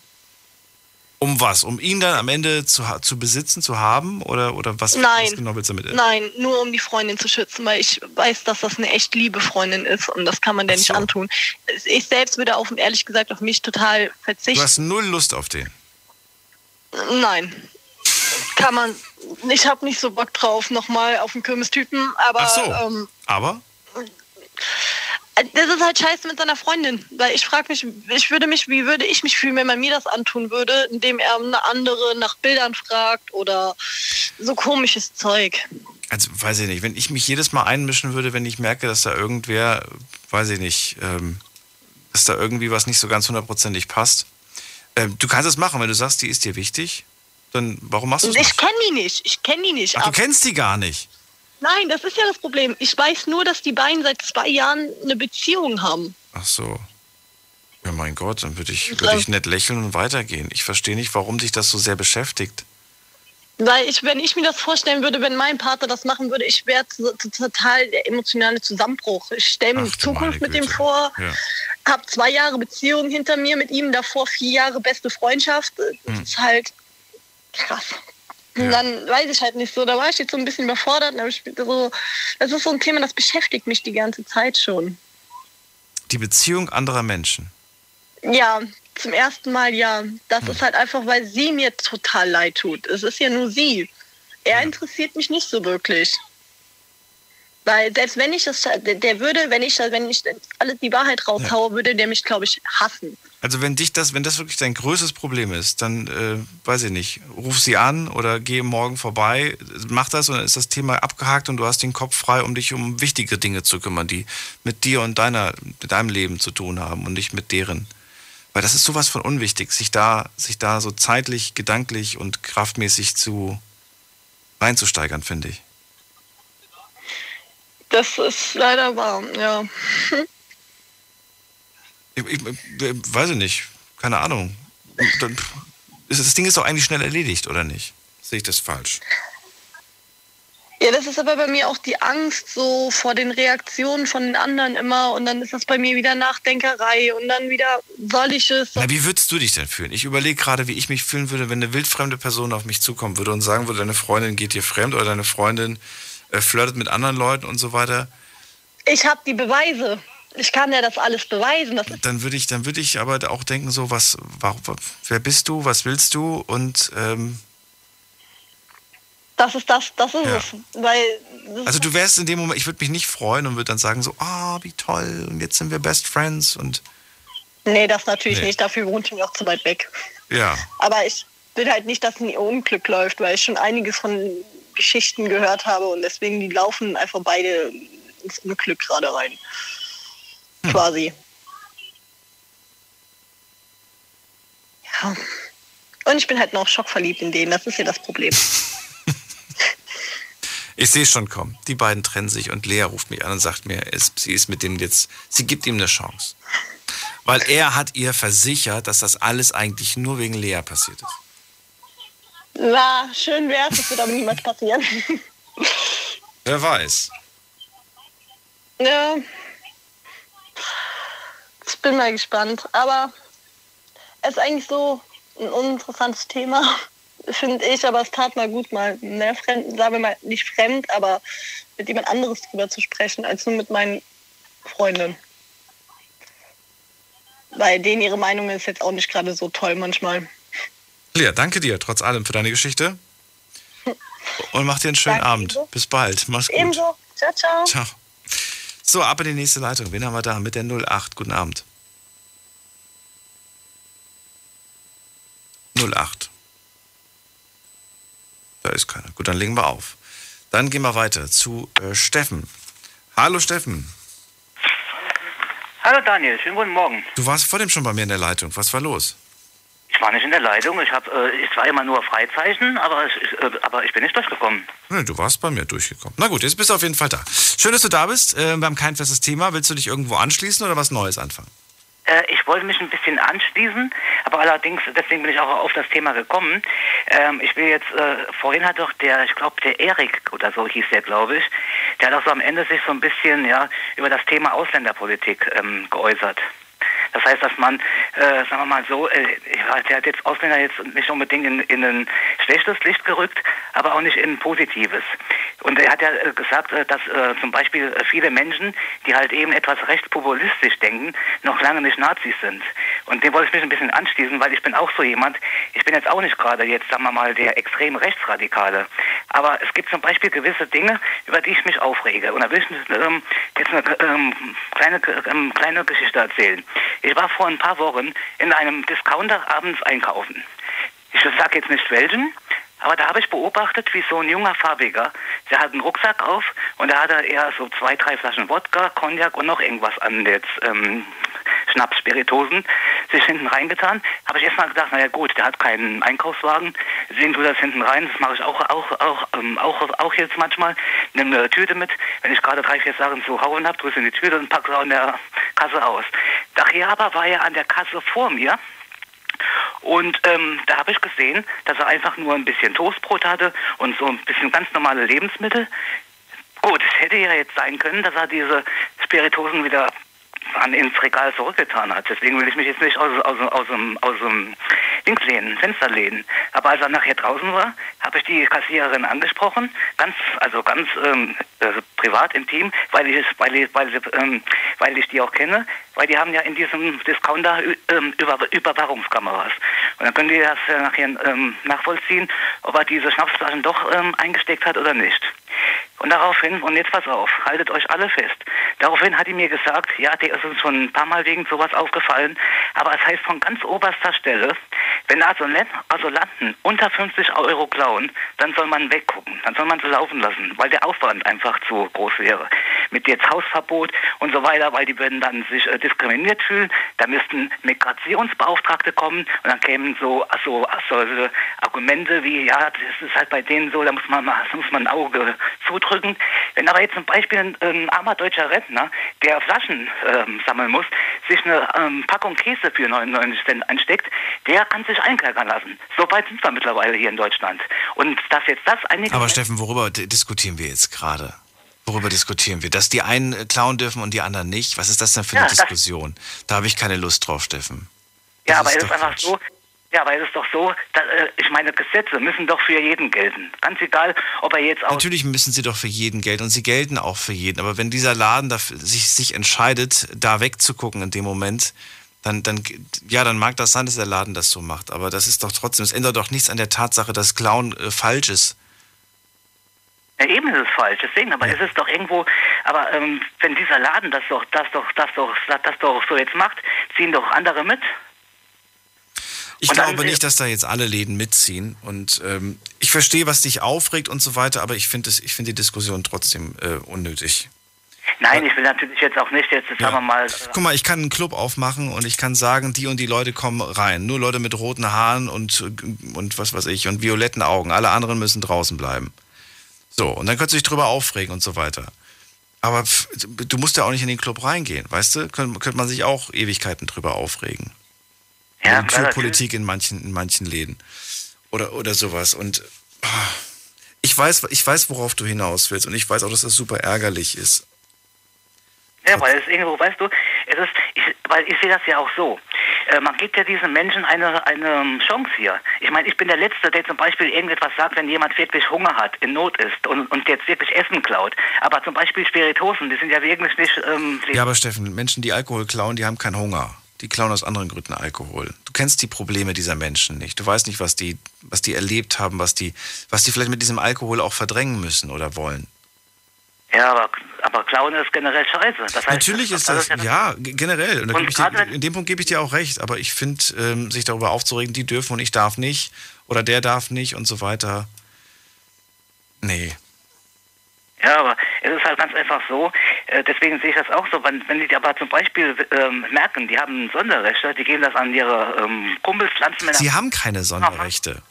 Um was? Um ihn dann am Ende zu, zu besitzen, zu haben? Oder, oder was, Nein. was genau willst du damit? Nein, nur um die Freundin zu schützen, weil ich weiß, dass das eine echt liebe Freundin ist und das kann man der nicht antun. Ich selbst würde auf, ehrlich gesagt, auf mich total Du verzichten. hast null Lust auf den. Nein. Kann man. Ich habe nicht so Bock drauf, nochmal auf den Kirmestypen, aber Ach so. ähm, Aber? das ist halt scheiße mit seiner Freundin. Weil ich frage mich, ich würde mich, wie würde ich mich fühlen, wenn man mir das antun würde, indem er eine andere nach Bildern fragt oder so komisches Zeug. Also, weiß ich nicht. Wenn ich mich jedes Mal einmischen würde, wenn ich merke, dass da irgendwer, weiß ich nicht, ähm, dass da irgendwie was nicht so ganz hundertprozentig passt. Ähm, du kannst es machen, wenn du sagst, die ist dir wichtig, dann warum machst du es Ich kenne die nicht. Ich kenne die nicht. Ach, du kennst die gar nicht. Nein, das ist ja das Problem. Ich weiß nur, dass die beiden seit zwei Jahren eine Beziehung haben. Ach so. Ja, mein Gott, dann würde ich, würde ich nett lächeln und weitergehen. Ich verstehe nicht, warum dich das so sehr beschäftigt. Weil ich, wenn ich mir das vorstellen würde, wenn mein Partner das machen würde, ich wäre total der emotionale Zusammenbruch. Ich stelle mir Ach, die Zukunft mit dem vor, Ja. habe zwei Jahre Beziehung hinter mir mit ihm, davor vier Jahre beste Freundschaft. Das Hm. ist halt krass. Und dann weiß ich halt nicht so, da war ich jetzt so ein bisschen überfordert. und ich So, das ist so ein Thema, das beschäftigt mich die ganze Zeit schon. Die Beziehung anderer Menschen. Ja, zum ersten Mal ja. Das Hm. ist halt einfach, weil sie mir total leid tut. Es ist ja nur sie. Er interessiert mich nicht so wirklich. Weil selbst wenn ich das, der, würde, wenn ich, wenn ich alles die Wahrheit raushaue, würde der mich, glaube ich, hassen. Also wenn dich das, wenn das wirklich dein größtes Problem ist, dann äh, weiß ich nicht, ruf sie an oder geh morgen vorbei, mach das und dann ist das Thema abgehakt und du hast den Kopf frei, um dich um wichtige Dinge zu kümmern, die mit dir und deiner, mit deinem Leben zu tun haben und nicht mit deren. Weil das ist sowas von unwichtig, sich da, sich da so zeitlich, gedanklich und kraftmäßig zu reinzusteigern, finde ich. Das ist leider wahr, ja. [laughs] Ich, ich, ich weiß ich nicht. Keine Ahnung. Das Ding ist doch eigentlich schnell erledigt, oder nicht? Sehe ich das falsch? Ja, das ist aber bei mir auch die Angst so vor den Reaktionen von den anderen immer und dann ist das bei mir wieder Nachdenkerei und dann wieder soll ich es. Na, wie würdest du dich denn fühlen? Ich überlege gerade, wie ich mich fühlen würde, wenn eine wildfremde Person auf mich zukommen würde und sagen würde, deine Freundin geht dir fremd oder deine Freundin äh, flirtet mit anderen Leuten und so weiter. Ich habe die Beweise. Ich kann ja das alles beweisen. Das dann würde ich, dann würde ich aber auch denken so, was, warum, wer bist du, was willst du und ähm, das ist das, das ist ja. es. Weil also du wärst in dem Moment, ich würde mich nicht freuen und würde dann sagen so, ah, oh, wie toll und jetzt sind wir Best Friends und. Nee, das natürlich nee. nicht. Dafür wohnt ich mir auch zu weit weg. Ja. Aber ich will halt nicht, dass ein Unglück läuft, weil ich schon einiges von Geschichten gehört habe und deswegen die laufen einfach beide ins Unglück gerade rein. Hm. Quasi. Ja. Und ich bin halt noch schockverliebt in denen, das ist ja das Problem. [laughs] Ich sehe es schon kommen. Die beiden trennen sich und Lea ruft mich an und sagt mir, es, sie ist mit dem jetzt, sie gibt ihm eine Chance. Weil er hat ihr versichert, dass das alles eigentlich nur wegen Lea passiert ist. Na, schön wär's, das wird aber niemals passieren. Wer weiß. Ja. Ich bin mal gespannt. Aber es ist eigentlich so ein uninteressantes Thema [laughs] finde ich, aber es tat mal gut, mal mehr fremd, sagen wir mal nicht fremd, aber mit jemand anderes drüber zu sprechen, als nur mit meinen Freundinnen. Weil denen ihre Meinung ist jetzt auch nicht gerade so toll manchmal. Lea, danke dir trotz allem für deine Geschichte. [laughs] Und mach dir einen schönen danke Abend. Bis bald. Mach's gut. Ebenso. Ciao, ciao. Ciao. So, ab in die nächste Leitung. Wen haben wir da mit der 08? Guten Abend. 08. Da ist keiner. Gut, dann legen wir auf. Dann gehen wir weiter zu äh, Steffen. Hallo Steffen. Hallo Daniel, schönen guten Morgen. Du warst vor dem schon bei mir in der Leitung. Was war los? Ich war nicht in der Leitung. Ich habe, äh, ich war immer nur Freizeichen, aber ich, äh, aber ich bin nicht durchgekommen. Nee, du warst bei mir durchgekommen. Na gut, jetzt bist du auf jeden Fall da. Schön, dass du da bist. Äh, wir haben kein festes Thema. Willst du dich irgendwo anschließen oder was Neues anfangen? Äh, ich wollte mich ein bisschen anschließen, aber allerdings, deswegen bin ich auch auf das Thema gekommen. Ähm, ich will jetzt, äh, vorhin hat doch der, ich glaube, der Erik oder so hieß der, glaube ich, der hat auch so am Ende sich so ein bisschen ja über das Thema Ausländerpolitik ähm, geäußert. Das heißt, dass man, äh, sagen wir mal so, äh, der hat jetzt Ausländer jetzt nicht unbedingt in, in ein schlechtes Licht gerückt, aber auch nicht in ein positives. Und er hat ja äh, gesagt, äh, dass äh, zum Beispiel viele Menschen, die halt eben etwas rechtspopulistisch denken, noch lange nicht Nazis sind. Und dem wollte ich mich ein bisschen anschließen, weil ich bin auch so jemand, ich bin jetzt auch nicht gerade jetzt, sagen wir mal, der extrem Rechtsradikale. Aber es gibt zum Beispiel gewisse Dinge, über die ich mich aufrege. Und da will ich ähm, jetzt eine ähm, kleine, ähm, kleine Geschichte erzählen. Ich war vor ein paar Wochen in einem Discounter abends einkaufen. Ich sage jetzt nicht welchen, aber da habe ich beobachtet, wie so ein junger Farbiger, der hat einen Rucksack auf und da hat er eher so zwei, drei Flaschen Wodka, Cognac und noch irgendwas an jetzt ähm, Schnaps, Spiritosen sich hinten reingetan. Habe ich erstmal gedacht, naja gut, der hat keinen Einkaufswagen, sehen du das hinten rein, das mache ich auch, auch, auch, ähm, auch, auch jetzt manchmal. Nimm eine Tüte mit, wenn ich gerade drei, vier Sachen zu hauen habe, drücke in die Tüte und packe sie an der Kasse aus. Daher aber war er an der Kasse vor mir und ähm, da habe ich gesehen, dass er einfach nur ein bisschen Toastbrot hatte und so ein bisschen ganz normale Lebensmittel. Gut, es hätte ja jetzt sein können, dass er diese Spiritosen wieder an ins Regal zurückgetan hat. Deswegen will ich mich jetzt nicht aus, aus, aus, dem, aus dem Dings lehnen, Fenster lehnen. Aber als er nachher draußen war, habe ich die Kassiererin angesprochen, ganz, also ganz ähm, äh, privat, intim, weil ich, weil, ich, weil, ähm, weil ich die auch kenne, weil die haben ja in diesem Discounter ähm, Über Überwachungskameras. Und dann können die das äh, nachher ähm, nachvollziehen, ob er diese Schnapsflaschen doch ähm, eingesteckt hat oder nicht. Und daraufhin, und jetzt pass auf, haltet euch alle fest. Daraufhin hat die mir gesagt, ja, der ist uns schon ein paar Mal wegen sowas aufgefallen, aber es heißt von ganz oberster Stelle, wenn Asylanten unter 50 Euro klauen, dann soll man weggucken, dann soll man sie laufen lassen, weil der Aufwand einfach zu groß wäre. Mit jetzt Hausverbot und so weiter, weil die würden dann sich äh, diskriminiert fühlen, da müssten Migrationsbeauftragte kommen und dann kämen so, so solche Argumente wie, ja, das ist halt bei denen so, da muss man, da muss man ein Auge zudrücken. Wenn aber jetzt zum Beispiel ein, ein armer deutscher Rentner, der Flaschen ähm, sammeln muss, sich eine ähm, Packung Käse für 99 Cent einsteckt, der kann sich einkerkern lassen. So weit sind wir mittlerweile hier in Deutschland. Und dass jetzt das einige... Aber Steffen, worüber diskutieren wir jetzt gerade? Worüber diskutieren wir? Dass die einen äh, klauen dürfen und die anderen nicht? Was ist das denn für eine ja, Diskussion? Da habe ich keine Lust drauf, Steffen. Das ja, aber es ist einfach Quatsch. so, ja, aber es ist doch so, dass, äh, ich meine, Gesetze müssen doch für jeden gelten. Ganz egal, ob er jetzt auch. Natürlich müssen sie doch für jeden gelten und sie gelten auch für jeden. Aber wenn dieser Laden dafür, sich, sich entscheidet, da wegzugucken in dem Moment, dann, dann, ja, dann mag das sein, dass der Laden das so macht. Aber das ist doch trotzdem, es ändert doch nichts an der Tatsache, dass Clown äh, falsch ist. Ja, eben ist es falsch. Deswegen, aber ja. es ist doch irgendwo, aber ähm, wenn dieser Laden das doch, das doch, das doch, das doch so jetzt macht, ziehen doch andere mit. Ich glaube nicht, dass da jetzt alle Läden mitziehen. Und ähm, ich verstehe, was dich aufregt und so weiter, aber ich finde find die Diskussion trotzdem äh, unnötig. Nein, ich will natürlich jetzt auch nicht, jetzt sagen ja. wir mal. Guck mal, ich kann einen Club aufmachen und ich kann sagen, die und die Leute kommen rein. Nur Leute mit roten Haaren und, und was weiß ich und violetten Augen. Alle anderen müssen draußen bleiben. So, und dann könntest du dich drüber aufregen und so weiter. Aber pff, du musst ja auch nicht in den Club reingehen, weißt du? Könnte, könnte man sich auch Ewigkeiten drüber aufregen. Ja, Türpolitik in manchen, in manchen Läden. Oder, oder sowas. Und oh, ich, weiß, ich weiß, worauf du hinaus willst. Und ich weiß auch, dass das super ärgerlich ist. Ja, weil es irgendwo, weißt du, es ist, ich, weil ich sehe das ja auch so. Äh, man gibt ja diesen Menschen eine, eine Chance hier. Ich meine, ich bin der Letzte, der zum Beispiel irgendetwas sagt, wenn jemand wirklich Hunger hat, in Not ist und, und jetzt wirklich Essen klaut. Aber zum Beispiel Spiritosen, die sind ja wirklich nicht. Ähm, ja, aber Steffen, Menschen, die Alkohol klauen, die haben keinen Hunger die klauen aus anderen Gründen Alkohol. Du kennst die Probleme dieser Menschen nicht. Du weißt nicht, was die, was die erlebt haben, was die, was die vielleicht mit diesem Alkohol auch verdrängen müssen oder wollen. Ja, aber, aber Klauen ist generell scheiße. Das heißt, Natürlich ist das, das ja, generell. Und, und dir, in dem Punkt gebe ich dir auch recht. Aber ich finde, ähm, sich darüber aufzuregen, die dürfen und ich darf nicht oder der darf nicht und so weiter. Nee, ja, aber es ist halt ganz einfach so, äh, deswegen sehe ich das auch so, wenn, wenn die aber zum Beispiel ähm, merken, die haben Sonderrechte, die geben das an ihre ähm, Kumpels, Pflanzenmänner. Sie haben keine Sonderrechte.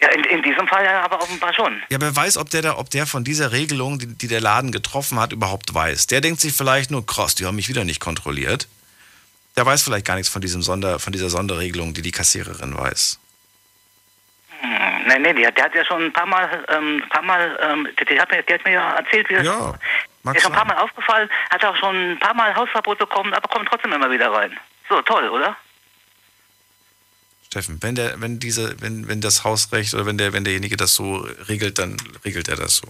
Ja, in, in diesem Fall ja aber offenbar schon. Ja, wer weiß, ob der, da, ob der von dieser Regelung, die, die der Laden getroffen hat, überhaupt weiß. Der denkt sich vielleicht nur, krass, die haben mich wieder nicht kontrolliert. Der weiß vielleicht gar nichts von, diesem Sonder, von dieser Sonderregelung, die die Kassiererin weiß. Hm, nein, nein, der, der, hat ja schon ein paar Mal, ähm, paar Mal, ähm, der, hat mir, der hat mir ja erzählt, wie das ja, der ist schon ein paar Mal aufgefallen, hat auch schon ein paar Mal Hausverbot bekommen, aber kommt trotzdem immer wieder rein. So, toll, oder? Steffen, wenn der, wenn diese, wenn, wenn das Hausrecht oder wenn der, wenn derjenige das so regelt, dann regelt er das so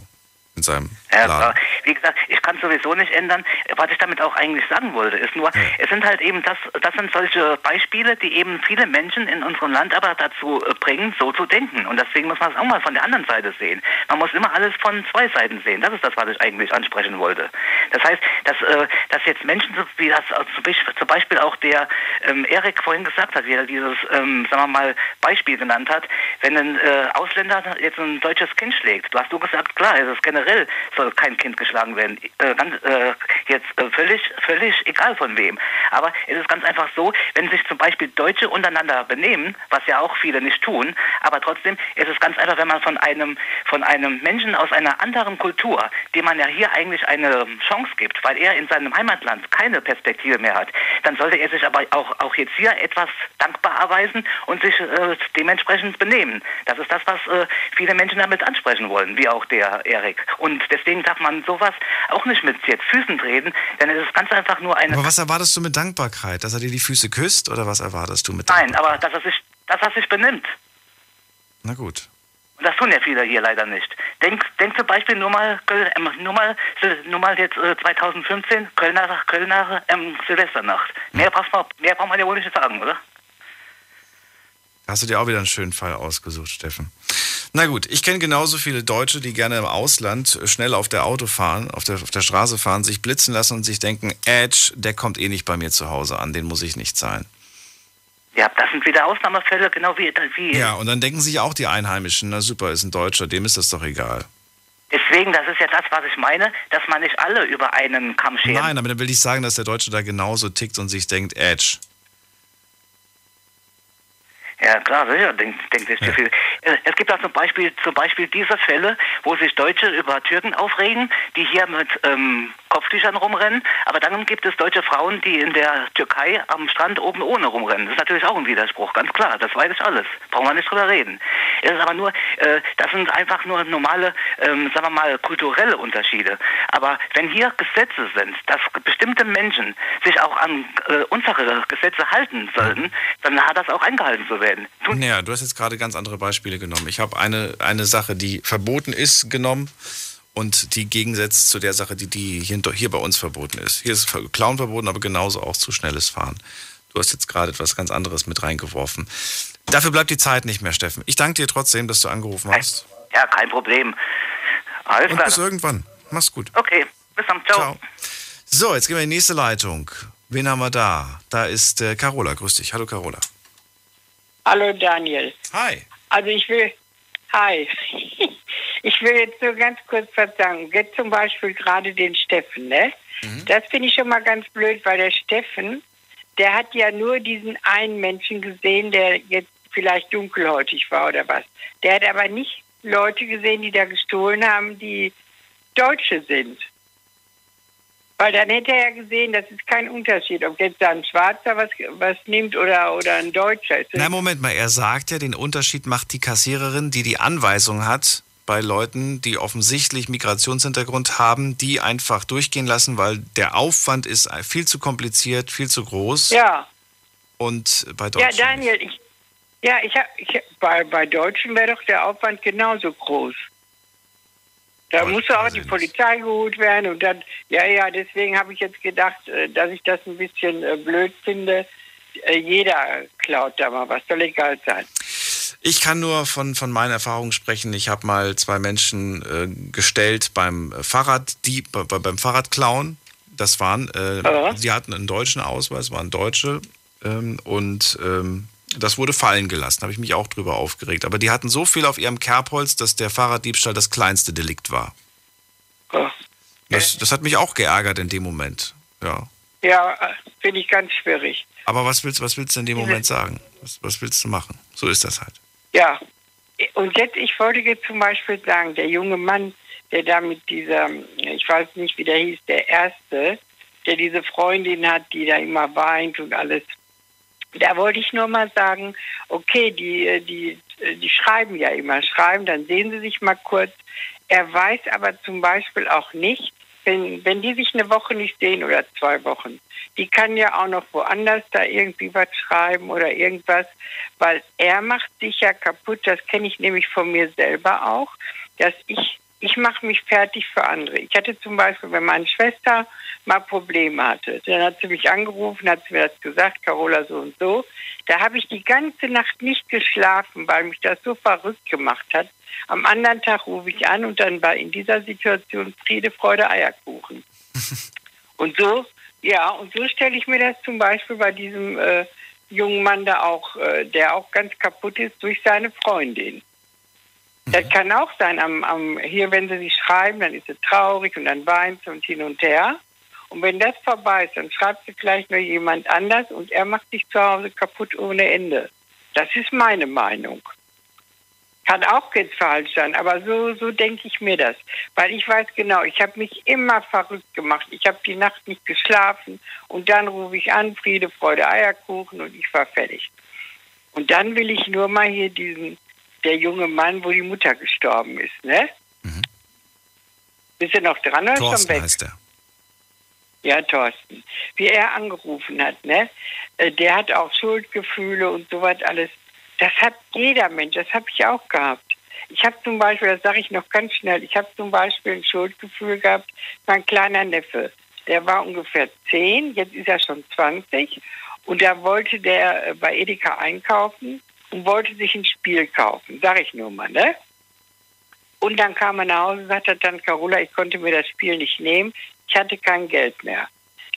in seinem ja, Laden. Wie gesagt, ich kann sowieso nicht ändern. Was ich damit auch eigentlich sagen wollte, ist nur, ja. es sind halt eben das, das sind solche Beispiele, die eben viele Menschen in unserem Land aber dazu äh, bringen, so zu denken. Und deswegen muss man es auch mal von der anderen Seite sehen. Man muss immer alles von zwei Seiten sehen. Das ist das, was ich eigentlich ansprechen wollte. Das heißt, dass, äh, dass jetzt Menschen, wie das zum Beispiel auch der ähm, Erik vorhin gesagt hat, wie er dieses, ähm, sagen wir mal, Beispiel genannt hat, wenn ein äh, Ausländer jetzt ein deutsches Kind schlägt, du hast du gesagt, klar, es ist generell soll kein Kind geschlagen werden. Äh, ganz, äh, jetzt äh, völlig, völlig egal von wem. Aber es ist ganz einfach so, wenn sich zum Beispiel Deutsche untereinander benehmen, was ja auch viele nicht tun, aber trotzdem ist es ganz einfach, wenn man von einem, von einem Menschen aus einer anderen Kultur, dem man ja hier eigentlich eine Chance gibt, weil er in seinem Heimatland keine Perspektive mehr hat, dann sollte er sich aber auch, auch jetzt hier etwas dankbar erweisen und sich äh, dementsprechend benehmen. Das ist das, was äh, viele Menschen damit ansprechen wollen, wie auch der Erik. Und deswegen darf man sowas auch nicht mit jetzt Füßen treten, denn es ist ganz einfach nur eine. Aber was erwartest du mit Dankbarkeit? Dass er dir die Füße küsst oder was erwartest du mit Dankbarkeit? Nein, aber dass er sich, dass er sich benimmt. Na gut. Das tun ja viele hier leider nicht. Denk, denk zum Beispiel nur mal, ähm, nur mal, nur mal jetzt äh, 2015, Kölner, Kölner ähm, Silvesternacht. Mehr, braucht man, mehr braucht man ja wohl nicht sagen, oder? Hast du dir auch wieder einen schönen Fall ausgesucht, Steffen. Na gut, ich kenne genauso viele Deutsche, die gerne im Ausland schnell auf der Auto fahren, auf der, auf der Straße fahren, sich blitzen lassen und sich denken, Edge, der kommt eh nicht bei mir zu Hause an, den muss ich nicht zahlen. Ja, das sind wieder Ausnahmefälle, genau wie, wie. Ja, und dann denken sich auch die Einheimischen, na super, ist ein Deutscher, dem ist das doch egal. Deswegen, das ist ja das, was ich meine, dass man nicht alle über einen Kamm schert. Nein, aber dann will ich sagen, dass der Deutsche da genauso tickt und sich denkt, Edge, ja, klar, sicher, denkt denk sich zu viel. Äh, es gibt auch zum Beispiel, zum Beispiel diese Fälle, wo sich Deutsche über Türken aufregen, die hier mit ähm, Kopftüchern rumrennen, aber dann gibt es deutsche Frauen, die in der Türkei am Strand oben ohne rumrennen. Das ist natürlich auch ein Widerspruch, ganz klar, das weiß ich alles. Brauchen wir nicht drüber reden. Es ist aber nur, äh, das sind einfach nur normale, ähm, sagen wir mal, kulturelle Unterschiede. Aber wenn hier Gesetze sind, dass bestimmte Menschen sich auch an äh, unsere Gesetze halten sollten, dann hat das auch eingehalten zu werden. Tun naja, du hast jetzt gerade ganz andere Beispiele genommen. Ich habe eine, eine Sache, die verboten ist, genommen und die gegensetzt zu der Sache, die, die hier, hier bei uns verboten ist. Hier ist Clown verboten, aber genauso auch zu schnelles Fahren. Du hast jetzt gerade etwas ganz anderes mit reingeworfen. Dafür bleibt die Zeit nicht mehr, Steffen. Ich danke dir trotzdem, dass du angerufen hast. Ja, kein Problem. Alles und klar. bis irgendwann. Mach's gut. Okay, bis dann. Ciao. Ciao. So, jetzt gehen wir in die nächste Leitung. Wen haben wir da? Da ist äh, Carola. Grüß dich. Hallo, Carola. Hallo, Daniel. Hi. Also ich will, hi. Ich will jetzt nur ganz kurz was sagen. Jetzt zum Beispiel gerade den Steffen, ne? Mhm. Das finde ich schon mal ganz blöd, weil der Steffen, der hat ja nur diesen einen Menschen gesehen, der jetzt vielleicht dunkelhäutig war oder was. Der hat aber nicht Leute gesehen, die da gestohlen haben, die Deutsche sind. Weil dann hätte er ja gesehen, das ist kein Unterschied, ob jetzt da ein Schwarzer was, was nimmt oder, oder ein Deutscher. Na, Moment mal, er sagt ja, den Unterschied macht die Kassiererin, die die Anweisung hat, bei Leuten, die offensichtlich Migrationshintergrund haben, die einfach durchgehen lassen, weil der Aufwand ist viel zu kompliziert, viel zu groß. Ja. Und bei Deutschen. Ja, Daniel, ich, ja, ich hab, ich, bei, bei Deutschen wäre doch der Aufwand genauso groß. Da muss auch die Polizei geholt werden und dann, ja, ja, deswegen habe ich jetzt gedacht, äh, dass ich das ein bisschen äh, blöd finde. Äh, jeder klaut da mal was, soll egal sein. Ich kann nur von, von meinen Erfahrungen sprechen. Ich habe mal zwei Menschen äh, gestellt beim Fahrrad, die, bei, beim Fahrradklauen. Das waren, äh, die hatten einen deutschen Ausweis, waren Deutsche ähm, und ähm, das wurde fallen gelassen, habe ich mich auch drüber aufgeregt. Aber die hatten so viel auf ihrem Kerbholz, dass der Fahrraddiebstahl das kleinste Delikt war. Oh. Das, das hat mich auch geärgert in dem Moment. Ja, ja finde ich ganz schwierig. Aber was willst, was willst du in dem Moment sagen? Was, was willst du machen? So ist das halt. Ja, und jetzt, ich wollte jetzt zum Beispiel sagen, der junge Mann, der da mit dieser, ich weiß nicht, wie der hieß, der Erste, der diese Freundin hat, die da immer weint und alles. Da wollte ich nur mal sagen, okay, die, die, die schreiben ja immer, schreiben, dann sehen sie sich mal kurz. Er weiß aber zum Beispiel auch nicht, wenn, wenn die sich eine Woche nicht sehen oder zwei Wochen, die kann ja auch noch woanders da irgendwie was schreiben oder irgendwas, weil er macht sich ja kaputt, das kenne ich nämlich von mir selber auch, dass ich ich mache mich fertig für andere. Ich hatte zum Beispiel, wenn meine Schwester mal Probleme hatte, dann hat sie mich angerufen, hat sie mir das gesagt, Carola so und so. Da habe ich die ganze Nacht nicht geschlafen, weil mich das so verrückt gemacht hat. Am anderen Tag rufe ich an und dann war in dieser Situation Friede, Freude, Eierkuchen. [laughs] und so, ja, und so stelle ich mir das zum Beispiel bei diesem äh, jungen Mann da auch, äh, der auch ganz kaputt ist durch seine Freundin. Das kann auch sein, am, am, hier, wenn sie sich schreiben, dann ist sie traurig und dann weint sie und hin und her. Und wenn das vorbei ist, dann schreibt sie vielleicht nur jemand anders und er macht sich zu Hause kaputt ohne Ende. Das ist meine Meinung. Kann auch jetzt falsch sein, aber so, so denke ich mir das. Weil ich weiß genau, ich habe mich immer verrückt gemacht. Ich habe die Nacht nicht geschlafen und dann rufe ich an, Friede, Freude, Eierkuchen und ich war fertig. Und dann will ich nur mal hier diesen der junge Mann, wo die Mutter gestorben ist, ne? Mhm. Bist du noch dran oder Thorsten schon weg? heißt er. Ja, Thorsten. Wie er angerufen hat, ne? Äh, der hat auch Schuldgefühle und sowas alles. Das hat jeder Mensch, das habe ich auch gehabt. Ich habe zum Beispiel, das sage ich noch ganz schnell, ich habe zum Beispiel ein Schuldgefühl gehabt, mein kleiner Neffe. Der war ungefähr zehn, jetzt ist er schon 20. Und da wollte der äh, bei Edeka einkaufen und wollte sich ein Spiel kaufen, sag ich nur mal, ne? Und dann kam er nach Hause und sagte dann, Carola, ich konnte mir das Spiel nicht nehmen, ich hatte kein Geld mehr.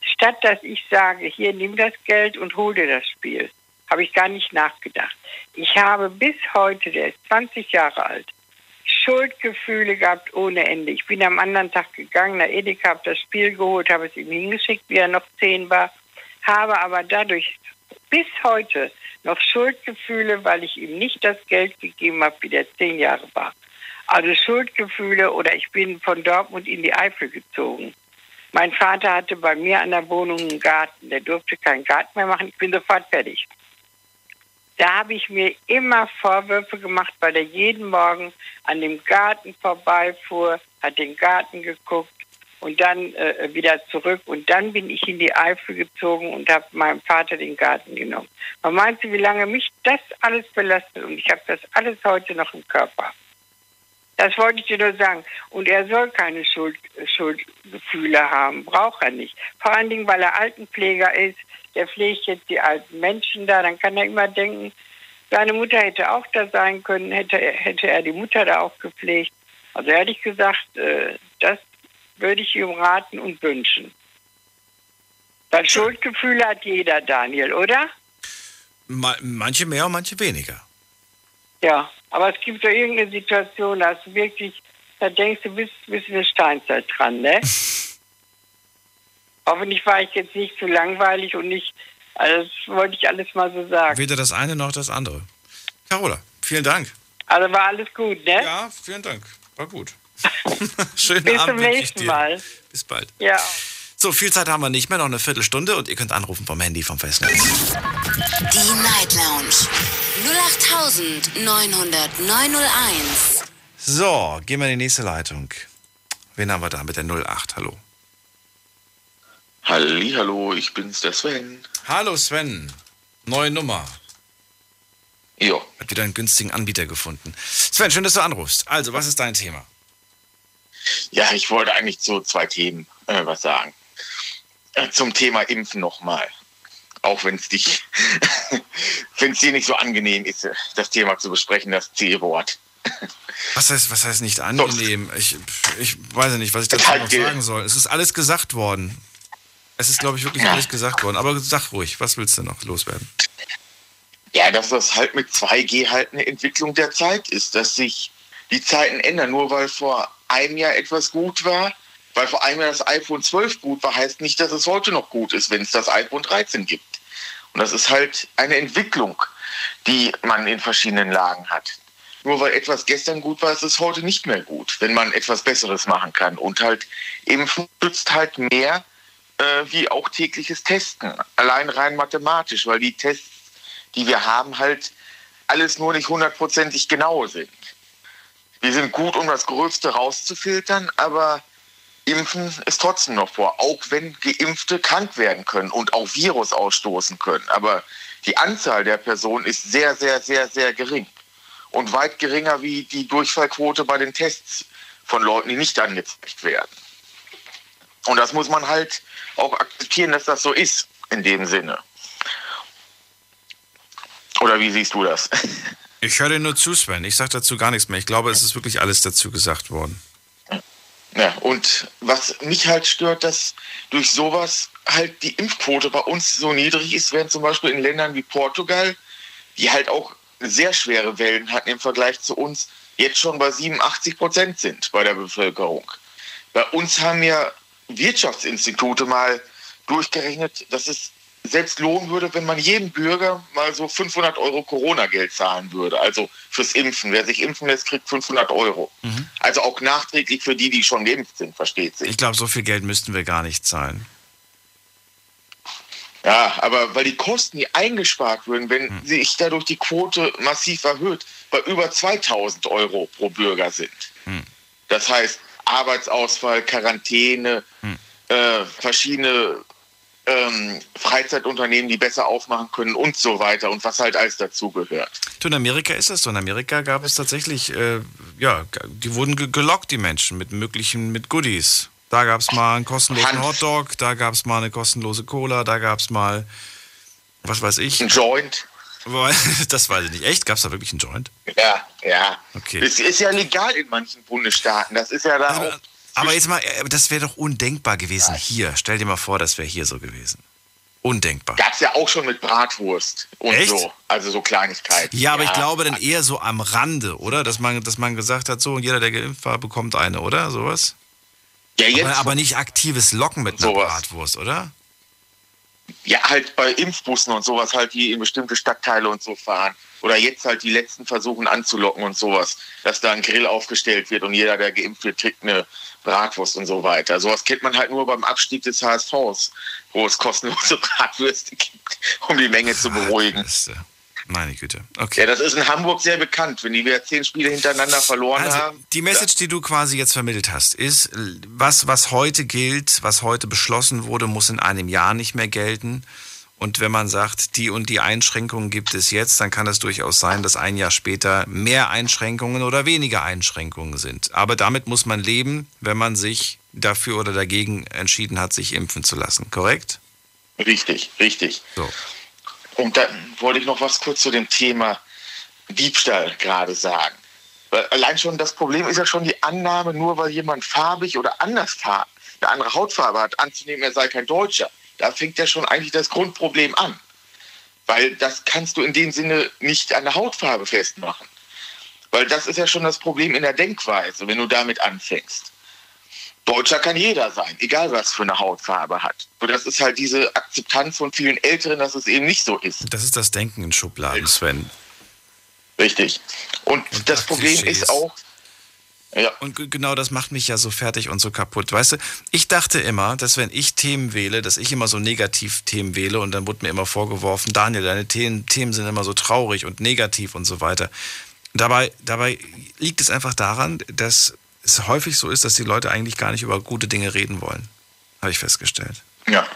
Statt dass ich sage, hier, nimm das Geld und hol dir das Spiel, habe ich gar nicht nachgedacht. Ich habe bis heute, der ist 20 Jahre alt, Schuldgefühle gehabt ohne Ende. Ich bin am anderen Tag gegangen, nach Edeka, habe das Spiel geholt, habe es ihm hingeschickt, wie er noch zehn war, habe aber dadurch bis heute noch Schuldgefühle, weil ich ihm nicht das Geld gegeben habe, wie der zehn Jahre war. Also Schuldgefühle oder ich bin von Dortmund in die Eifel gezogen. Mein Vater hatte bei mir an der Wohnung einen Garten. Der durfte keinen Garten mehr machen. Ich bin sofort fertig. Da habe ich mir immer Vorwürfe gemacht, weil er jeden Morgen an dem Garten vorbeifuhr, hat den Garten geguckt und dann äh, wieder zurück. Und dann bin ich in die Eifel gezogen und habe meinem Vater den Garten genommen. Man meint wie lange mich das alles belastet? Und ich habe das alles heute noch im Körper. Das wollte ich dir nur sagen. Und er soll keine Schuld, Schuldgefühle haben, braucht er nicht. Vor allen Dingen, weil er Altenpfleger ist, der pflegt jetzt die alten Menschen da, dann kann er immer denken, seine Mutter hätte auch da sein können, hätte, hätte er die Mutter da auch gepflegt. Also ehrlich gesagt, äh, das würde ich ihm raten und wünschen. Weil Schuldgefühle hat jeder, Daniel, oder? manche mehr und manche weniger. Ja, aber es gibt doch irgendeine Situation, da hast du wirklich, da denkst du, bist, bist in der Steinzeit dran, ne? [laughs] Hoffentlich war ich jetzt nicht zu langweilig und nicht, also das wollte ich alles mal so sagen. Weder das eine noch das andere. Carola, vielen Dank. Also war alles gut, ne? Ja, vielen Dank. War gut. [laughs] Schönen Bis Abend. zum nächsten Mal. Bis bald. Ja. So, viel Zeit haben wir nicht mehr, noch eine Viertelstunde und ihr könnt anrufen vom Handy vom Festnetz. Die Night Lounge 0890901. So, gehen wir in die nächste Leitung. Wen haben wir da mit der 08? Hallo. Hallo, ich bin's, der Sven. Hallo Sven. Neue Nummer. Ja. Hat wieder einen günstigen Anbieter gefunden. Sven, schön, dass du anrufst. Also, was ist dein Thema? Ja, ich wollte eigentlich zu zwei Themen äh, was sagen. Äh, zum Thema Impfen nochmal. Auch wenn es dich, [laughs] wenn es dir nicht so angenehm ist, äh, das Thema zu besprechen, das C-Wort. Was heißt, was heißt nicht angenehm? Ich, ich weiß ja nicht, was ich dazu Halt noch ge- sagen soll. Es ist alles gesagt worden. Es ist, glaube ich, wirklich alles gesagt worden. Aber sag ruhig, was willst du noch loswerden? Ja, dass das halt mit 2G halt eine Entwicklung der Zeit ist, dass sich die Zeiten ändern. Nur weil vor einem Jahr etwas gut war, weil vor einem Jahr das iPhone 12 gut war, heißt nicht, dass es heute noch gut ist, wenn es das iPhone 13 gibt. Und das ist halt eine Entwicklung, die man in verschiedenen Lagen hat. Nur weil etwas gestern gut war, ist es heute nicht mehr gut, wenn man etwas Besseres machen kann. Und halt Impfen schützt halt mehr äh, wie auch tägliches Testen. Allein rein mathematisch, weil die Tests, die wir haben, halt alles nur nicht hundertprozentig genau sind. Wir sind gut, um das Größte rauszufiltern, aber Impfen ist trotzdem noch vor, auch wenn Geimpfte krank werden können und auch Virus ausstoßen können. Aber die Anzahl der Personen ist sehr, sehr, sehr, sehr gering. Und weit geringer wie die Durchfallquote bei den Tests von Leuten, die nicht angezeigt werden. Und das muss man halt auch akzeptieren, dass das so ist, in dem Sinne. Oder wie siehst du das? [laughs] Ich höre dir nur zu, Sven. Ich sage dazu gar nichts mehr. Ich glaube, es ist wirklich alles dazu gesagt worden. Ja, und was mich halt stört, dass durch sowas halt die Impfquote bei uns so niedrig ist, während zum Beispiel in Ländern wie Portugal, die halt auch sehr schwere Wellen hatten im Vergleich zu uns, jetzt schon bei 87 Prozent sind bei der Bevölkerung. Bei uns haben ja Wirtschaftsinstitute mal durchgerechnet, dass es selbst lohnen würde, wenn man jedem Bürger mal so 500 Euro Corona-Geld zahlen würde. Also fürs Impfen. Wer sich impfen lässt, kriegt 500 Euro. Also auch nachträglich für die, die schon geimpft sind, versteht sich. Ich glaube, so viel Geld müssten wir gar nicht zahlen. Ja, aber weil die Kosten, die eingespart würden, wenn sich dadurch die Quote massiv erhöht, bei über 2000 Euro pro Bürger sind. Das heißt Arbeitsausfall, Quarantäne, äh, verschiedene ähm, Freizeitunternehmen, die besser aufmachen können und so weiter und was halt alles dazugehört. In Amerika ist das so. In Amerika gab es tatsächlich, äh, ja, die wurden ge gelockt, die Menschen, mit möglichen, mit Goodies. Da gab es mal einen kostenlosen Hotdog, da gab es mal eine kostenlose Cola, da gab es mal, was weiß ich. Ein Joint. [laughs] Das weiß ich nicht. Echt? Gab es da wirklich einen Joint? Ja, ja. Okay. Es ist ja legal in manchen Bundesstaaten. Das ist ja da auch. Aber jetzt mal, äh, das wäre doch undenkbar gewesen hier. Stell dir mal vor, das wäre hier so gewesen. Undenkbar. Gab es ja auch schon mit Bratwurst und Echt? so. Also so Kleinigkeiten. Ja, aber ich glaube dann eher so am Rande, oder? Dass man, dass man gesagt hat, so, jeder, der geimpft war, bekommt eine, oder? Sowas? Ja, jetzt aber, aber nicht aktives Locken mit einer Sowas. Bratwurst, oder? Ja, halt bei Impfbussen und sowas halt, die in bestimmte Stadtteile und so fahren. Oder jetzt halt die letzten versuchen anzulocken und sowas, dass da ein Grill aufgestellt wird und jeder, der geimpft wird, kriegt eine Bratwurst und so weiter. Sowas kennt man halt nur beim Abstieg des HSVs, wo es kostenlose [laughs] Bratwürste gibt, um die Menge zu beruhigen. Meine Güte. Okay. Ja, das ist in Hamburg sehr bekannt, wenn die wieder zehn Spiele hintereinander verloren also, haben. Die Message, die du quasi jetzt vermittelt hast, ist, was, was heute gilt, was heute beschlossen wurde, muss in einem Jahr nicht mehr gelten. Und wenn man sagt, die und die Einschränkungen gibt es jetzt, dann kann es durchaus sein, dass ein Jahr später mehr Einschränkungen oder weniger Einschränkungen sind. Aber damit muss man leben, wenn man sich dafür oder dagegen entschieden hat, sich impfen zu lassen. Korrekt? Richtig, richtig. So. Und dann wollte ich noch was kurz zu dem Thema Diebstahl gerade sagen. Weil allein schon das Problem ist ja schon die Annahme, nur weil jemand farbig oder anders eine andere Hautfarbe hat, anzunehmen, er sei kein Deutscher. Da fängt ja schon eigentlich das Grundproblem an. Weil das kannst du in dem Sinne nicht an der Hautfarbe festmachen. Weil das ist ja schon das Problem in der Denkweise, wenn du damit anfängst. Deutscher kann jeder sein, egal was für eine Hautfarbe hat. Und das ist halt diese Akzeptanz von vielen Älteren, dass es eben nicht so ist. Das ist das Denken in Schubladen, Sven. Richtig. Und, Und das Problem ist auch. Ja. Und genau das macht mich ja so fertig und so kaputt. Weißt du, ich dachte immer, dass wenn ich Themen wähle, dass ich immer so negativ Themen wähle und dann wurde mir immer vorgeworfen, Daniel, deine Themen, Themen sind immer so traurig und negativ und so weiter. Dabei, dabei liegt es einfach daran, dass es häufig so ist, dass die Leute eigentlich gar nicht über gute Dinge reden wollen. Habe ich festgestellt. Ja.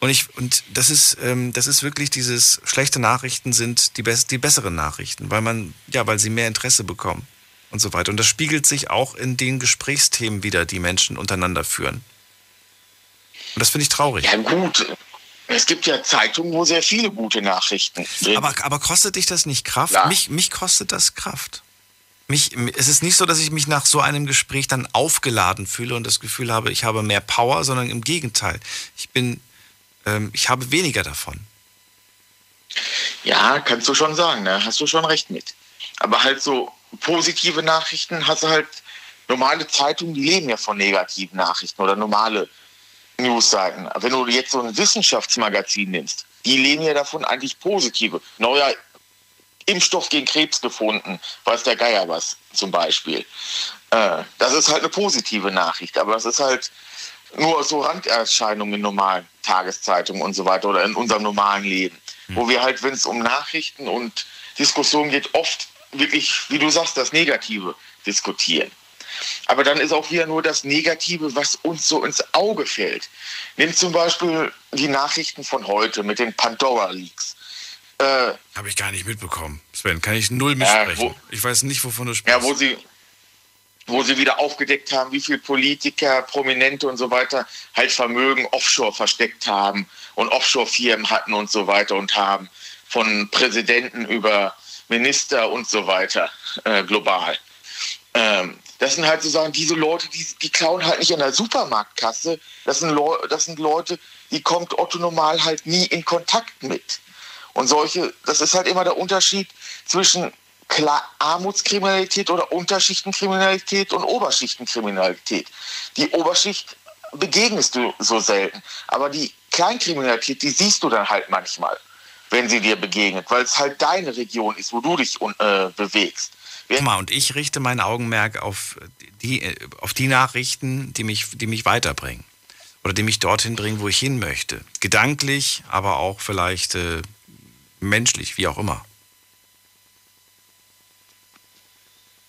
Und, ich, und das, ist, ähm, das ist wirklich dieses, schlechte Nachrichten sind die, best, die besseren Nachrichten, weil man, ja, weil sie mehr Interesse bekommen und so weiter. Und das spiegelt sich auch in den Gesprächsthemen wieder, die Menschen untereinander führen. Und das finde ich traurig. Ja, gut. Es gibt ja Zeitungen, wo sehr viele gute Nachrichten sind. Aber, aber kostet dich das nicht Kraft? Mich, mich kostet das Kraft mich, es ist nicht so, dass ich mich nach so einem Gespräch dann aufgeladen fühle und das Gefühl habe, ich habe mehr Power, sondern im Gegenteil. Ich bin, ähm, ich habe weniger davon. Ja, kannst du schon sagen, ne? hast du schon recht mit. Aber halt so positive Nachrichten hast du halt, normale Zeitungen, die leben ja von negativen Nachrichten oder normale Newsseiten. Wenn du jetzt so ein Wissenschaftsmagazin nimmst, die leben ja davon eigentlich positive. Neuer Impfstoff gegen Krebs gefunden, weiß der Geier was zum Beispiel. Äh, das ist halt eine positive Nachricht, aber das ist halt nur so Randerscheinungen in normalen Tageszeitungen und so weiter oder in unserem normalen Leben, mhm. wo wir halt, wenn es um Nachrichten und Diskussionen geht, oft wirklich, wie du sagst, das Negative diskutieren. Aber dann ist auch wieder nur das Negative, was uns so ins Auge fällt. Nimm zum Beispiel die Nachrichten von heute mit den Pandora-Leaks. Äh, Habe ich gar nicht mitbekommen. Sven, kann ich null mitsprechen. Äh, ich weiß nicht, wovon du sprichst. Ja, wo sie, wo sie wieder aufgedeckt haben, wie viele Politiker, Prominente und so weiter halt Vermögen offshore versteckt haben und Offshore-Firmen hatten und so weiter und haben. Von Präsidenten über Minister und so weiter äh, global. Ähm, das sind halt sozusagen diese Leute, die, die klauen halt nicht an der Supermarktkasse. Das sind, das sind Leute, die kommt Otto normal halt nie in Kontakt mit. Und solche, das ist halt immer der Unterschied zwischen Klar Armutskriminalität oder Unterschichtenkriminalität und Oberschichtenkriminalität. Die Oberschicht begegnest du so selten, aber die Kleinkriminalität, die siehst du dann halt manchmal, wenn sie dir begegnet, weil es halt deine Region ist, wo du dich äh, bewegst. Guck mal, und ich richte mein Augenmerk auf die, auf die Nachrichten, die mich, die mich weiterbringen. Oder die mich dorthin bringen, wo ich hin möchte. Gedanklich, aber auch vielleicht äh, menschlich, wie auch immer.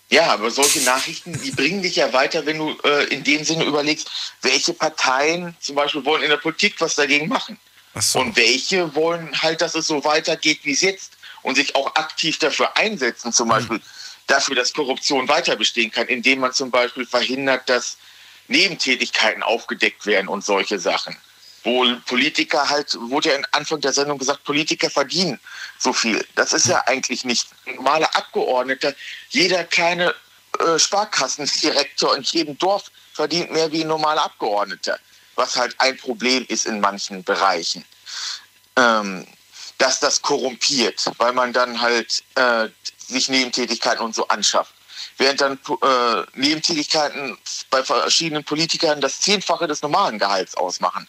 Ja, aber solche Nachrichten, die bringen dich ja weiter, wenn du äh, in dem Sinne überlegst, welche Parteien zum Beispiel wollen in der Politik was dagegen machen. So. Und welche wollen halt, dass es so weitergeht, wie es jetzt und sich auch aktiv dafür einsetzen, zum hm. Beispiel mhm. dafür, dass Korruption weiter bestehen kann, indem man zum Beispiel verhindert, dass Nebentätigkeiten aufgedeckt werden und solche Sachen wo Politiker halt, wurde ja Anfang der Sendung gesagt, Politiker verdienen so viel. Das ist ja eigentlich nicht. Ein normaler Abgeordneter, jeder kleine äh, Sparkassendirektor in jedem Dorf verdient mehr wie ein normaler Abgeordneter, was halt ein Problem ist in manchen Bereichen. Ähm, dass das korrumpiert, weil man dann halt äh, sich Nebentätigkeiten und so anschafft. Während dann äh, Nebentätigkeiten bei verschiedenen Politikern das Zehnfache des normalen Gehalts ausmachen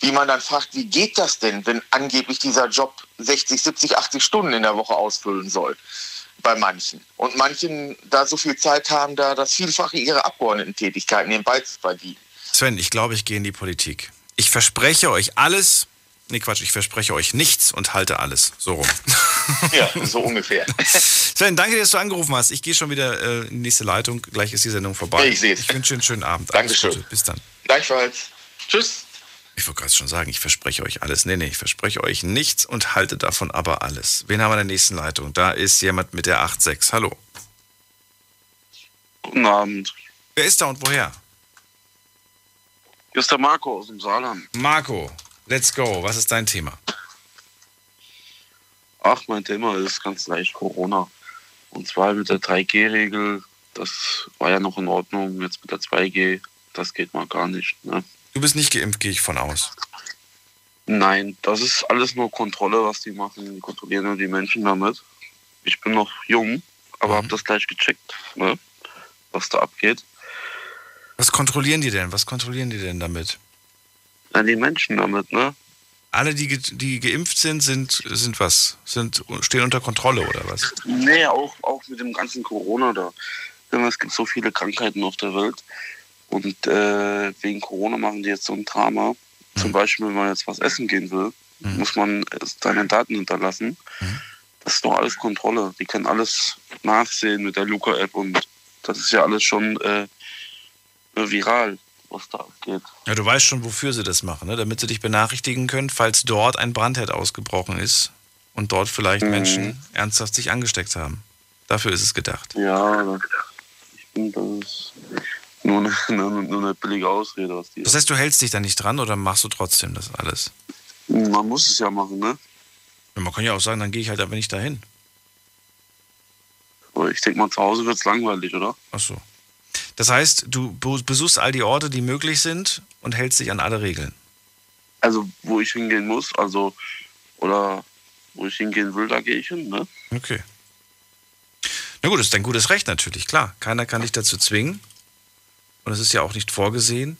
wie man dann fragt, wie geht das denn, wenn angeblich dieser Job 60, 70, 80 Stunden in der Woche ausfüllen soll? Bei manchen. Und manchen da so viel Zeit haben, da das Vielfache ihrer Abgeordnetentätigkeit nebenbei zu verdienen. Sven, ich glaube, ich gehe in die Politik. Ich verspreche euch alles. Nee, Quatsch, ich verspreche euch nichts und halte alles. So rum. [laughs] Ja, so ungefähr. [laughs] Sven, danke, dass du angerufen hast. Ich gehe schon wieder äh, in die nächste Leitung. Gleich ist die Sendung vorbei. Ich sehe es. Ich wünsche dir einen schönen Abend. Dankeschön. Bis dann. Gleichfalls. Tschüss. Ich wollte gerade schon sagen, ich verspreche euch alles. Nee, nee, ich verspreche euch nichts und halte davon aber alles. Wen haben wir in der nächsten Leitung? Da ist jemand mit der 8.6. Hallo. Guten Abend. Wer ist da und woher? Hier ist der Marco aus dem Saarland. Marco, let's go. Was ist dein Thema? Ach, mein Thema ist ganz leicht Corona. Und zwar mit der 3G-Regel, das war ja noch in Ordnung. Jetzt mit der 2G, das geht mal gar nicht. Ne? Du bist nicht geimpft, gehe ich von aus. Nein, das ist alles nur Kontrolle, was die machen. Die kontrollieren nur die Menschen damit. Ich bin noch jung, aber habe das gleich gecheckt, ne? was da abgeht. Was kontrollieren die denn? Was kontrollieren die denn damit? Ja, die Menschen damit, ne? Alle, die, ge- die geimpft sind, sind, sind was? Sind, stehen unter Kontrolle oder was? Nee, auch, auch mit dem ganzen Corona da. Es gibt so viele Krankheiten auf der Welt. Und äh, wegen Corona machen die jetzt so ein Drama. Zum Beispiel, wenn man jetzt was essen gehen will, muss man seine Daten hinterlassen. Das ist doch alles Kontrolle. Die können alles nachsehen mit der Luca-App und das ist ja alles schon äh, viral, was da abgeht. Ja, du weißt schon, wofür sie das machen, ne? damit sie dich benachrichtigen können, falls dort ein Brandherd ausgebrochen ist und dort vielleicht Mhm. Menschen ernsthaft sich angesteckt haben. Dafür ist es gedacht. Ja, ich finde, das ist nur eine, [laughs] nur, nur eine billige Ausrede, was die Das heißt, du hältst dich da nicht dran oder machst du trotzdem das alles? Man muss es ja machen, ne? Ja, man kann ja auch sagen, dann gehe ich halt aber nicht dahin. Ich denke mal, zu Hause wird es langweilig, oder? Ach so. Das heißt, du be- besuchst all die Orte, die möglich sind und hältst dich an alle Regeln. Also, wo ich hingehen muss, also, oder wo ich hingehen will, da gehe ich hin, ne? Okay. Na gut, das ist dein gutes Recht natürlich, klar. Keiner kann dich dazu zwingen. Und es ist ja auch nicht vorgesehen.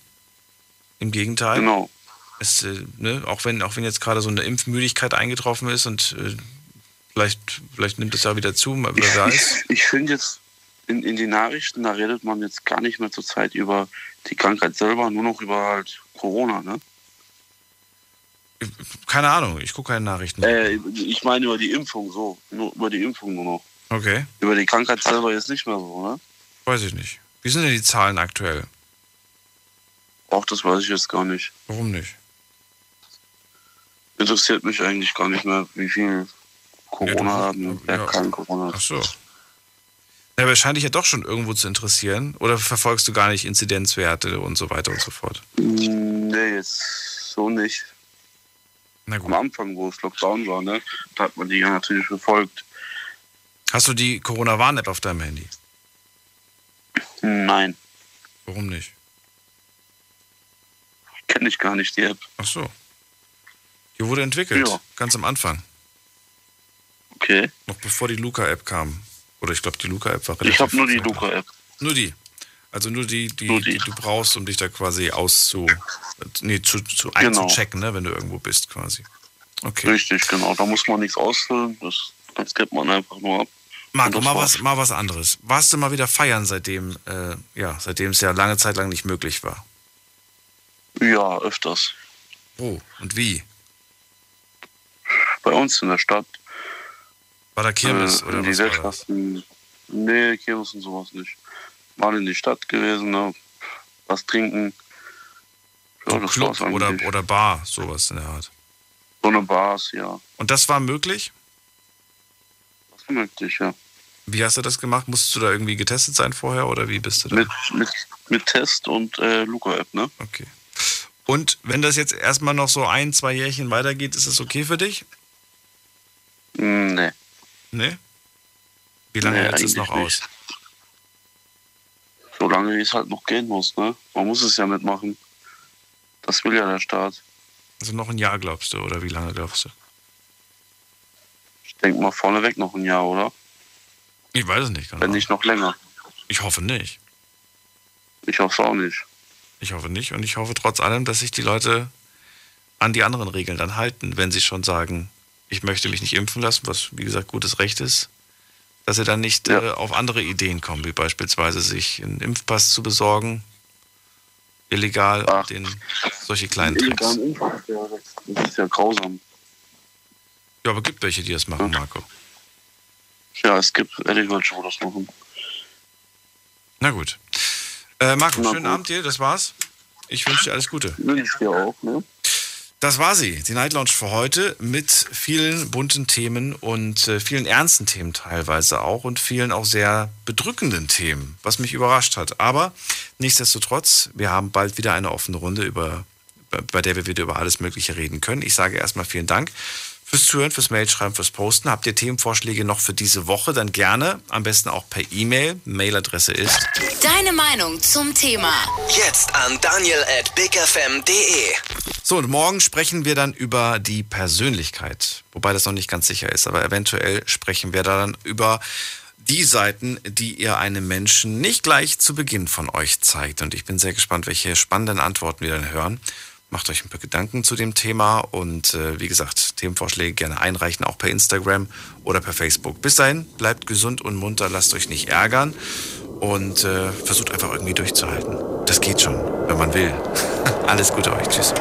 Im Gegenteil. Genau. Es, äh, ne, auch, wenn, auch wenn jetzt gerade so eine Impfmüdigkeit eingetroffen ist und äh, vielleicht, vielleicht nimmt es ja wieder zu, wer Ich, weiß. ich, ich finde jetzt, in, in den Nachrichten, da redet man jetzt gar nicht mehr zur Zeit über die Krankheit selber, nur noch über halt Corona, ne? Keine Ahnung, ich gucke keine Nachrichten. Äh, ich meine über die Impfung so, nur über die Impfung nur noch. Okay, Über die Krankheit selber jetzt nicht mehr so, ne? weiß ich nicht. Wie sind denn die Zahlen aktuell? Auch das weiß ich jetzt gar nicht. Warum nicht? Interessiert mich eigentlich gar nicht mehr, wie viel Corona haben und wer kein Corona hat. Ach so. Ja, aber scheint dich ja doch schon irgendwo zu interessieren. Oder verfolgst du gar nicht Inzidenzwerte und so weiter und so fort? Nee, jetzt so nicht. Am Anfang, wo es Lockdown war, ne, da hat man die ja natürlich verfolgt. Hast du die Corona-Warn-App auf deinem Handy? Nein, Warum nicht? kenne ich gar nicht die App. Ach so. Die wurde entwickelt, Ja. ganz am Anfang. Okay. Noch bevor die Luca-App kam. Oder ich glaube, die Luca-App war relativ Ich habe nur die. Luca-App. Nur die. Also nur die, die, Nur die. die. du brauchst, um dich da quasi auszu, nee, zu, zu Genau. einzuchecken, ne, wenn du irgendwo bist quasi. Okay. Richtig, genau. Da muss man nichts ausfüllen. Das, das gibt man einfach nur ab. Marco, mal was, mal was anderes. Warst du mal wieder feiern, seitdem, äh, ja, seitdem es ja lange Zeit lang nicht möglich war? Ja, öfters. Oh, und wie? Bei uns in der Stadt. War da Kirmes äh, oder in was die war das? Wirtschaften. Nee, Kirmes und sowas nicht. Mal in die Stadt gewesen, ne? was trinken. Ja, Club oder, oder Bar, sowas in der Art. So eine Bars, ja. Und das war möglich? Möglich, ja. Wie hast du das gemacht? Musstest du da irgendwie getestet sein vorher oder wie bist du da? Mit, mit, mit Test und äh, Luca-App, ne? Okay. Und wenn das jetzt erstmal noch so ein, zwei Jährchen weitergeht, ist das okay für dich? Nee. Nee? Wie lange Nee, hältst es noch eigentlich aus? nicht. Solange wie es halt noch gehen muss, ne? Man muss es ja mitmachen. Das will ja der Staat. Also noch ein Jahr, glaubst du, oder wie lange glaubst du? Denke mal vorneweg noch ein Jahr, oder? Ich weiß es nicht. Genau. Wenn nicht noch länger. Ich hoffe nicht. Ich hoffe auch nicht. Ich hoffe nicht. Und ich hoffe trotz allem, dass sich die Leute an die anderen Regeln dann halten, wenn sie schon sagen, ich möchte mich nicht impfen lassen, was wie gesagt gutes Recht ist, dass sie dann nicht ja. äh, auf andere Ideen kommen, wie beispielsweise sich einen Impfpass zu besorgen, illegal, Ach. den, solche kleinen Tricks. Impfpass, ja, das ist ja grausam. Ja, aber gibt welche, die das machen, Marco. Ja, es gibt ehrlich welche, die das machen. Na gut. Äh, Marco, Na schönen gut. Abend dir, das war's. Ich wünsche dir alles Gute. Wünsche dir auch, ne? Das war sie, die Night Lounge für heute mit vielen bunten Themen und äh, vielen ernsten Themen teilweise auch und vielen auch sehr bedrückenden Themen, was mich überrascht hat. Aber nichtsdestotrotz, wir haben bald wieder eine offene Runde, über, bei der wir wieder über alles Mögliche reden können. Ich sage erstmal vielen Dank fürs Zuhören, fürs Mailschreiben, fürs Posten. Habt ihr Themenvorschläge noch für diese Woche? Dann gerne, am besten auch per E-Mail. Mailadresse ist Deine Meinung zum Thema. Jetzt an daniel at bigfm.de. So, und morgen sprechen wir dann über die Persönlichkeit. Wobei das noch nicht ganz sicher ist, aber eventuell sprechen wir da dann über die Seiten, die ihr einem Menschen nicht gleich zu Beginn von euch zeigt. Und ich bin sehr gespannt, welche spannenden Antworten wir dann hören. Macht euch ein paar Gedanken zu dem Thema und äh, wie gesagt, Themenvorschläge gerne einreichen, auch per Instagram oder per Facebook. Bis dahin, bleibt gesund und munter, lasst euch nicht ärgern und äh, versucht einfach irgendwie durchzuhalten. Das geht schon, wenn man will. [laughs] Alles Gute euch. Tschüss.